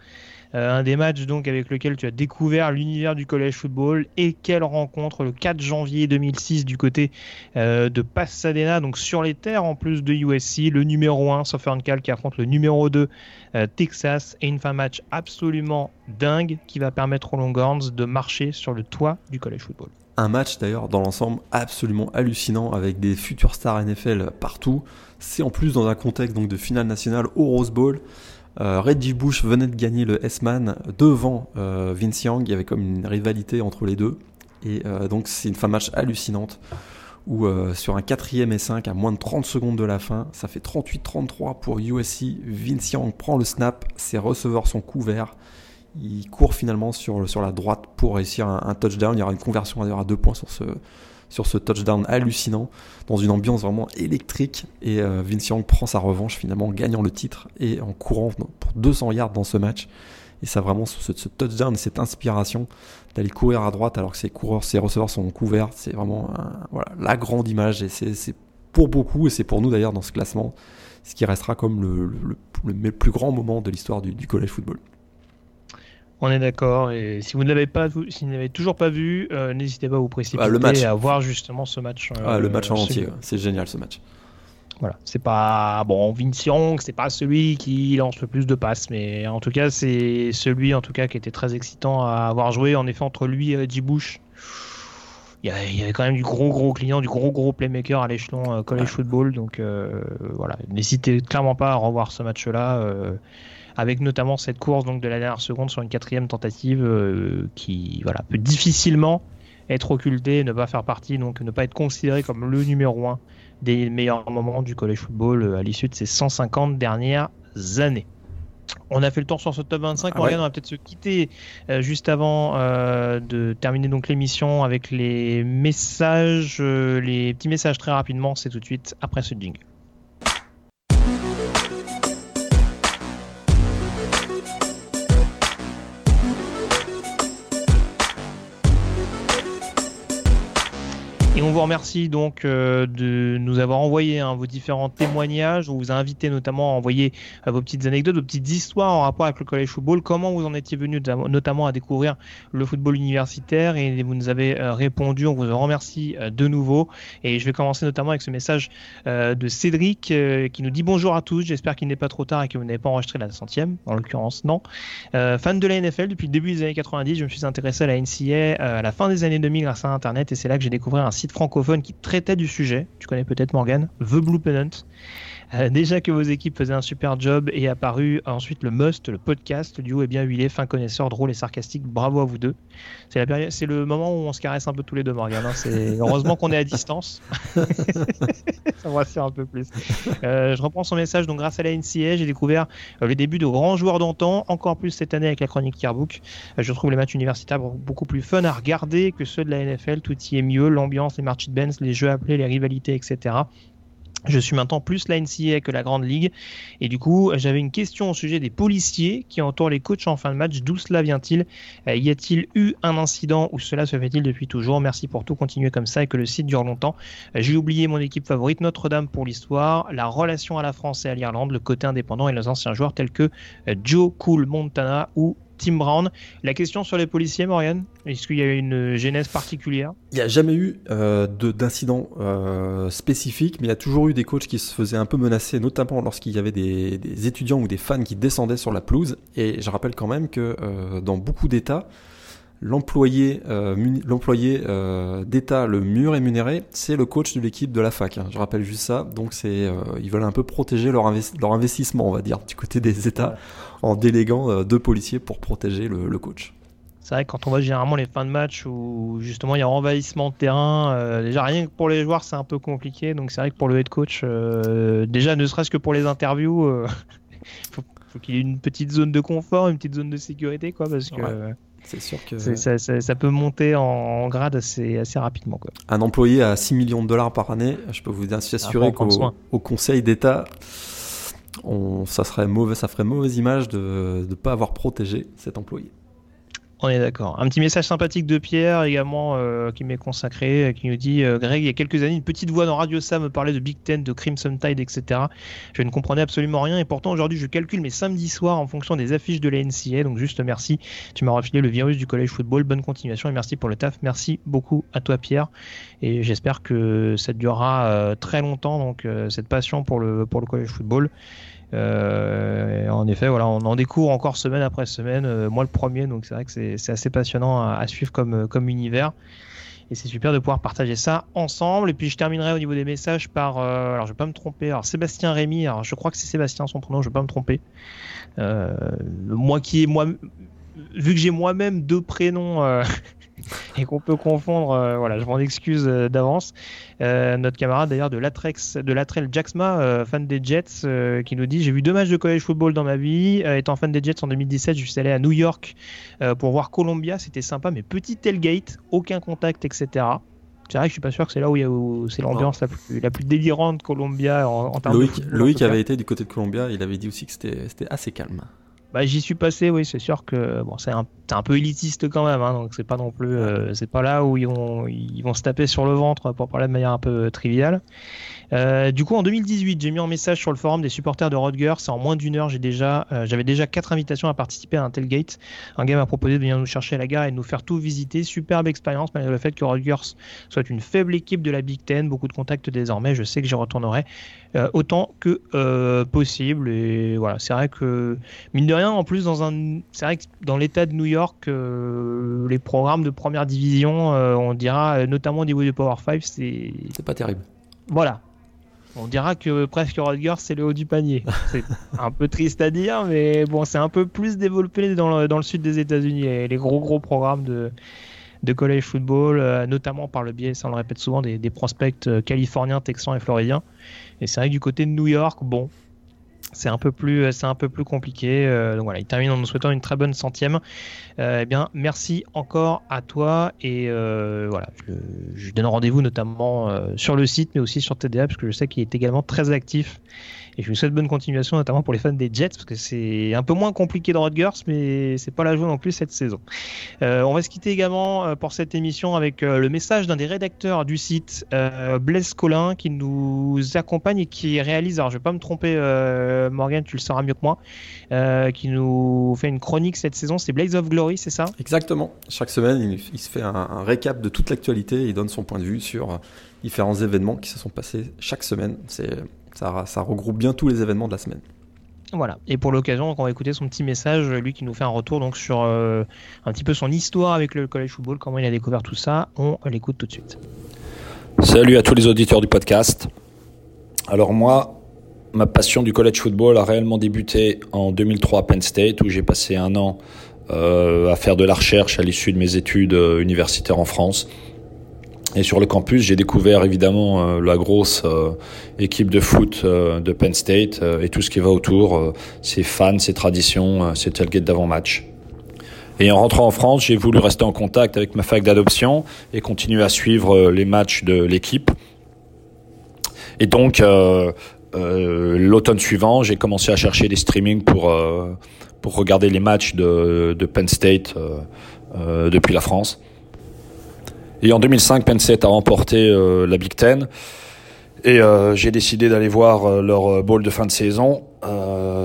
Euh, un des matchs donc avec lequel tu as découvert l'univers du college football et quelle rencontre le 4 janvier 2006 du côté euh, de Pasadena, donc sur les terres en plus de USC, le numéro 1 Southern Cal qui affronte le numéro 2 euh, Texas et une fin match absolument dingue qui va permettre aux Longhorns de marcher sur le toit du college football. Un match d'ailleurs dans l'ensemble absolument hallucinant avec des futurs stars NFL partout. C'est en plus dans un contexte donc de finale nationale au Rose Bowl. Euh, Reggie Bush venait de gagner le S-Man devant euh, Vince Young. Il y avait comme une rivalité entre les deux. Et euh, donc c'est une fin match hallucinante où sur un 4ème et 5 à moins de 30 secondes de la fin, ça fait 38-33 pour USC. Vince Young prend le snap, ses receveurs sont couverts. Il court finalement sur, sur la droite pour réussir un, touchdown. Il y aura une conversion à deux points sur ce, sur ce touchdown hallucinant, dans une ambiance vraiment électrique. Et euh, Vince Young prend sa revanche finalement en gagnant le titre et en courant pour 200 yards dans ce match. Et ça vraiment, ce, touchdown, cette inspiration d'aller courir à droite alors que ses coureurs, ses receveurs sont couverts, c'est vraiment voilà, la grande image. Et c'est pour beaucoup, et c'est pour nous d'ailleurs dans ce classement, ce qui restera comme le, plus grand moment de l'histoire du college football. On est d'accord. Et si vous ne l'avez pas, si vous n'avez toujours pas vu, euh, n'hésitez pas à vous précipiter ah, à voir justement ce match. ah, le match en entier, c'est génial ce match. Voilà, c'est pas bon Young, c'est pas celui qui lance le plus de passes, mais en tout cas c'est celui en tout cas qui était très excitant à avoir joué. En effet, entre lui et Reggie Bush, il y, avait quand même du gros gros client, du gros gros playmaker à l'échelon euh, college football. Donc euh, voilà, n'hésitez clairement pas à revoir ce match-là, euh, avec notamment cette course donc de la dernière seconde sur une quatrième tentative qui voilà peut difficilement être occultée, ne pas faire partie, donc ne pas être considéré comme le numéro 1 des meilleurs moments du college football euh, à l'issue de ces 150 dernières années. On a fait le tour sur ce top 25. Ah on va peut-être se quitter euh, juste avant euh, de terminer donc l'émission avec les messages, les petits messages très rapidement. C'est tout de suite après ce jingle. Et on vous remercie donc euh, de nous avoir envoyé hein, vos différents témoignages. On vous a invité notamment à envoyer euh, vos petites anecdotes, vos petites histoires en rapport avec le college football. Comment vous en étiez venu notamment à découvrir le football universitaire et vous nous avez euh, répondu. On vous remercie de nouveau. Et je vais commencer notamment avec ce message de Cédric qui nous dit bonjour à tous. J'espère qu'il n'est pas trop tard et que vous n'avez pas enregistré la centième. En l'occurrence, non. fan de la NFL depuis le début des années 90, je me suis intéressé à la NCA à la fin des années 2000 grâce à Internet et c'est là que j'ai découvert un site francophone qui traitait du sujet. Tu connais peut-être Morgan, The Blue Pennant. Euh, déjà que vos équipes faisaient un super job et apparu ensuite le Must, le podcast, le duo est bien huilé, fin connaisseur, drôle et sarcastique. Bravo à vous deux. C'est la période, c'est le moment où on se caresse un peu tous les deux, Morgan. Hein. C'est heureusement qu'on est à distance. Ça me rassure un peu plus. Euh, je reprends son message. Donc grâce à la NCA, j'ai découvert euh, les débuts de grands joueurs d'antan, encore plus cette année avec la chronique Yearbook. je trouve les matchs universitaires beaucoup plus fun à regarder que ceux de la NFL. Tout y est mieux, l'ambiance, les march bands, les jeux appelés, les rivalités, etc. Je suis maintenant plus la NCA que la Grande Ligue. Et du coup, j'avais une question au sujet des policiers qui entourent les coachs en fin de match. D'où cela vient-il? Euh, Y a-t-il eu un incident ou cela se fait-il depuis toujours? Merci pour tout. Continuez comme ça et que le site dure longtemps. Euh, j'ai oublié mon équipe favorite, Notre-Dame pour l'histoire, la relation à la France et à l'Irlande, le côté indépendant et les anciens joueurs tels que euh, Joe Cool Montana ou Tim Brown. La question sur les policiers, Morgan, est-ce qu'il y a une genèse particulière? Il n'y a jamais eu euh, d'incident euh, spécifique, mais il y a toujours eu des coachs qui se faisaient un peu menacer, notamment lorsqu'il y avait des, étudiants ou des fans qui descendaient sur la pelouse. Et je rappelle quand même que euh, dans beaucoup d'États, l'employé euh, l'employé euh, d'État le mieux rémunéré, c'est le coach de l'équipe de la fac. Hein. Je rappelle juste ça. Donc c'est euh, ils veulent un peu protéger leur, leur, investissement, on va dire, du côté des États, en déléguant deux policiers pour protéger le, coach. C'est vrai que quand on voit généralement les fins de match où justement il y a envahissement de terrain, déjà rien que pour les joueurs c'est un peu compliqué. Donc c'est vrai que pour le head coach, déjà ne serait-ce que pour les interviews, faut, faut qu'il y ait une petite zone de confort, une petite zone de sécurité, quoi, parce que. C'est sûr que. Ça, peut monter en, grade assez, assez rapidement. Quoi. Un employé à 6 millions de dollars par année, je peux vous assurer qu'au Conseil d'État, ça, serait mauvais, ça ferait mauvaise image de ne pas avoir protégé cet employé. On est d'accord. Un petit message sympathique de Pierre également euh, qui m'est consacré, euh, qui nous dit euh, Greg, il y a quelques années, une petite voix dans Radio Sam me parlait de Big Ten, de Crimson Tide, etc. Je ne comprenais absolument rien et pourtant aujourd'hui je calcule mes samedis soirs en fonction des affiches de la NCA. Donc juste merci, tu m'as refilé le virus du collège football. Bonne continuation et merci pour le taf. Merci beaucoup à toi Pierre et j'espère que ça durera très longtemps donc cette passion pour le pour le collège football. Euh, en effet, voilà, on en découvre encore semaine après semaine. Euh, moi, le premier, donc c'est vrai que c'est assez passionnant à, suivre comme, comme univers. Et c'est super de pouvoir partager ça ensemble. Et puis je terminerai au niveau des messages par, euh, alors je vais pas me tromper, alors Sébastien Rémy, alors je crois que c'est Sébastien son prénom, je vais pas me tromper. moi qui est moi, vu que j'ai moi-même deux prénoms et qu'on peut confondre. Euh, voilà, je m'en excuse euh, d'avance. Euh, notre camarade d'ailleurs de Latrex, de Latrell Jacksma, fan des Jets, qui nous dit j'ai vu deux matchs de college football dans ma vie. étant fan des Jets en 2017, je suis allé à New York pour voir Columbia, c'était sympa, mais petit tailgate, aucun contact, etc. C'est vrai que je suis pas sûr que c'est là où, c'est l'ambiance la plus, la plus, délirante Columbia en, en termes Loïc, de Loïc avait été du côté de Columbia, il avait dit aussi que c'était assez calme. Bah, j'y suis passé, oui, c'est sûr que bon, c'est un, un, peu élitiste quand même, hein, donc c'est pas non plus, euh, c'est pas là où ils vont, ils vont se taper sur le ventre pour parler de manière un peu triviale. Euh, du coup, en 2018, j'ai mis un message sur le forum des supporters de Rodgers. En moins d'une heure, j'ai déjà, euh, j'avais déjà quatre invitations à participer à un tailgate. Un gars m'a proposé de venir nous chercher à la gare et de nous faire tout visiter. Superbe expérience, malgré le fait que Rodgers soit une faible équipe de la Big Ten. Beaucoup de contacts désormais. Je sais que j'y retournerai euh, autant que possible. Et voilà, c'est vrai que mine de rien, en plus dans un, c'est vrai que dans l'État de New York, les programmes de première division, on dira notamment au niveau du Power 5, c'est c'est pas terrible. Voilà, on dira que presque Rutgers c'est le haut du panier. C'est un peu triste à dire, mais bon, c'est un peu plus développé dans le, dans le sud des États-Unis. Les gros gros programmes de, de college football, euh, notamment par le biais, ça on le répète souvent, des, des prospects euh, californiens, texans et floridiens. Et c'est vrai que du côté de New York, bon, c'est un peu plus c'est un peu plus compliqué. Euh, donc voilà il termine en nous souhaitant une très bonne centième. Euh, eh bien merci encore à toi et euh, voilà je, je donne rendez-vous notamment euh, sur le site mais aussi sur TDA parce que je sais qu'il est également très actif et je vous souhaite bonne continuation, notamment pour les fans des Jets, parce que c'est un peu moins compliqué de Rodgers, mais c'est pas la joie non plus cette saison. Euh, on va se quitter également euh, pour cette émission avec euh, le message d'un des rédacteurs du site, euh, Blaise Collin, qui nous accompagne et qui réalise, alors je vais pas me tromper, euh, Morgan, tu le sauras mieux que moi, qui nous fait une chronique cette saison, c'est Blaze of Glory, c'est ça? Exactement. Chaque semaine, il, se fait un, récap de toute l'actualité il donne son point de vue sur différents événements qui se sont passés chaque semaine. C'est ça, ça, regroupe bien tous les événements de la semaine. Voilà. Et pour l'occasion, on va écouter son petit message, lui qui nous fait un retour donc sur euh, un petit peu son histoire avec le college football, comment il a découvert tout ça. On l'écoute tout de suite. Salut à tous les auditeurs du podcast. Alors moi, ma passion du college football a réellement débuté en 2003 à Penn State, où j'ai passé un an euh, à faire de la recherche à l'issue de mes études euh, universitaires en France. Et sur le campus, j'ai découvert évidemment euh, la grosse euh, équipe de foot euh, de Penn State et tout ce qui va autour, ses fans, ses traditions, ses tailgates d'avant-match. Et en rentrant en France, j'ai voulu rester en contact avec ma fac d'adoption et continuer à suivre les matchs de l'équipe. Et donc, l'automne suivant, j'ai commencé à chercher des streamings pour, pour regarder les matchs de, de Penn State depuis la France. Et en 2005, Penn State a remporté euh, la Big Ten. Et euh, j'ai décidé d'aller voir euh, leur bowl de fin de saison.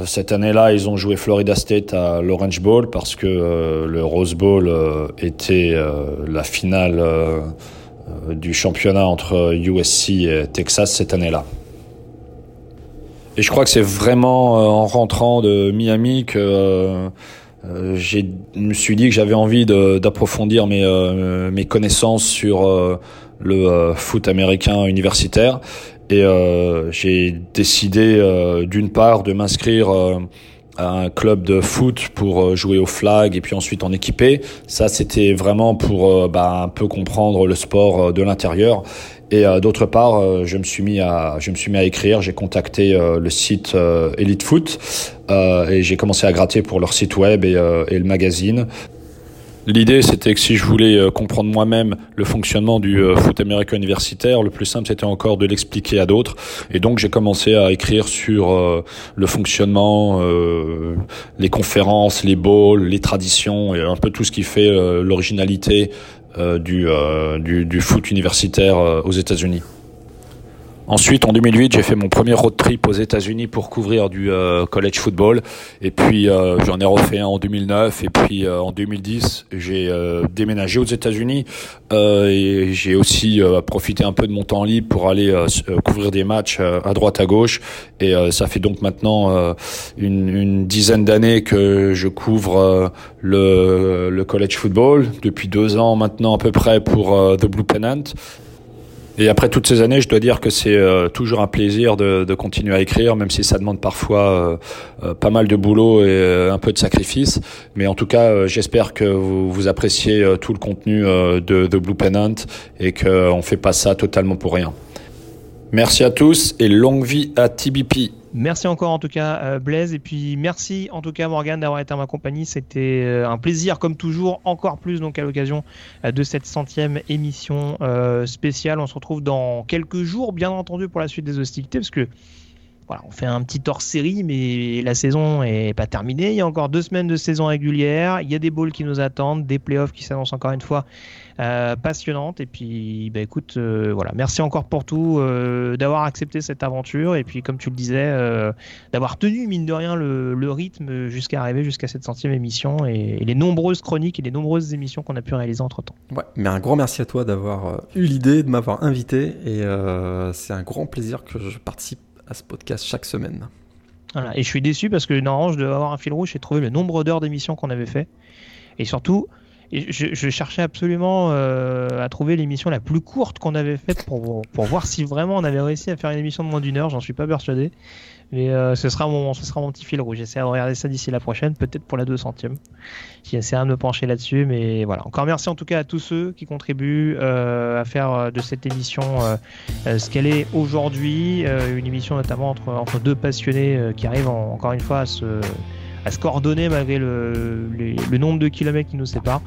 Cette année-là, ils ont joué Florida State à l'Orange Bowl parce que le Rose Bowl était la finale du championnat entre USC et Texas cette année-là. Et je crois que c'est vraiment en rentrant de Miami que euh, je me suis dit que j'avais envie d'approfondir mes, euh, mes connaissances sur euh, le foot américain universitaire. Et j'ai décidé d'une part de m'inscrire un club de foot pour jouer au flag et puis ensuite en équiper. Ça, c'était vraiment pour bah, un peu comprendre le sport de l'intérieur. Et euh, d'autre part, euh, je me suis mis à, je me suis mis à écrire. J'ai contacté euh, le site Elite Foot et j'ai commencé à gratter pour leur site web et le magazine. L'idée, c'était que si je voulais comprendre moi-même le fonctionnement du foot américain universitaire, le plus simple, c'était encore de l'expliquer à d'autres. Et donc, j'ai commencé à écrire sur le fonctionnement, les conférences, les bowls, les traditions et un peu tout ce qui fait l'originalité euh, du, euh, du, du, foot universitaire euh, aux États-Unis. Ensuite, en 2008, j'ai fait mon premier road trip aux États-Unis pour couvrir du euh, college football. Et puis, euh, j'en ai refait un en 2009. Et puis, euh, en 2010, j'ai déménagé aux États-Unis. et j'ai aussi profité un peu de mon temps libre pour aller couvrir des matchs à droite, à gauche. Et ça fait donc maintenant une, une, dizaine d'années que je couvre le, le, college football. Depuis deux ans maintenant à peu près pour The Blue Pennant. Et après toutes ces années, je dois dire que c'est euh, toujours un plaisir de, continuer à écrire, même si ça demande parfois euh, euh pas mal de boulot et un peu de sacrifice. Mais en tout cas, j'espère que vous, appréciez tout le contenu de, de Blue Pennant et qu'on fait pas ça totalement pour rien. Merci à tous et longue vie à TBP. Merci encore en tout cas euh, Blaise et puis merci en tout cas Morgan d'avoir été à ma compagnie. C'était euh, un plaisir comme toujours, encore plus donc à l'occasion euh, de cette centième émission spéciale. On se retrouve dans quelques jours bien entendu pour la suite des hostilités parce que voilà, on fait un petit hors-série, mais la saison est pas terminée. Il y a encore deux semaines de saison régulière. Il y a des balls qui nous attendent, des playoffs qui s'annoncent encore une fois euh, passionnantes. Et puis, bah, écoute, euh, voilà, merci encore pour tout, euh, d'avoir accepté cette aventure. Et puis, comme tu le disais, d'avoir tenu, mine de rien, le, le rythme jusqu'à arriver jusqu'à cette centième émission et, et les nombreuses chroniques et les nombreuses émissions qu'on a pu réaliser entre temps. Ouais, mais un grand merci à toi d'avoir eu l'idée, de m'avoir invité. Et c'est un grand plaisir que je participe à ce podcast chaque semaine. Voilà. Et je suis déçu parce que normalement, je devais avoir un fil rouge et trouver le nombre d'heures d'émission qu'on avait fait. Et surtout, et je, cherchais absolument euh, à trouver l'émission la plus courte qu'on avait faite pour, pour voir si vraiment on avait réussi à faire une émission de moins d'une heure. J'en suis pas persuadé. Mais euh, ce, sera mon, ce sera mon petit fil rouge. J'essaierai de regarder ça d'ici la prochaine, peut-être pour la 200ème. J'essaierai de me pencher là-dessus. Mais voilà. Encore merci en tout cas à tous ceux qui contribuent euh, à faire de cette émission ce qu'elle est aujourd'hui. Une émission notamment entre, entre deux passionnés qui arrivent en- encore une fois à se, à se coordonner malgré le, les- le nombre de kilomètres qui nous séparent.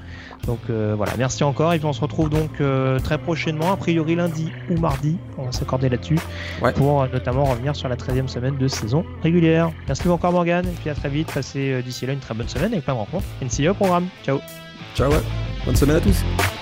Donc euh, voilà, merci encore. Et puis on se retrouve donc euh, très prochainement, a priori lundi ou mardi. On va s'accorder là-dessus Ouais. pour euh, notamment revenir sur la 13e semaine de saison régulière. Merci encore Morgan. Et puis à très vite. Passez d'ici là une très bonne semaine avec plein de rencontres. NCA au programme. Ciao. Ciao, ouais. bonne semaine à tous.